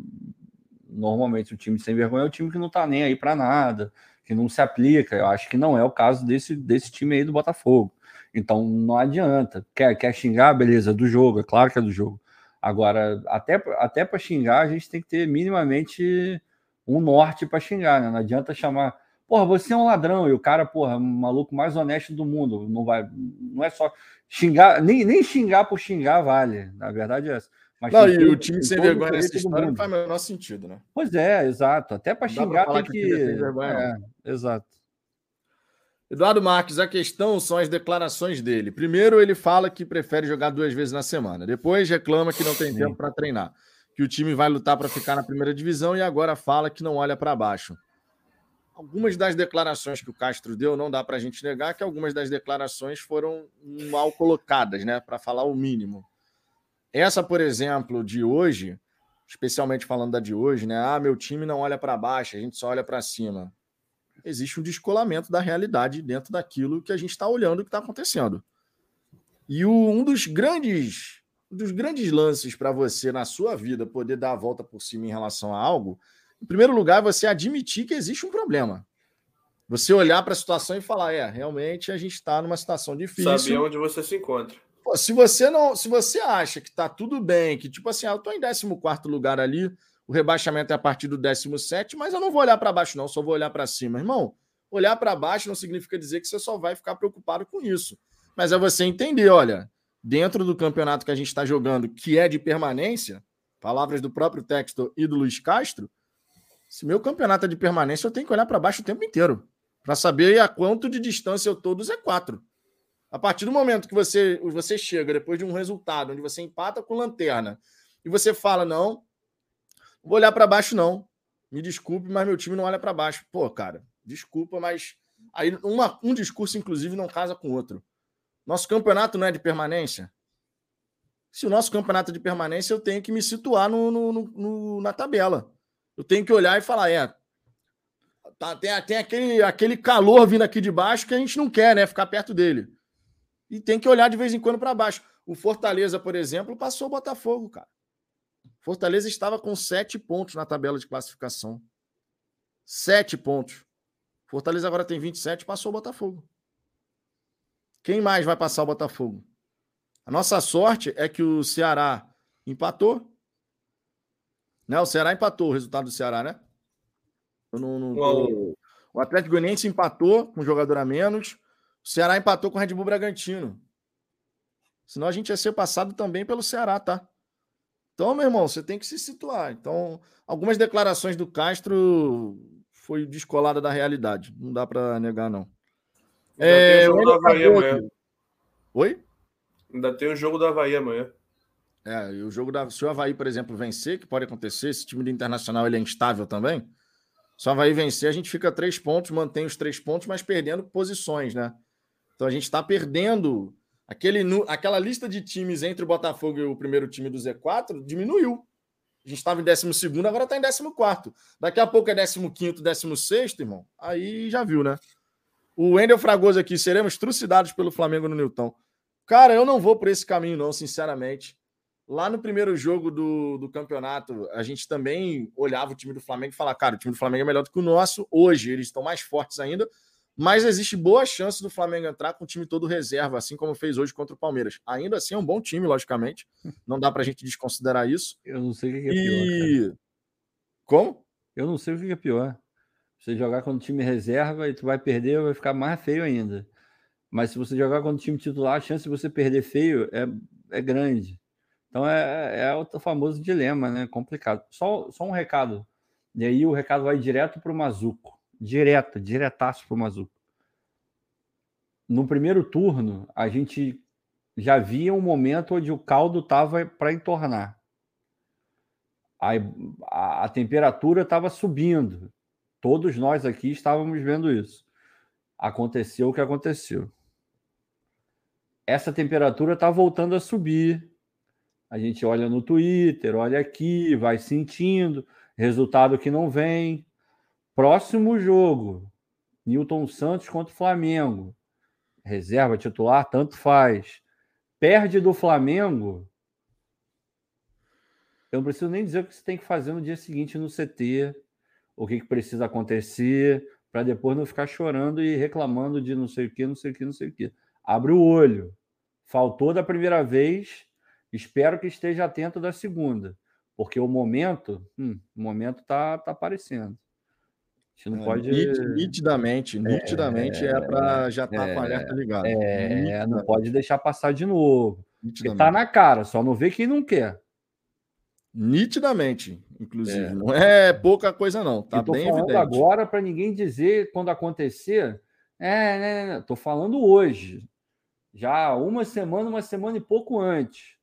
normalmente o time sem vergonha é o time que não tá nem aí para nada, que não se aplica. Eu acho que não é o caso desse, desse time aí do Botafogo. Então não adianta. Quer, quer xingar, beleza, do jogo, é claro que é do jogo. Agora, até, até para xingar, a gente tem que ter minimamente um norte para xingar, né? Não adianta chamar porra, você é um ladrão, e o cara, porra, o maluco mais honesto do mundo. Não vai, não é só xingar, nem, nem xingar por xingar vale. Na verdade é essa. Mas Não, e o time sem vergonha nessa história não faz o menor sentido, né? Pois é, exato. Até para pra xingar tem que é que. vergonha, É, exato. Eduardo Marques, a questão são as declarações dele. Primeiro, ele fala que prefere jogar duas vezes na semana. Depois, reclama que não tem tempo para treinar. Que o time vai lutar para ficar na primeira divisão e agora fala que não olha para baixo. Algumas das declarações que o Castro deu, não dá para a gente negar que algumas das declarações foram mal colocadas, né? Para falar o mínimo. Essa, por exemplo, de hoje, especialmente falando da de hoje, né? Ah, meu time não olha para baixo, a gente só olha para cima existe um descolamento da realidade dentro daquilo que a gente está olhando que está acontecendo. E o- um dos grandes, um dos grandes lances para você na sua vida poder dar a volta por cima em relação a algo, em primeiro lugar, é você admitir que existe um problema. Você olhar para a situação e falar, é, realmente a gente está numa situação difícil. Saber onde você se encontra. Pô, se você não, se você acha que tá tudo bem, que tipo assim, ah, eu tô em 14 lugar ali, o rebaixamento é a partir do 17, mas eu não vou olhar para baixo não, só vou olhar para cima, irmão. Olhar para baixo não significa dizer que você só vai ficar preocupado com isso. Mas é você entender, olha, dentro do campeonato que a gente está jogando, que é de permanência, palavras do próprio texto e do Luiz Castro, se meu campeonato é de permanência, eu tenho que olhar para baixo o tempo inteiro, para saber a quanto de distância eu tô do Z4. A partir do momento que você, você chega depois de um resultado onde você empata com lanterna e você fala: não, vou olhar para baixo, não. Me desculpe, mas meu time não olha para baixo. Pô, cara, desculpa, mas aí uma, um discurso, inclusive, não casa com outro. Nosso campeonato não é de permanência. Se o nosso campeonato é de permanência, eu tenho que me situar no, no, no, na tabela. Eu tenho que olhar e falar, é. Tá, tem tem aquele, aquele calor vindo aqui de baixo que a gente não quer, né? Ficar perto dele. E tem que olhar de vez em quando para baixo. O Fortaleza, por exemplo, passou o Botafogo, cara. Fortaleza estava com sete pontos na tabela de classificação. Sete pontos. Fortaleza agora tem 27, passou o Botafogo. Quem mais vai passar o Botafogo? A nossa sorte é que o Ceará empatou. Né? O Ceará empatou o resultado do Ceará, né? Eu não, não. O Atlético Goianiense empatou com um jogador a menos. O Ceará empatou com o Red Bull Bragantino. Senão a gente ia ser passado também pelo Ceará, tá? Então, meu irmão, você tem que se situar. Então, algumas declarações do Castro foi descolada da realidade. Não dá para negar, não. Ainda é, tem o jogo do Havaí amanhã. Oi? Ainda tem o jogo do Havaí amanhã. É, e o jogo da. Se o Havaí, por exemplo, vencer, que pode acontecer, esse time do Internacional ele é instável também. Se o Havaí vencer, a gente fica três pontos, mantém os três pontos, mas perdendo posições, né? Então a gente está perdendo. Aquele, aquela lista de times entre o Botafogo e o primeiro time do Z4 diminuiu. A gente estava em 12, agora está em 14. Daqui a pouco é 15, 16, irmão. Aí já viu, né? O Wendel Fragoso aqui, seremos trucidados pelo Flamengo no Newton. Cara, eu não vou por esse caminho, não, sinceramente. Lá no primeiro jogo do, do campeonato, a gente também olhava o time do Flamengo e falava, cara, o time do Flamengo é melhor do que o nosso. Hoje, eles estão mais fortes ainda, mas existe boa chance do Flamengo entrar com o time todo reserva, assim como fez hoje contra o Palmeiras. Ainda assim, é um bom time, logicamente. Não dá pra gente desconsiderar isso. Eu não sei o que é pior. Cara. Como? Eu não sei o que é pior. Você jogar com o time reserva e tu vai perder, vai ficar mais feio ainda. Mas se você jogar com o time titular, a chance de você perder feio é, é grande. Então é, é o famoso dilema, né? Complicado. Só, só um recado. E aí o recado vai direto para o Mazuco. Direto, diretaço para o Mazuco. No primeiro turno, a gente já via um momento onde o caldo estava para entornar. A, a, a temperatura estava subindo. Todos nós aqui estávamos vendo isso. Aconteceu o que aconteceu. Essa temperatura está voltando a subir. A gente olha no Twitter, olha aqui, vai sentindo, resultado que não vem. Próximo jogo, Newton Santos contra o Flamengo. Reserva titular, tanto faz. Perde do Flamengo. Eu não preciso nem dizer o que você tem que fazer no dia seguinte no CT, o que, que precisa acontecer, para depois não ficar chorando e reclamando de não sei o que, não sei o que, não sei o que. Abre o olho. Faltou da primeira vez, espero que esteja atento da segunda, porque o momento, hum, o momento tá, tá aparecendo. Gente não é, pode. Nitidamente, nitidamente é, é para já estar tá é, com a alerta ligada. É, não pode deixar passar de novo. Porque tá na cara, só não vê quem não quer. Nitidamente, inclusive. É. Não é pouca coisa, não. Tá bem falando evidente. agora para ninguém dizer quando acontecer. É, né, né, tô falando hoje. Já uma semana, uma semana e pouco antes.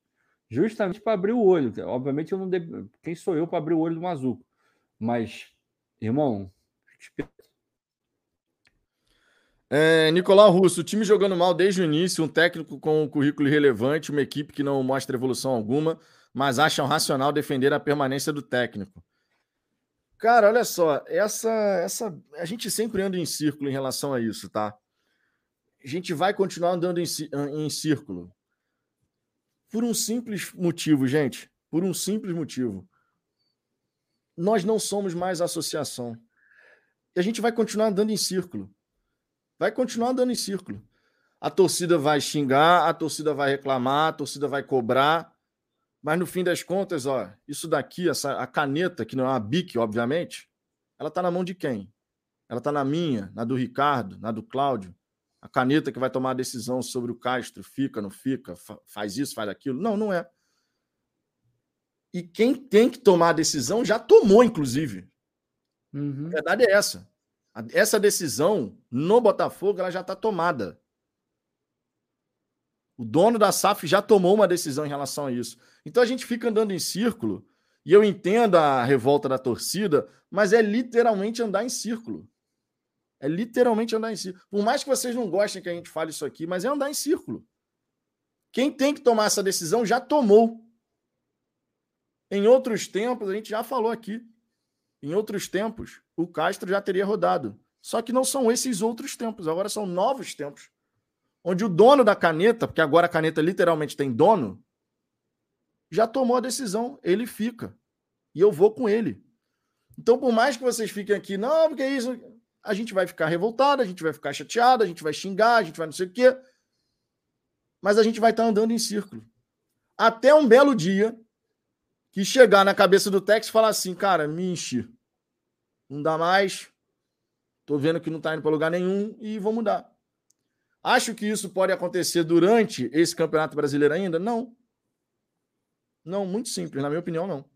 Justamente para abrir o olho. Obviamente, eu não de... quem sou eu para abrir o olho do Mazuco? Mas, irmão, é, Nicolau Russo, time jogando mal desde o início, um técnico com um currículo irrelevante, uma equipe que não mostra evolução alguma mas acham racional defender a permanência do técnico. Cara, olha só, essa, essa, a gente sempre anda em círculo em relação a isso, tá? A gente vai continuar andando em, em círculo por um simples motivo, gente. Por um simples motivo. Nós não somos mais associação. E a gente vai continuar andando em círculo. Vai continuar andando em círculo. A torcida vai xingar, a torcida vai reclamar, a torcida vai cobrar. Mas no fim das contas, ó, isso daqui, essa, a caneta, que não é uma BIC, obviamente, ela está na mão de quem? Ela está na minha, na do Ricardo, na do Cláudio. A caneta que vai tomar a decisão sobre o Castro, fica, não fica, faz isso, faz aquilo. Não, não é. E quem tem que tomar a decisão já tomou, inclusive. Uhum. A verdade é essa. Essa decisão no Botafogo ela já está tomada. O dono da SAF já tomou uma decisão em relação a isso. Então a gente fica andando em círculo E eu entendo a revolta da torcida, mas é literalmente andar em círculo. É literalmente andar em círculo. Por mais que vocês não gostem que a gente fale isso aqui, mas é andar em círculo. Quem tem que tomar essa decisão já tomou. Em outros tempos, a gente já falou aqui. Em outros tempos, o Castro já teria rodado. Só que não são esses outros tempos, agora são novos tempos. Onde o dono da caneta, porque agora a caneta literalmente tem dono, já tomou a decisão, ele fica. E eu vou com ele. Então, por mais que vocês fiquem aqui, não, porque é isso, a gente vai ficar revoltado, a gente vai ficar chateado, a gente vai xingar, a gente vai não sei o quê. Mas a gente vai estar andando em círculo. Até um belo dia que chegar na cabeça do Tex e falar assim, cara, me. Não dá mais. Tô vendo que não tá indo para lugar nenhum e vou mudar. Acho que isso pode acontecer durante esse Campeonato Brasileiro ainda? Não. Não, muito simples, na minha opinião, não.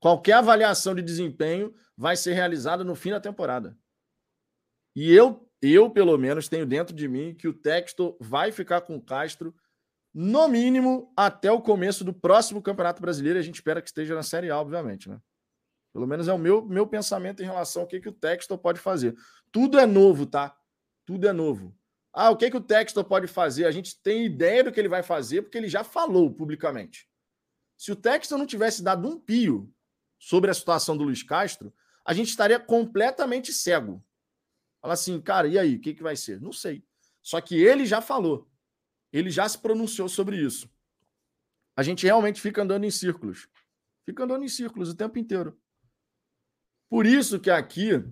Qualquer avaliação de desempenho vai ser realizada no fim da temporada. E eu, eu pelo menos, tenho dentro de mim que o Texto vai ficar com o Castro no mínimo até o começo do próximo Campeonato Brasileiro. A gente espera que esteja na Série A, obviamente, né? Pelo menos é o meu, meu pensamento em relação ao que, que o Texto pode fazer. Tudo é novo, tá? Tudo é novo. Ah, o que, que o Texto pode fazer? A gente tem ideia do que ele vai fazer, porque ele já falou publicamente. Se o Texton não tivesse dado um pio sobre a situação do Luiz Castro, a gente estaria completamente cego. Fala assim, cara, e aí, o que, que vai ser? Não sei. Só que ele já falou. Ele já se pronunciou sobre isso. A gente realmente fica andando em círculos. Fica andando em círculos o tempo inteiro. Por isso que aqui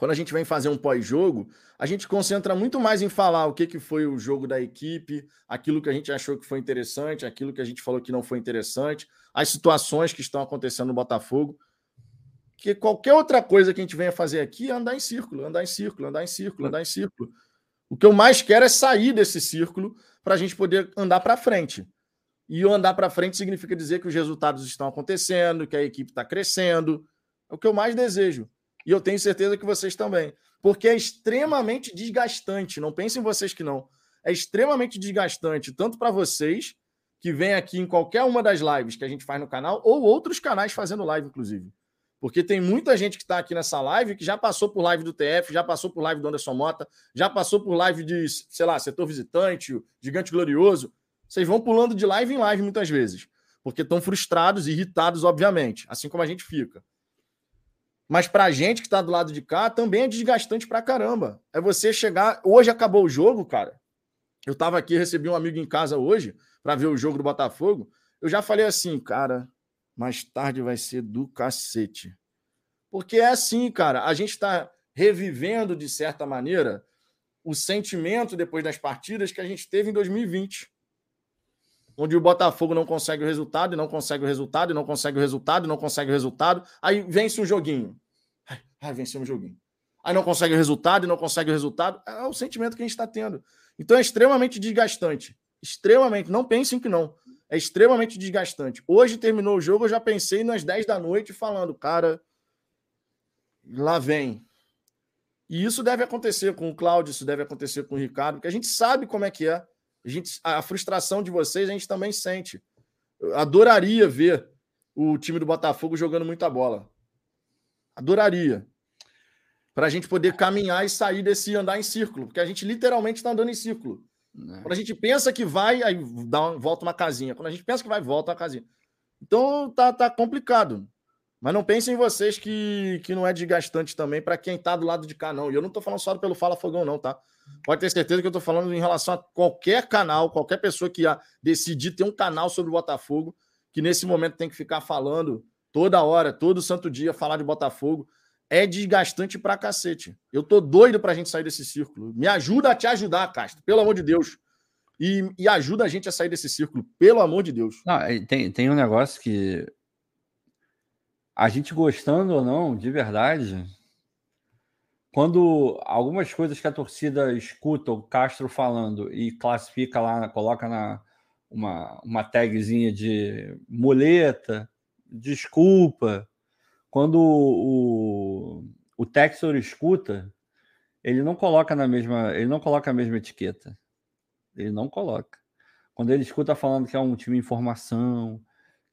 quando a gente vem fazer um pós-jogo, a gente concentra muito mais em falar o que, que foi o jogo da equipe, aquilo que a gente achou que foi interessante, aquilo que a gente falou que não foi interessante, as situações que estão acontecendo no Botafogo. Que qualquer outra coisa que a gente venha fazer aqui é andar em círculo, andar em círculo, andar em círculo, andar em círculo. O que eu mais quero é sair desse círculo para a gente poder andar para frente. E andar para frente significa dizer que os resultados estão acontecendo, que a equipe está crescendo. É o que eu mais desejo. E eu tenho certeza que vocês também. Porque é extremamente desgastante. Não pensem vocês que não. É extremamente desgastante, tanto para vocês, que vêm aqui em qualquer uma das lives que a gente faz no canal, ou outros canais fazendo live, inclusive. Porque tem muita gente que está aqui nessa live que já passou por live do TF, já passou por live do Anderson Mota, já passou por live de, sei lá, setor visitante, gigante glorioso. Vocês vão pulando de live em live muitas vezes. Porque estão frustrados, irritados, obviamente. Assim como a gente fica. Mas para a gente que está do lado de cá, também é desgastante para caramba. É você chegar. Hoje acabou o jogo, cara. Eu estava aqui, recebi um amigo em casa hoje para ver o jogo do Botafogo. Eu já falei assim, cara, mais tarde vai ser do cacete. Porque é assim, cara. A gente está revivendo, de certa maneira, o sentimento depois das partidas que a gente teve em 2020. Onde o Botafogo não consegue o resultado, e não consegue o resultado, e não consegue o resultado, e não consegue o resultado. Aí vence um joguinho. Ai, ai venceu um joguinho. Aí não consegue o resultado, e não consegue o resultado. É o sentimento que a gente está tendo. Então é extremamente desgastante. Extremamente. Não pensem que não. É extremamente desgastante. Hoje terminou o jogo, eu já pensei nas 10 da noite falando, cara, lá vem. E isso deve acontecer com o Cláudio, isso deve acontecer com o Ricardo, porque a gente sabe como é que é. A, gente, a frustração de vocês a gente também sente. Eu adoraria ver o time do Botafogo jogando muita bola. Adoraria. Para a gente poder caminhar e sair desse andar em círculo, porque a gente literalmente está andando em círculo. É. Quando a gente pensa que vai, aí dá volta uma casinha. Quando a gente pensa que vai, volta uma casinha. Então tá, tá complicado. Mas não pensem em vocês que, que não é desgastante também para quem está do lado de cá, não. E eu não estou falando só pelo Fala Fogão, não, tá? Pode ter certeza que eu estou falando em relação a qualquer canal, qualquer pessoa que decidir ter um canal sobre o Botafogo, que nesse momento tem que ficar falando toda hora, todo santo dia, falar de Botafogo. É desgastante pra cacete. Eu tô doido pra gente sair desse círculo. Me ajuda a te ajudar, Castro, pelo amor de Deus. E, e ajuda a gente a sair desse círculo, pelo amor de Deus. Não, tem, tem um negócio que a gente gostando ou não, de verdade, quando algumas coisas que a torcida escuta o Castro falando e classifica lá, coloca na uma, uma tagzinha de muleta, desculpa, quando o, o Texor escuta, ele não coloca na mesma, ele não coloca a mesma etiqueta. Ele não coloca. Quando ele escuta falando que é um time em formação,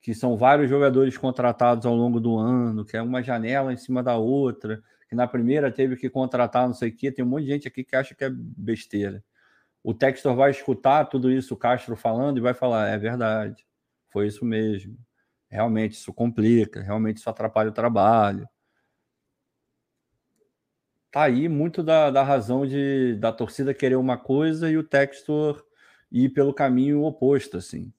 que são vários jogadores contratados ao longo do ano, que é uma janela em cima da outra, que na primeira teve que contratar não sei o quê. Tem um monte de gente aqui que acha que é besteira. O Textor vai escutar tudo isso, o Castro falando, e vai falar: é verdade, foi isso mesmo. Realmente isso complica, realmente isso atrapalha o trabalho. Tá aí muito da, da razão de da torcida querer uma coisa e o Textor ir pelo caminho oposto, assim.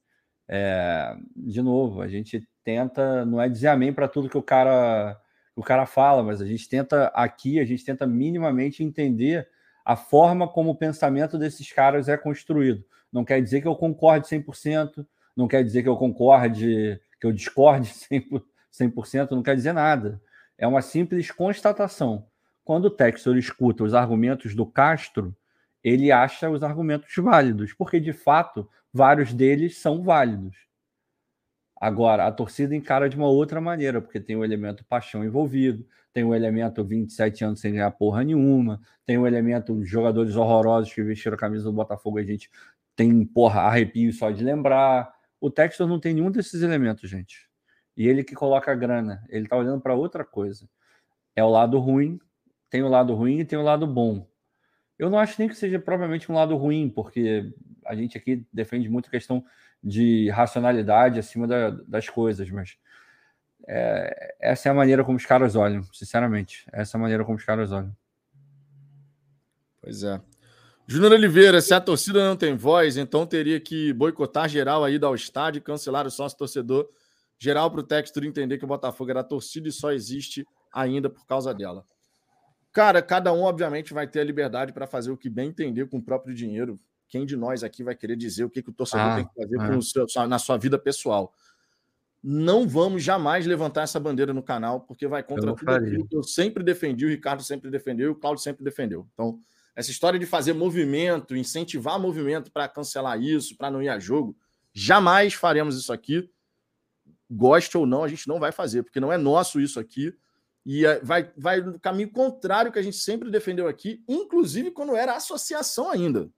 É, de novo, a gente tenta, não é dizer amém para tudo que o cara o cara fala, mas a gente tenta aqui, a gente tenta minimamente entender a forma como o pensamento desses caras é construído. Não quer dizer que eu concorde 100%, não quer dizer que eu concorde, que eu discorde 100%, 100% não quer dizer nada. É uma simples constatação. Quando o Textor escuta os argumentos do Castro, ele acha os argumentos válidos, porque de fato vários deles são válidos. Agora, a torcida encara de uma outra maneira, porque tem o elemento paixão envolvido, tem o elemento 27 anos sem ganhar porra nenhuma, tem o elemento jogadores horrorosos que vestiram a camisa do Botafogo, a gente tem, porra, arrepio só de lembrar. O Textor não tem nenhum desses elementos, gente. E ele que coloca a grana, ele tá olhando para outra coisa. É o lado ruim, tem o lado ruim e tem o lado bom. Eu não acho nem que seja propriamente um lado ruim, porque a gente aqui defende muito a questão de racionalidade acima da, das coisas, mas é, essa é a maneira como os caras olham, sinceramente. Essa é a maneira como os caras olham. Pois é. Júnior Oliveira, se a torcida não tem voz, então teria que boicotar geral aí ao estádio, cancelar o sócio torcedor geral para o Textor entender que o Botafogo era torcida e só existe ainda por causa dela. Cara, cada um, obviamente, vai ter a liberdade para fazer o que bem entender com o próprio dinheiro. Quem de nós aqui vai querer dizer o que, que o torcedor ah, tem que fazer é. seu, na sua vida pessoal? Não vamos jamais levantar essa bandeira no canal, porque vai contra tudo aquilo que eu sempre defendi, o Ricardo sempre defendeu, o Claudio sempre defendeu. Então, essa história de fazer movimento, incentivar movimento para cancelar isso, para não ir a jogo, jamais faremos isso aqui. Goste ou não, a gente não vai fazer, porque não é nosso isso aqui. E vai, vai no caminho contrário que a gente sempre defendeu aqui, inclusive quando era associação ainda.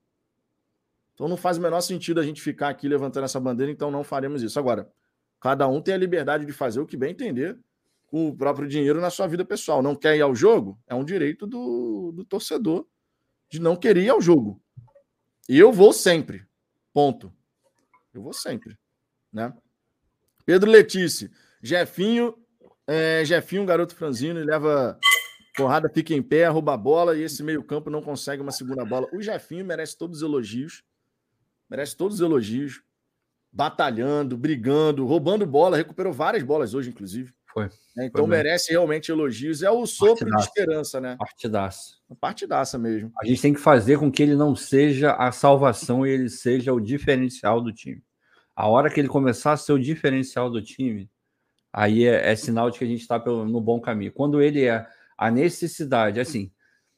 Então não faz o menor sentido a gente ficar aqui levantando essa bandeira, então não faremos isso. Agora, cada um tem a liberdade de fazer o que bem entender com o próprio dinheiro na sua vida pessoal. Não quer ir ao jogo? É um direito do, do torcedor de não querer ir ao jogo. E eu vou sempre. Ponto. Eu vou sempre. Né? Pedro Letícia. Jefinho é, Jefinho, garoto franzino, ele leva porrada, fica em pé, rouba a bola e esse meio-campo não consegue uma segunda bola. O Jefinho merece todos os elogios. Merece todos os elogios. Batalhando, brigando, roubando bola, recuperou várias bolas hoje, inclusive. Foi. É, então Foi merece realmente elogios. É o sopro partidaça. de esperança, né? Partidaça. Partidaça mesmo. A gente tem que fazer com que ele não seja a salvação e ele seja o diferencial do time. A hora que ele começar a ser o diferencial do time, aí é, é sinal de que a gente está no bom caminho. Quando ele é a necessidade, assim,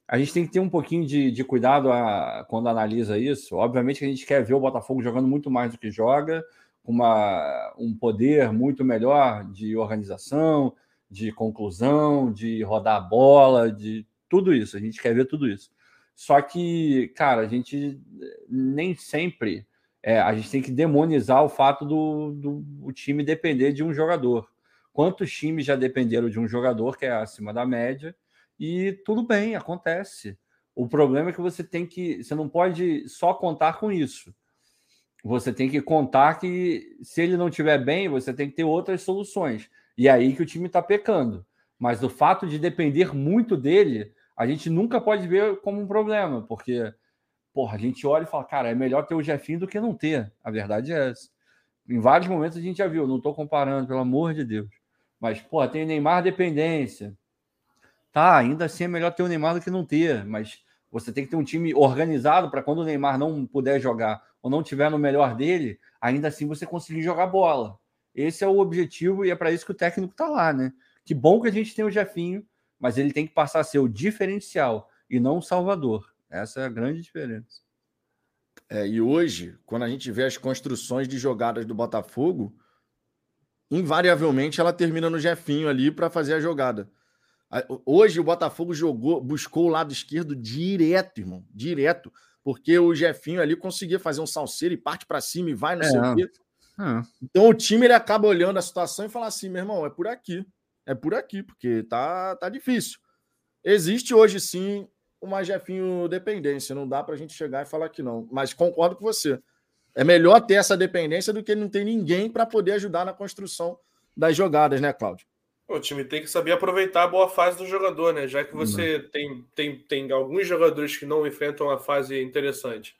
a gente tem que ter um pouquinho de, de cuidado a, quando analisa isso. Obviamente que a gente quer ver o Botafogo jogando muito mais do que joga, uma, um poder muito melhor de organização, de conclusão, de rodar a bola, de tudo isso. A gente quer ver tudo isso. Só que, cara, a gente nem sempre é, a gente tem que demonizar o fato do, do o time depender de um jogador. Quantos times já dependeram de um jogador que é acima da média? E tudo bem, acontece. O problema é que você tem que. Você não pode só contar com isso. Você tem que contar que se ele não estiver bem, você tem que ter outras soluções. E é aí que o time está pecando. Mas o fato de depender muito dele, a gente nunca pode ver como um problema, porque porra, a gente olha e fala, cara, é melhor ter o Jefinho do que não ter. A verdade é essa. Em vários momentos a gente já viu, não estou comparando, pelo amor de Deus. Mas, pô, tem Neymar dependência. Tá, ainda assim é melhor ter o Neymar do que não ter, mas você tem que ter um time organizado para quando o Neymar não puder jogar ou não tiver no melhor dele, ainda assim você conseguir jogar bola. Esse é o objetivo e é para isso que o técnico está lá, né? Que bom que a gente tem o Jefinho, mas ele tem que passar a ser o diferencial e não o salvador. Essa é a grande diferença. É, e hoje, quando a gente vê as construções de jogadas do Botafogo, invariavelmente ela termina no Jefinho ali para fazer a jogada. Hoje o Botafogo jogou, buscou o lado esquerdo direto, irmão, direto, porque o Jefinho ali conseguia fazer um salseiro e parte para cima e vai no é. seu É. Então o time ele acaba olhando a situação e fala assim, meu irmão, é por aqui. É por aqui, porque tá, tá difícil. Existe hoje sim uma Jefinho dependência. Não dá para a gente chegar e falar que não. Mas concordo com você. É melhor ter essa dependência do que não ter ninguém para poder ajudar na construção das jogadas, né, Cláudio? O time tem que saber aproveitar a boa fase do jogador, né? Já que você uhum. tem, tem, tem alguns jogadores que não enfrentam uma fase interessante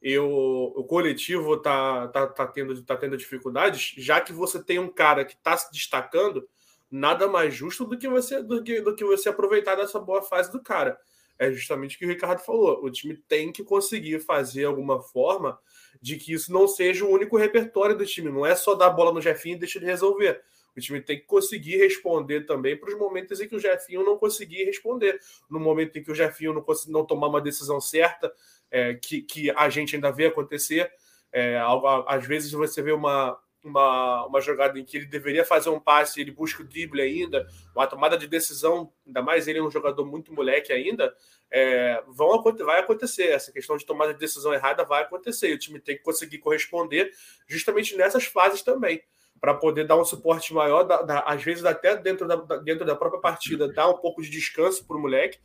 e o, o coletivo tá, tá, tá, tendo, tá tendo dificuldades, já que você tem um cara que está se destacando, nada mais justo do que você do que, do que você aproveitar dessa boa fase do cara. É justamente o que o Ricardo falou. O time tem que conseguir fazer alguma forma de que isso não seja o único repertório do time. Não é só dar a bola no Jefinho e deixar ele resolver. O time tem que conseguir responder também para os momentos em que o Jefinho não conseguir responder. No momento em que o Jefinho não, não tomar uma decisão certa, é, que, que a gente ainda vê acontecer. É, às vezes você vê uma, uma, uma jogada em que ele deveria fazer um passe, ele busca o drible ainda, uma tomada de decisão, ainda mais ele é um jogador muito moleque ainda, é, vão, vai acontecer. Essa questão de tomada de decisão errada vai acontecer. O time tem que conseguir corresponder justamente nessas fases também para poder dar um suporte maior, da, da, às vezes até dentro da, dentro da própria partida, dar um pouco de descanso para o moleque,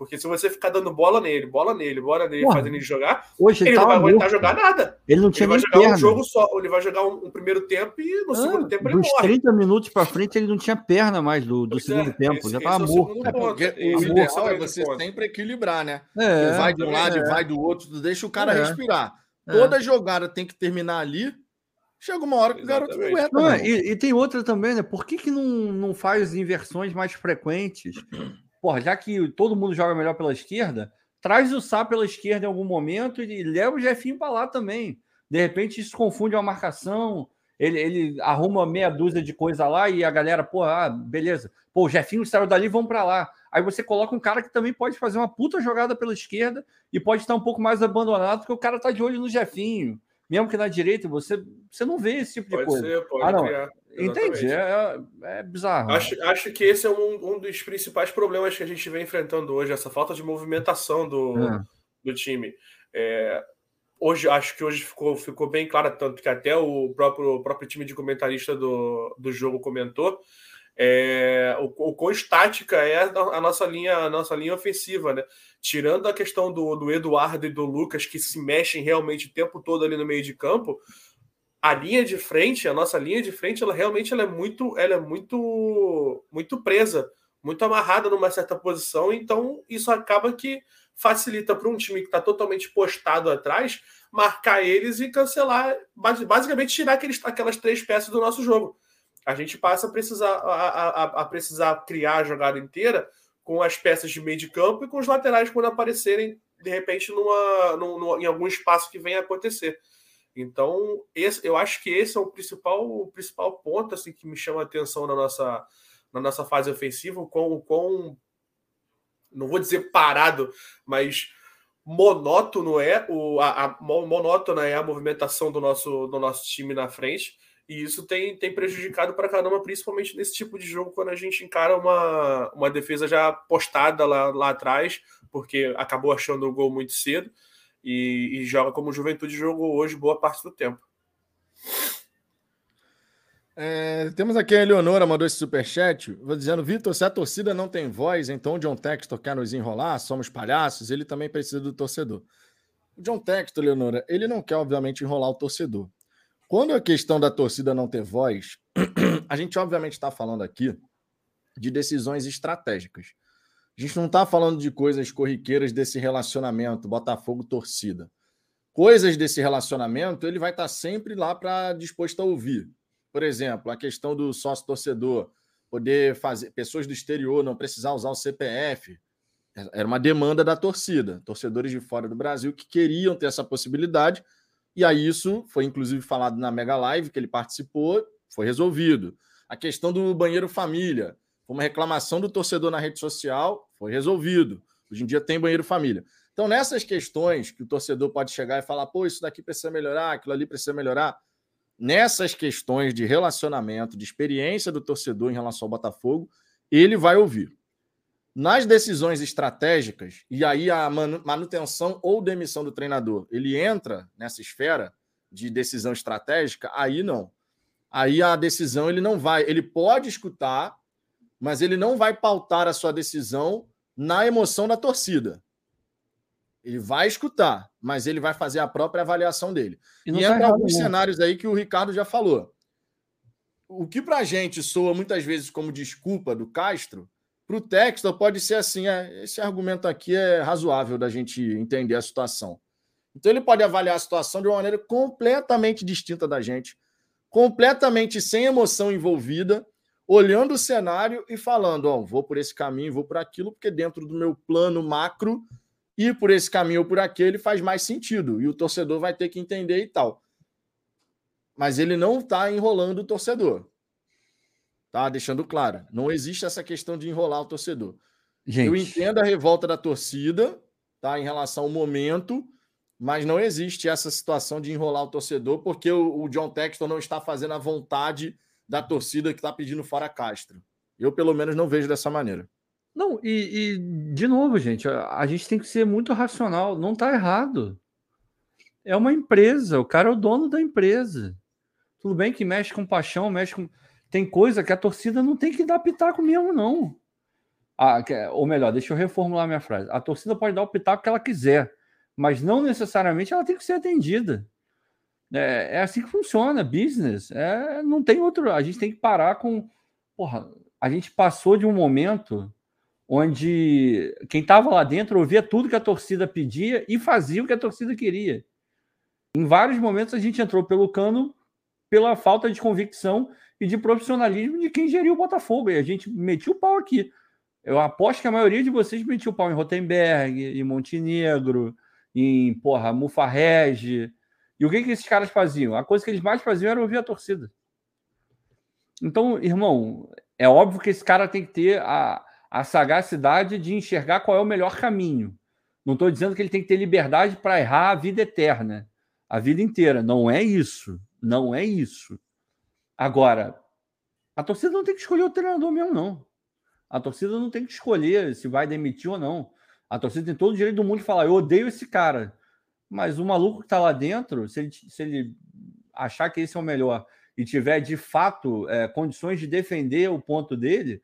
porque se você ficar dando bola nele, bola nele, bola nele, Porra, fazendo ele jogar, hoje ele, ele não vai aguentar jogar nada. Ele não tinha ele vai jogar perna. um jogo só, ele vai jogar um, um primeiro tempo e no ah, segundo tempo ele dos morre. 30 minutos para frente ele não tinha perna mais do, do segundo é, tempo, esse, já estava é morto. É porque o ideal é você ponto. sempre equilibrar, né? É, vai de um lado e vai do outro, deixa o cara é. respirar. É. Toda jogada tem que terminar ali. Chega uma hora que Exatamente. o garoto não aguenta. Não, e, e, tem outra também, né? Por que, que não, não faz inversões mais frequentes? porra, já que todo mundo joga melhor pela esquerda, traz o Sá pela esquerda em algum momento e leva o Jefinho para lá também. De repente isso confunde uma marcação, ele, ele arruma meia dúzia de coisa lá e a galera, pô, ah, beleza. Pô, o Jefinho saiu dali, vamos para lá. Aí você coloca um cara que também pode fazer uma puta jogada pela esquerda e pode estar um pouco mais abandonado, porque o cara tá de olho no Jefinho. Mesmo que na direita, você, você não vê esse tipo de pode coisa. Ser, pode ah, não. Criar. Entendi, é, é bizarro. Acho, acho que esse é um, um dos principais problemas que a gente vem enfrentando hoje, essa falta de movimentação do, é. do time. É, hoje, acho que hoje ficou, ficou bem claro, tanto que até o próprio, o próprio time de comentarista do, do jogo comentou, é, o, o quão estática é a nossa linha, a nossa linha ofensiva, né? Tirando a questão do, do Eduardo e do Lucas, que se mexem realmente o tempo todo ali no meio de campo, a linha de frente, a nossa linha de frente, ela realmente ela é muito, ela é muito, muito presa, muito amarrada numa certa posição. Então isso acaba que facilita para um time que está totalmente postado atrás marcar eles e cancelar, basicamente tirar aqueles, aquelas três peças do nosso jogo. A gente passa a precisar, a, a, a precisar criar a jogada inteira com as peças de meio de campo e com os laterais quando aparecerem de repente numa, numa, em algum espaço que venha acontecer. Então, esse, eu acho que esse é o principal, o principal ponto assim, que me chama a atenção na nossa, na nossa fase ofensiva, com com não vou dizer parado, mas monótono é o a, a, monótona é a movimentação do nosso do nosso time na frente e isso tem, tem prejudicado para caramba, principalmente nesse tipo de jogo quando a gente encara uma, uma defesa já postada lá, lá atrás, porque acabou achando o gol muito cedo e, e joga como Juventude jogou hoje boa parte do tempo. É, temos aqui a Eleonora, mandou esse superchat, dizendo, Vitor, se a torcida não tem voz, então o John Textor quer nos enrolar, somos palhaços, ele também precisa do torcedor. O John Textor, Eleonora, ele não quer, obviamente, enrolar o torcedor. Quando a questão da torcida não ter voz, a gente, obviamente, está falando aqui de decisões estratégicas. A gente não está falando de coisas corriqueiras desse relacionamento, Botafogo-torcida. Coisas desse relacionamento, ele vai estar tá sempre lá para disposto a ouvir. Por exemplo, a questão do sócio-torcedor, poder fazer pessoas do exterior não precisar usar o CPF. Era uma demanda da torcida, torcedores de fora do Brasil que queriam ter essa possibilidade. E aí, isso foi inclusive falado na Mega Live que ele participou, foi resolvido. A questão do banheiro família. Foi uma reclamação do torcedor na rede social, foi resolvido. Hoje em dia tem banheiro família. Então, nessas questões que o torcedor pode chegar e falar, pô, isso daqui precisa melhorar, aquilo ali precisa melhorar. Nessas questões de relacionamento, de experiência do torcedor em relação ao Botafogo, ele vai ouvir. Nas decisões estratégicas, e aí a manutenção ou demissão do treinador, ele entra nessa esfera, de decisão estratégica, aí não. Aí a decisão ele não vai, ele pode escutar, mas ele não vai pautar a sua decisão na emoção da torcida. Ele vai escutar, mas ele vai fazer a própria avaliação dele. E, e tá entra alguns né? cenários aí que o Ricardo já falou. O que para a gente soa muitas vezes como desculpa do Castro, para o Textor pode ser assim: é, esse argumento aqui é razoável da gente entender a situação. Então ele pode avaliar a situação de uma maneira completamente distinta da gente, completamente sem emoção envolvida, olhando o cenário e falando: ó, oh, vou por esse caminho, vou por aquilo, porque dentro do meu plano macro ir por esse caminho ou por aquele faz mais sentido. E o torcedor vai ter que entender e tal. Mas ele não está enrolando o torcedor. Tá? Deixando claro. Não existe essa questão de enrolar o torcedor. Gente. Eu entendo a revolta da torcida, tá? Em relação ao momento, mas não existe essa situação de enrolar o torcedor, porque o, o John Texton não está fazendo a vontade da torcida que está pedindo fora Castro. Eu, pelo menos, não vejo dessa maneira. Não, e, e, de novo, gente, a, a, gente tem que ser muito racional. Não está errado. É uma empresa, o cara é o dono da empresa. Tudo bem que mexe com paixão, mexe com. Tem coisa que a torcida não tem que dar pitaco mesmo, não. Ah, ou melhor, deixa eu reformular minha frase. A torcida pode dar o pitaco que ela quiser, mas não necessariamente ela tem que ser atendida. É, é assim que funciona, business. É, não tem outro. A gente tem que parar com. Porra, a gente passou de um momento onde quem estava lá dentro ouvia tudo que a torcida pedia e fazia o que a torcida queria. Em vários momentos a gente entrou pelo cano pela falta de convicção e de profissionalismo de quem geria o Botafogo. E a gente metia o pau aqui. Eu aposto que a maioria de vocês metia o pau em Rotenberg, em Montenegro, em porra, Mufarrege, e o que, que esses caras faziam? A coisa que eles mais faziam era ouvir a torcida. Então, irmão, é óbvio que esse cara tem que ter a, a sagacidade de enxergar qual é o melhor caminho. Não estou dizendo que ele tem que ter liberdade para errar a vida eterna, a vida inteira. Não é isso. Não é isso. Agora, a torcida não tem que escolher o treinador mesmo, não. A torcida não tem que escolher se vai demitir ou não. A torcida tem todo o direito do mundo de falar: eu odeio esse cara. Mas o maluco que está lá dentro, se ele, se ele achar que esse é o melhor e tiver de fato é, condições de defender o ponto dele,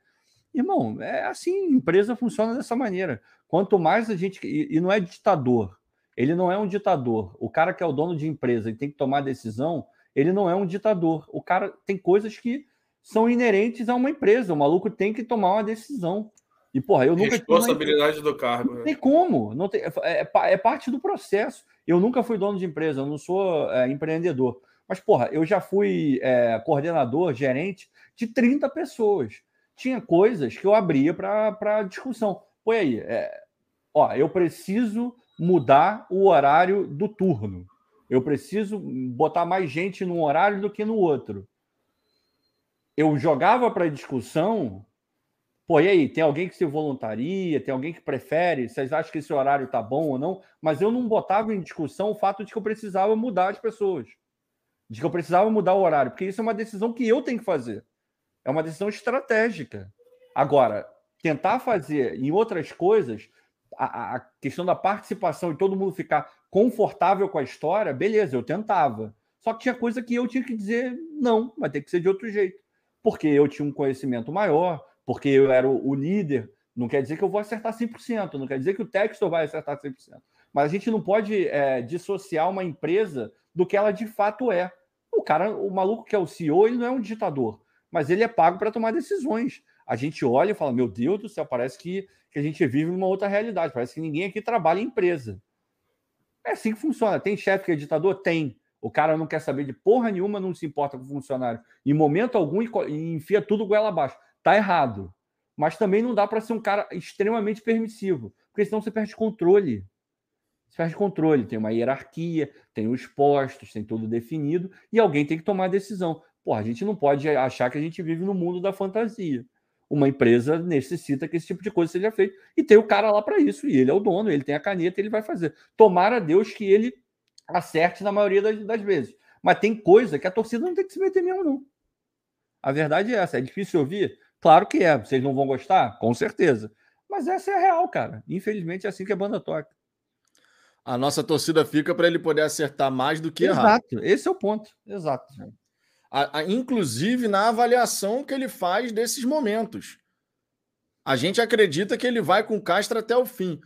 irmão, é assim, empresa funciona dessa maneira. Quanto mais a gente. E, e não é ditador. Ele não é um ditador. O cara que é o dono de empresa e tem que tomar decisão, ele não é um ditador. O cara tem coisas que são inerentes a uma empresa. O maluco tem que tomar uma decisão. E, porra, eu nunca. Responsabilidade do cargo. Não né? tem como. Não tem, é, é, é, parte do processo. Eu nunca fui dono de empresa, eu não sou é, empreendedor. Mas, porra, eu já fui é, coordenador, gerente de 30 pessoas. Tinha coisas que eu abria para discussão. Põe aí. É, ó, eu preciso mudar o horário do turno. Eu preciso botar mais gente num horário do que no outro. Eu jogava para discussão Pô, e aí, tem alguém que se voluntaria, tem alguém que prefere, vocês acham que esse horário tá bom ou não? Mas eu não botava em discussão o fato de que eu precisava mudar as pessoas, de que eu precisava mudar o horário, porque isso é uma decisão que eu tenho que fazer. É uma decisão estratégica. Agora, tentar fazer em outras coisas, a, a questão da participação e todo mundo ficar confortável com a história, beleza, eu tentava. Só que tinha coisa que eu tinha que dizer não, vai ter que ser de outro jeito. Porque eu tinha um conhecimento maior, porque eu era o, líder, não quer dizer que eu vou acertar 100%, não quer dizer que o Textor vai acertar 100%. Mas a gente não pode é, dissociar uma empresa do que ela de fato é. O cara, o maluco que é o CEO, ele não é um ditador, mas ele é pago para tomar decisões. A gente olha e fala: Meu Deus do céu, parece que, que a gente vive numa outra realidade, parece que ninguém aqui trabalha em empresa. É assim que funciona. Tem chefe que é ditador? Tem. O cara não quer saber de porra nenhuma, não se importa com o funcionário em momento algum enfia tudo goela abaixo. Tá errado. Mas também não dá para ser um cara extremamente permissivo, porque senão você perde controle. Você perde controle. Tem uma hierarquia, tem os postos, tem tudo definido, e alguém tem que tomar a decisão. Pô, a gente não pode achar que a gente vive no mundo da fantasia. Uma empresa necessita que esse tipo de coisa seja feito. E tem o cara lá para isso, e ele é o dono, ele tem a caneta, ele vai fazer. Tomara a Deus que ele acerte na maioria das, das vezes. Mas tem coisa que a torcida não tem que se meter mesmo, não. A verdade é essa. É difícil ouvir? Claro que é. Vocês não vão gostar? Com certeza. Mas essa é a real, cara. Infelizmente é assim que a banda toca. A nossa torcida fica para ele poder acertar mais do que Exato. errar. Exato, esse é o ponto. Exato. A, a, inclusive na avaliação que ele faz desses momentos. A gente acredita que ele vai com o Castro até o fim.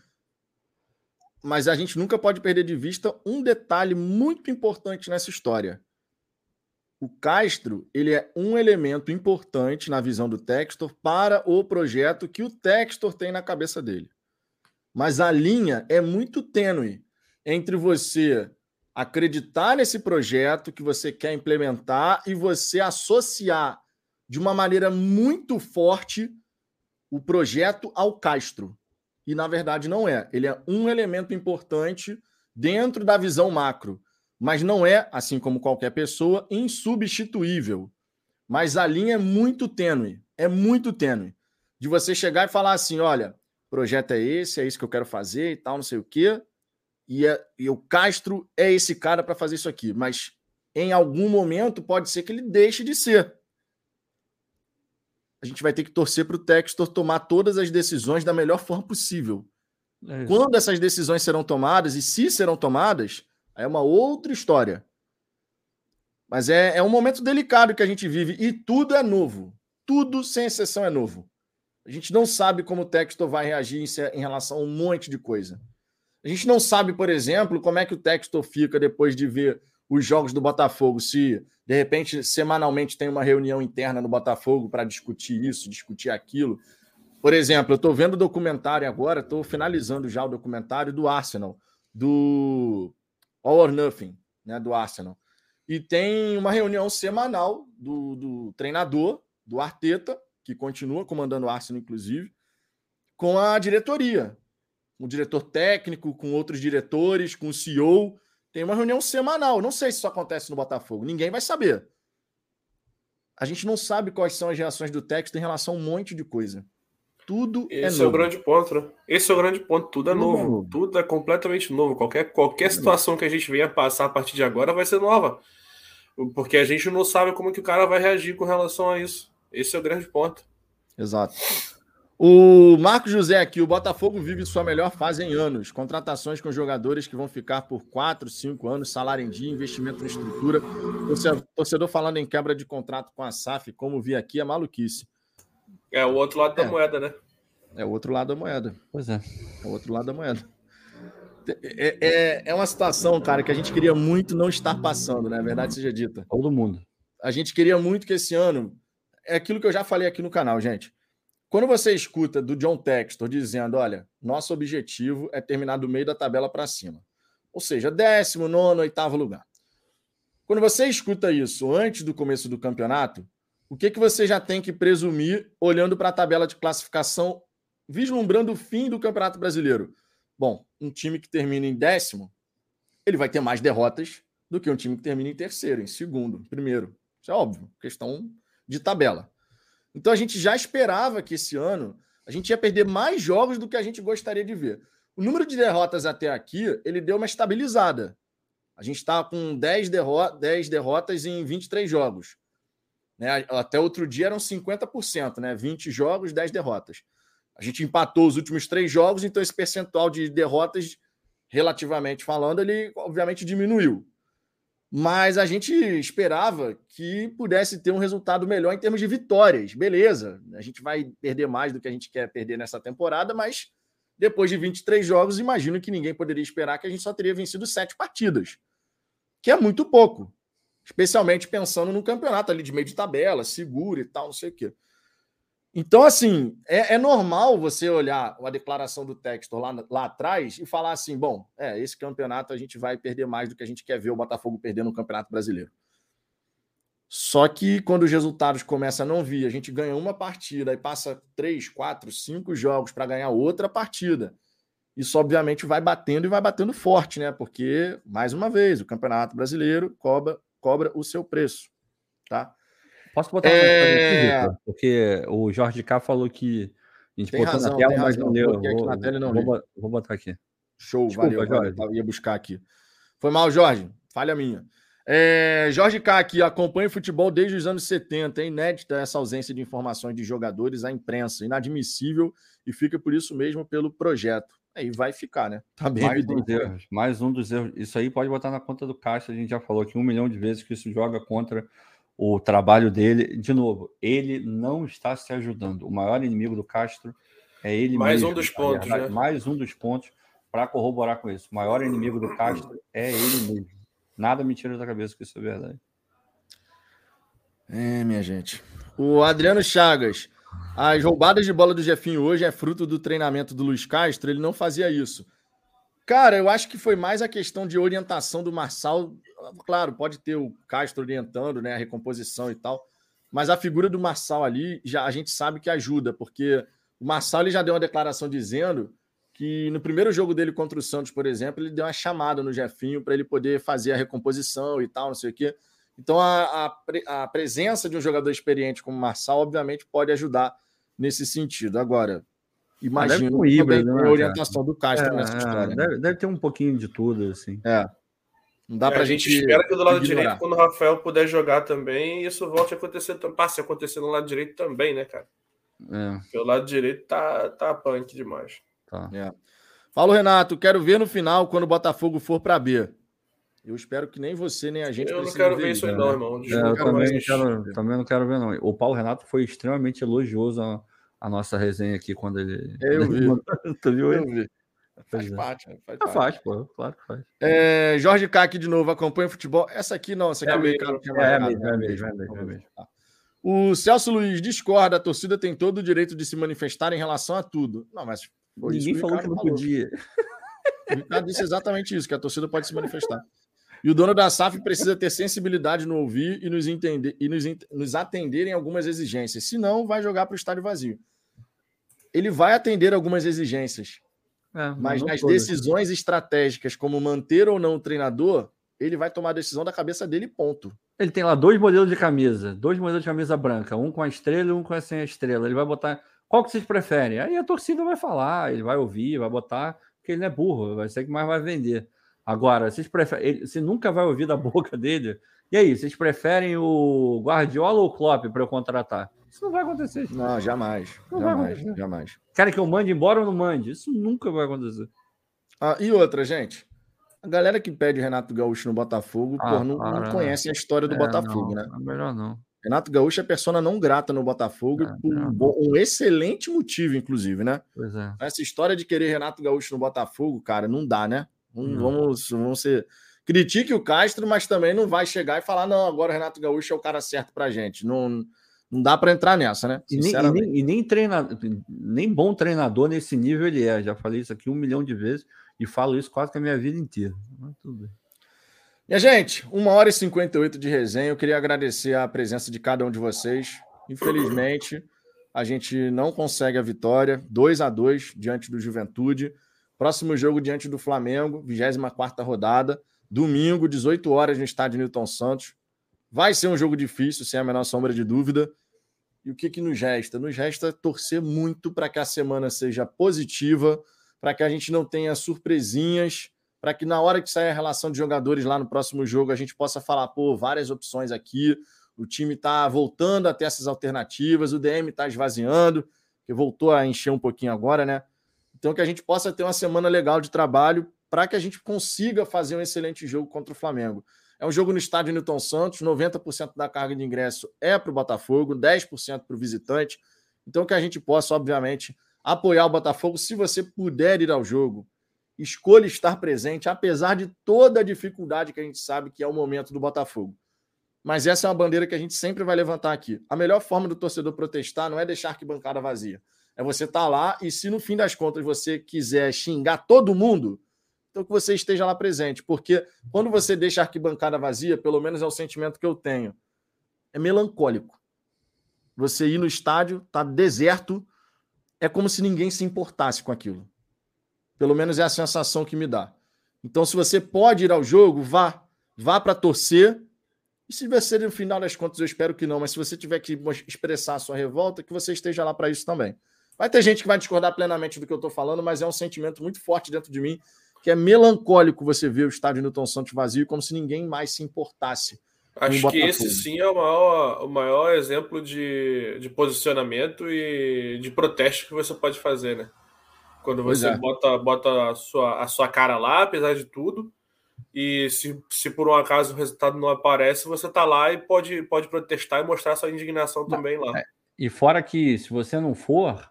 Mas a gente nunca pode perder de vista um detalhe muito importante nessa história. O Castro, ele é um elemento importante na visão do Textor para o projeto que o Textor tem na cabeça dele. Mas a linha é muito tênue entre você acreditar nesse projeto que você quer implementar e você associar de uma maneira muito forte o projeto ao Castro. E na verdade não é. Ele é um elemento importante dentro da visão macro, mas não é, assim como qualquer pessoa, insubstituível. Mas a linha é muito tênue, é muito tênue. De você chegar e falar assim: olha, projeto é esse, é isso que eu quero fazer e tal, não sei o quê e, é, e o Castro é esse cara para fazer isso aqui, mas em algum momento pode ser que ele deixe de ser. A gente vai ter que torcer para o Textor tomar todas as decisões da melhor forma possível. É Quando essas decisões serão tomadas e se serão tomadas, é uma outra história. Mas é, é um momento delicado que a gente vive e tudo é novo. Tudo, sem exceção, é novo. A gente não sabe como o Textor vai reagir em, em relação a um monte de coisa. A gente não sabe, por exemplo, como é que o Textor fica depois de ver os jogos do Botafogo, se de repente semanalmente tem uma reunião interna no Botafogo para discutir isso, discutir aquilo. Por exemplo, eu estou vendo o documentário agora, estou finalizando já o documentário do Arsenal, do All or Nothing, né, do Arsenal. E tem uma reunião semanal do, do treinador, do Arteta, que continua comandando o Arsenal, inclusive, com a diretoria um diretor técnico, com outros diretores, com o CEO. Tem uma reunião semanal. Não sei se isso acontece no Botafogo. Ninguém vai saber. A gente não sabe quais são as reações do texto em relação a um monte de coisa. Tudo é Esse é, é o grande ponto, né? Esse é o grande ponto. Tudo é Tudo novo. novo. Tudo é completamente novo. Qualquer, qualquer situação que a gente venha passar a partir de agora vai ser nova. Porque a gente não sabe como que o cara vai reagir com relação a isso. Esse é o grande ponto. Exato. O Marcos José aqui, o Botafogo vive sua melhor fase em anos. Contratações com jogadores que vão ficar por 4, 5 anos, salário em dia, investimento em estrutura. Torcedor falando em quebra de contrato com a SAF, como vi aqui, é maluquice. É o outro lado é. da moeda, né? É o outro lado da moeda. Pois é. É o outro lado da moeda. É, é, é uma situação, cara, que a gente queria muito não estar passando, né? A verdade seja dita. Todo mundo. A gente queria muito que esse ano. É aquilo que eu já falei aqui no canal, gente quando você escuta do John Textor dizendo, olha, nosso objetivo é terminar do meio da tabela para cima, ou seja, décimo, nono, oitavo lugar. Quando você escuta isso antes do começo do campeonato, o que, que você já tem que presumir olhando para a tabela de classificação, vislumbrando o fim do Campeonato Brasileiro? Bom, um time que termina em décimo, ele vai ter mais derrotas do que um time que termina em terceiro, em segundo, em primeiro. Isso é óbvio, questão de tabela. Então a gente já esperava que esse ano a gente ia perder mais jogos do que a gente gostaria de ver. O número de derrotas até aqui, ele deu uma estabilizada. A gente está com 10, derro 10 derrotas em 23 jogos. Né? Até outro dia eram 50%, né? 20 jogos, 10 derrotas. A gente empatou os últimos três jogos, então esse percentual de derrotas, relativamente falando, ele obviamente diminuiu mas a gente esperava que pudesse ter um resultado melhor em termos de vitórias. Beleza, a gente vai perder mais do que a gente quer perder nessa temporada, mas depois de 23 jogos, imagino que ninguém poderia esperar que a gente só teria vencido sete partidas, que é muito pouco, especialmente pensando no campeonato ali de meio de tabela, seguro e tal, não sei o quê. Então, assim, é, é, normal você olhar a declaração do Textor lá, lá atrás e falar assim: bom, é, esse campeonato a gente vai perder mais do que a gente quer ver o Botafogo perder no Campeonato Brasileiro. Só que quando os resultados começam a não vir, a gente ganha uma partida e passa três, quatro, cinco jogos para ganhar outra partida. Isso, obviamente, vai batendo e vai batendo forte, né? Porque, mais uma vez, o Campeonato Brasileiro cobra, cobra o seu preço, tá? Posso botar é... aqui, Porque o Jorge K falou que a gente tem botou razão, na tela, mas não deu. Vou, na tela não vou, vou, botar aqui. Show, Desculpa, valeu, Jorge. Eu ia buscar aqui. Foi mal, Jorge. Falha minha. É, Jorge K aqui acompanha o futebol desde os anos 70. É inédita essa ausência de informações de jogadores à imprensa. Inadmissível e fica por isso mesmo pelo projeto. aí vai ficar, né? Tá bem mais um, erros, mais um dos erros. Isso aí pode botar na conta do Castro. A gente já falou aqui um milhão de vezes que isso joga contra o trabalho dele. De novo, ele não está se ajudando. O maior inimigo do Castro é ele mais mesmo. Um dos pontos, né? Mais um dos pontos para corroborar com isso. O maior inimigo do Castro é ele mesmo. Nada me tira da cabeça que isso é verdade. É, minha gente. O Adriano Chagas. As roubadas de bola do Jefinho hoje é fruto do treinamento do Luiz Castro. Ele não fazia isso. Cara, eu acho que foi mais a questão de orientação do Marçal. Claro, pode ter o Castro orientando, né, a recomposição e tal, mas a figura do Marçal ali já a gente sabe que ajuda, porque o Marçal ele já deu uma declaração dizendo que no primeiro jogo dele contra o Santos, por exemplo, ele deu uma chamada no Jefinho para ele poder fazer a recomposição e tal, não sei o quê. Então, a, a, a, presença de um jogador experiente como o Marçal, obviamente, pode ajudar nesse sentido. Agora, imagina um híbrido, né, a orientação do Castro é, nessa história. Deve, deve, ter um pouquinho de tudo, assim. É. Não dá é, pra a gente. espera que do lado ignorar. direito, quando o Rafael puder jogar também, isso volte a acontecer, passe a acontecer no lado direito também, né, cara? É. Porque o lado direito tá, tá punk demais. Tá. É. Fala, Renato, quero ver no final quando o Botafogo for para B. Eu espero que nem você, nem a gente. Eu não quero ver isso, aí, não, irmão. É, eu também, não quero, também não quero ver, não. O Paulo Renato foi extremamente elogioso a, a nossa resenha aqui quando ele. Eu vi. tu viu Eu vi. Faz é. parte, né? faz, ah, parte. faz, pô, claro que faz. É, Jorge K aqui de novo, acompanha o futebol. Essa aqui não, essa aqui é, o Ricardo tinha é, é, mesmo, é, mesmo, é, mesmo, é, mesmo. O Celso Luiz discorda, a torcida tem todo o direito de se manifestar em relação a tudo. Não, mas. Ninguém falou que não falou. podia. O Ricardo disse exatamente isso, que a torcida pode se manifestar. E o dono da SAF precisa ter sensibilidade no ouvir e nos, entender, e nos, nos atender em algumas exigências. Senão, vai jogar para o estádio vazio. Ele vai atender algumas exigências. É, mas nas decisões estratégicas, como manter ou não o treinador, ele vai tomar a decisão da cabeça dele, ponto. Ele tem lá dois modelos de camisa, dois modelos de camisa branca, um com a estrela e um com a sem a estrela. Ele vai botar. Qual que vocês preferem? Aí a torcida vai falar, ele vai ouvir, vai botar, porque ele não é burro, vai ser que mais vai vender. Agora, vocês preferem. Você nunca vai ouvir da boca dele. E aí, vocês preferem o Guardiola ou o Klopp para eu contratar? Isso não vai acontecer. Gente. Não, jamais. Não jamais, jamais. Querem que eu mande embora ou não mande? Isso nunca vai acontecer. Ah, e outra, gente. A galera que pede Renato Gaúcho no Botafogo, ah, não, não, conhece a história do é, Botafogo, não, né? É melhor não. Renato Gaúcho é persona não grata no Botafogo, é, por um, bom, um, excelente motivo, inclusive, né? Pois é. Essa história de querer Renato Gaúcho no Botafogo, cara, não dá, né? Vamos, vamos, vamos ser. Critique o Castro, mas também não vai chegar e falar, não, agora o Renato Gaúcho é o cara certo pra gente. Não, não dá para entrar nessa, né? E nem, e nem, e nem, treinador, nem bom treinador nesse nível ele é. Já falei isso aqui um milhão de vezes e falo isso quase que a minha vida inteira. Mas tudo bem. Minha gente, uma hora e 58 de resenha. Eu queria agradecer a presença de cada um de vocês. Infelizmente, a gente não consegue a vitória. 2 a 2 diante do Juventude. Próximo jogo diante do Flamengo, 24 rodada, domingo, 18 horas no estádio Newton Santos. Vai ser um jogo difícil, sem a menor sombra de dúvida. E o que, que nos resta? Nos resta torcer muito para que a semana seja positiva, para que a gente não tenha surpresinhas, para que na hora que sair a relação de jogadores lá no próximo jogo, a gente possa falar, pô, várias opções aqui, o time está voltando a ter essas alternativas, o DM está esvaziando, que voltou a encher um pouquinho agora, né? Então, que a gente possa ter uma semana legal de trabalho para que a gente consiga fazer um excelente jogo contra o Flamengo. É um jogo no estádio Newton Santos, 90% da carga de ingresso é para o Botafogo, 10% para o visitante. Então, que a gente possa, obviamente, apoiar o Botafogo. Se você puder ir ao jogo, escolha estar presente, apesar de toda a dificuldade que a gente sabe que é o momento do Botafogo. Mas essa é uma bandeira que a gente sempre vai levantar aqui. A melhor forma do torcedor protestar não é deixar a arquibancada vazia. É você estar tá lá e se no fim das contas você quiser xingar todo mundo, então que você esteja lá presente. Porque quando você deixa a arquibancada vazia, pelo menos é o sentimento que eu tenho, é melancólico. Você ir no estádio, tá deserto, é como se ninguém se importasse com aquilo. Pelo menos é a sensação que me dá. Então, se você pode ir ao jogo, vá. Vá para torcer. E se você, no final das contas, eu espero que não, mas se você tiver que expressar a sua revolta, que você esteja lá para isso também. Vai ter gente que vai discordar plenamente do que eu estou falando, mas é um sentimento muito forte dentro de mim, que é melancólico você ver o estádio Newton Santos vazio, como se ninguém mais se importasse. Acho que esse sim é o maior, o maior exemplo de, de posicionamento e de protesto que você pode fazer, né? Quando você é. bota, bota a, sua, a sua cara lá, apesar de tudo. E se, se por um acaso o resultado não aparece, você tá lá e pode, pode protestar e mostrar sua indignação também lá. É. E fora que, se você não for,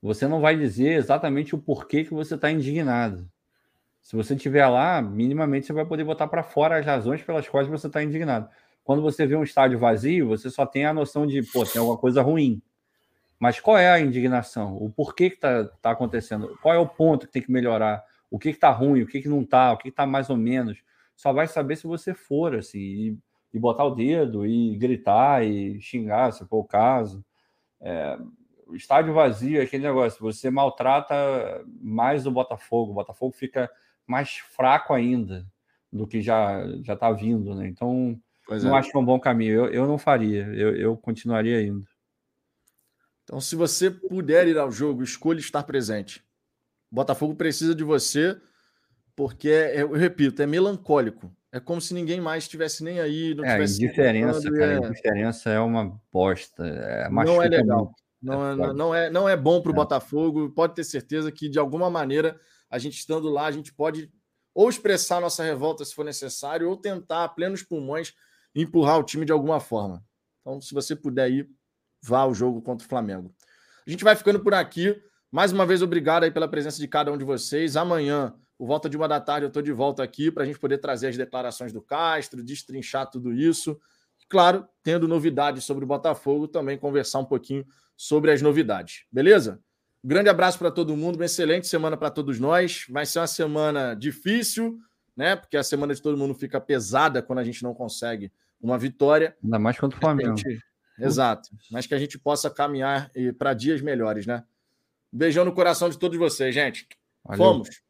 você não vai dizer exatamente o porquê que você está indignado. Se você estiver lá, minimamente você vai poder botar para fora as razões pelas quais você está indignado. Quando você vê um estádio vazio, você só tem a noção de, pô, tem alguma coisa ruim. Mas qual é a indignação? O porquê que está tá acontecendo? Qual é o ponto que tem que melhorar? O que está ruim? O que, que não está? O que está mais ou menos? Só vai saber se você for, assim, e, e, botar o dedo, e gritar, e xingar, se for o caso. É, o estádio vazio é aquele negócio, você maltrata mais o Botafogo, o Botafogo fica mais fraco ainda do que já já está vindo, né? Então, pois não é. acho é um bom caminho. Eu, eu não faria, eu, eu continuaria indo. Então, se você puder ir ao jogo, escolha estar presente. O Botafogo precisa de você, porque, é, eu repito, é melancólico. É como se ninguém mais estivesse nem aí. Não é, indiferença, cara, é... indiferença é uma bosta. É, não é legal. Muito. Não é, não, não, é, não é bom para o é. Botafogo. Pode ter certeza que, de alguma maneira, a gente estando lá, a gente pode ou expressar nossa revolta se for necessário, ou tentar, a plenos pulmões, empurrar o time de alguma forma. Então, se você puder ir, vá ao jogo contra o Flamengo. A gente vai ficando por aqui. Mais uma vez, obrigado aí pela presença de cada um de vocês. Amanhã, por volta de uma da tarde, eu estou de volta aqui para a gente poder trazer as declarações do Castro, destrinchar tudo isso. Claro, tendo novidades sobre o Botafogo, também conversar um pouquinho sobre as novidades. Beleza? Grande abraço para todo mundo, uma excelente semana para todos nós. Vai ser uma semana difícil, né? Porque a semana de todo mundo fica pesada quando a gente não consegue uma vitória. Ainda mais contra o Flamengo. Exato. Mas que a gente possa caminhar para dias melhores, né? Beijão no coração de todos vocês, gente. Valeu. Fomos.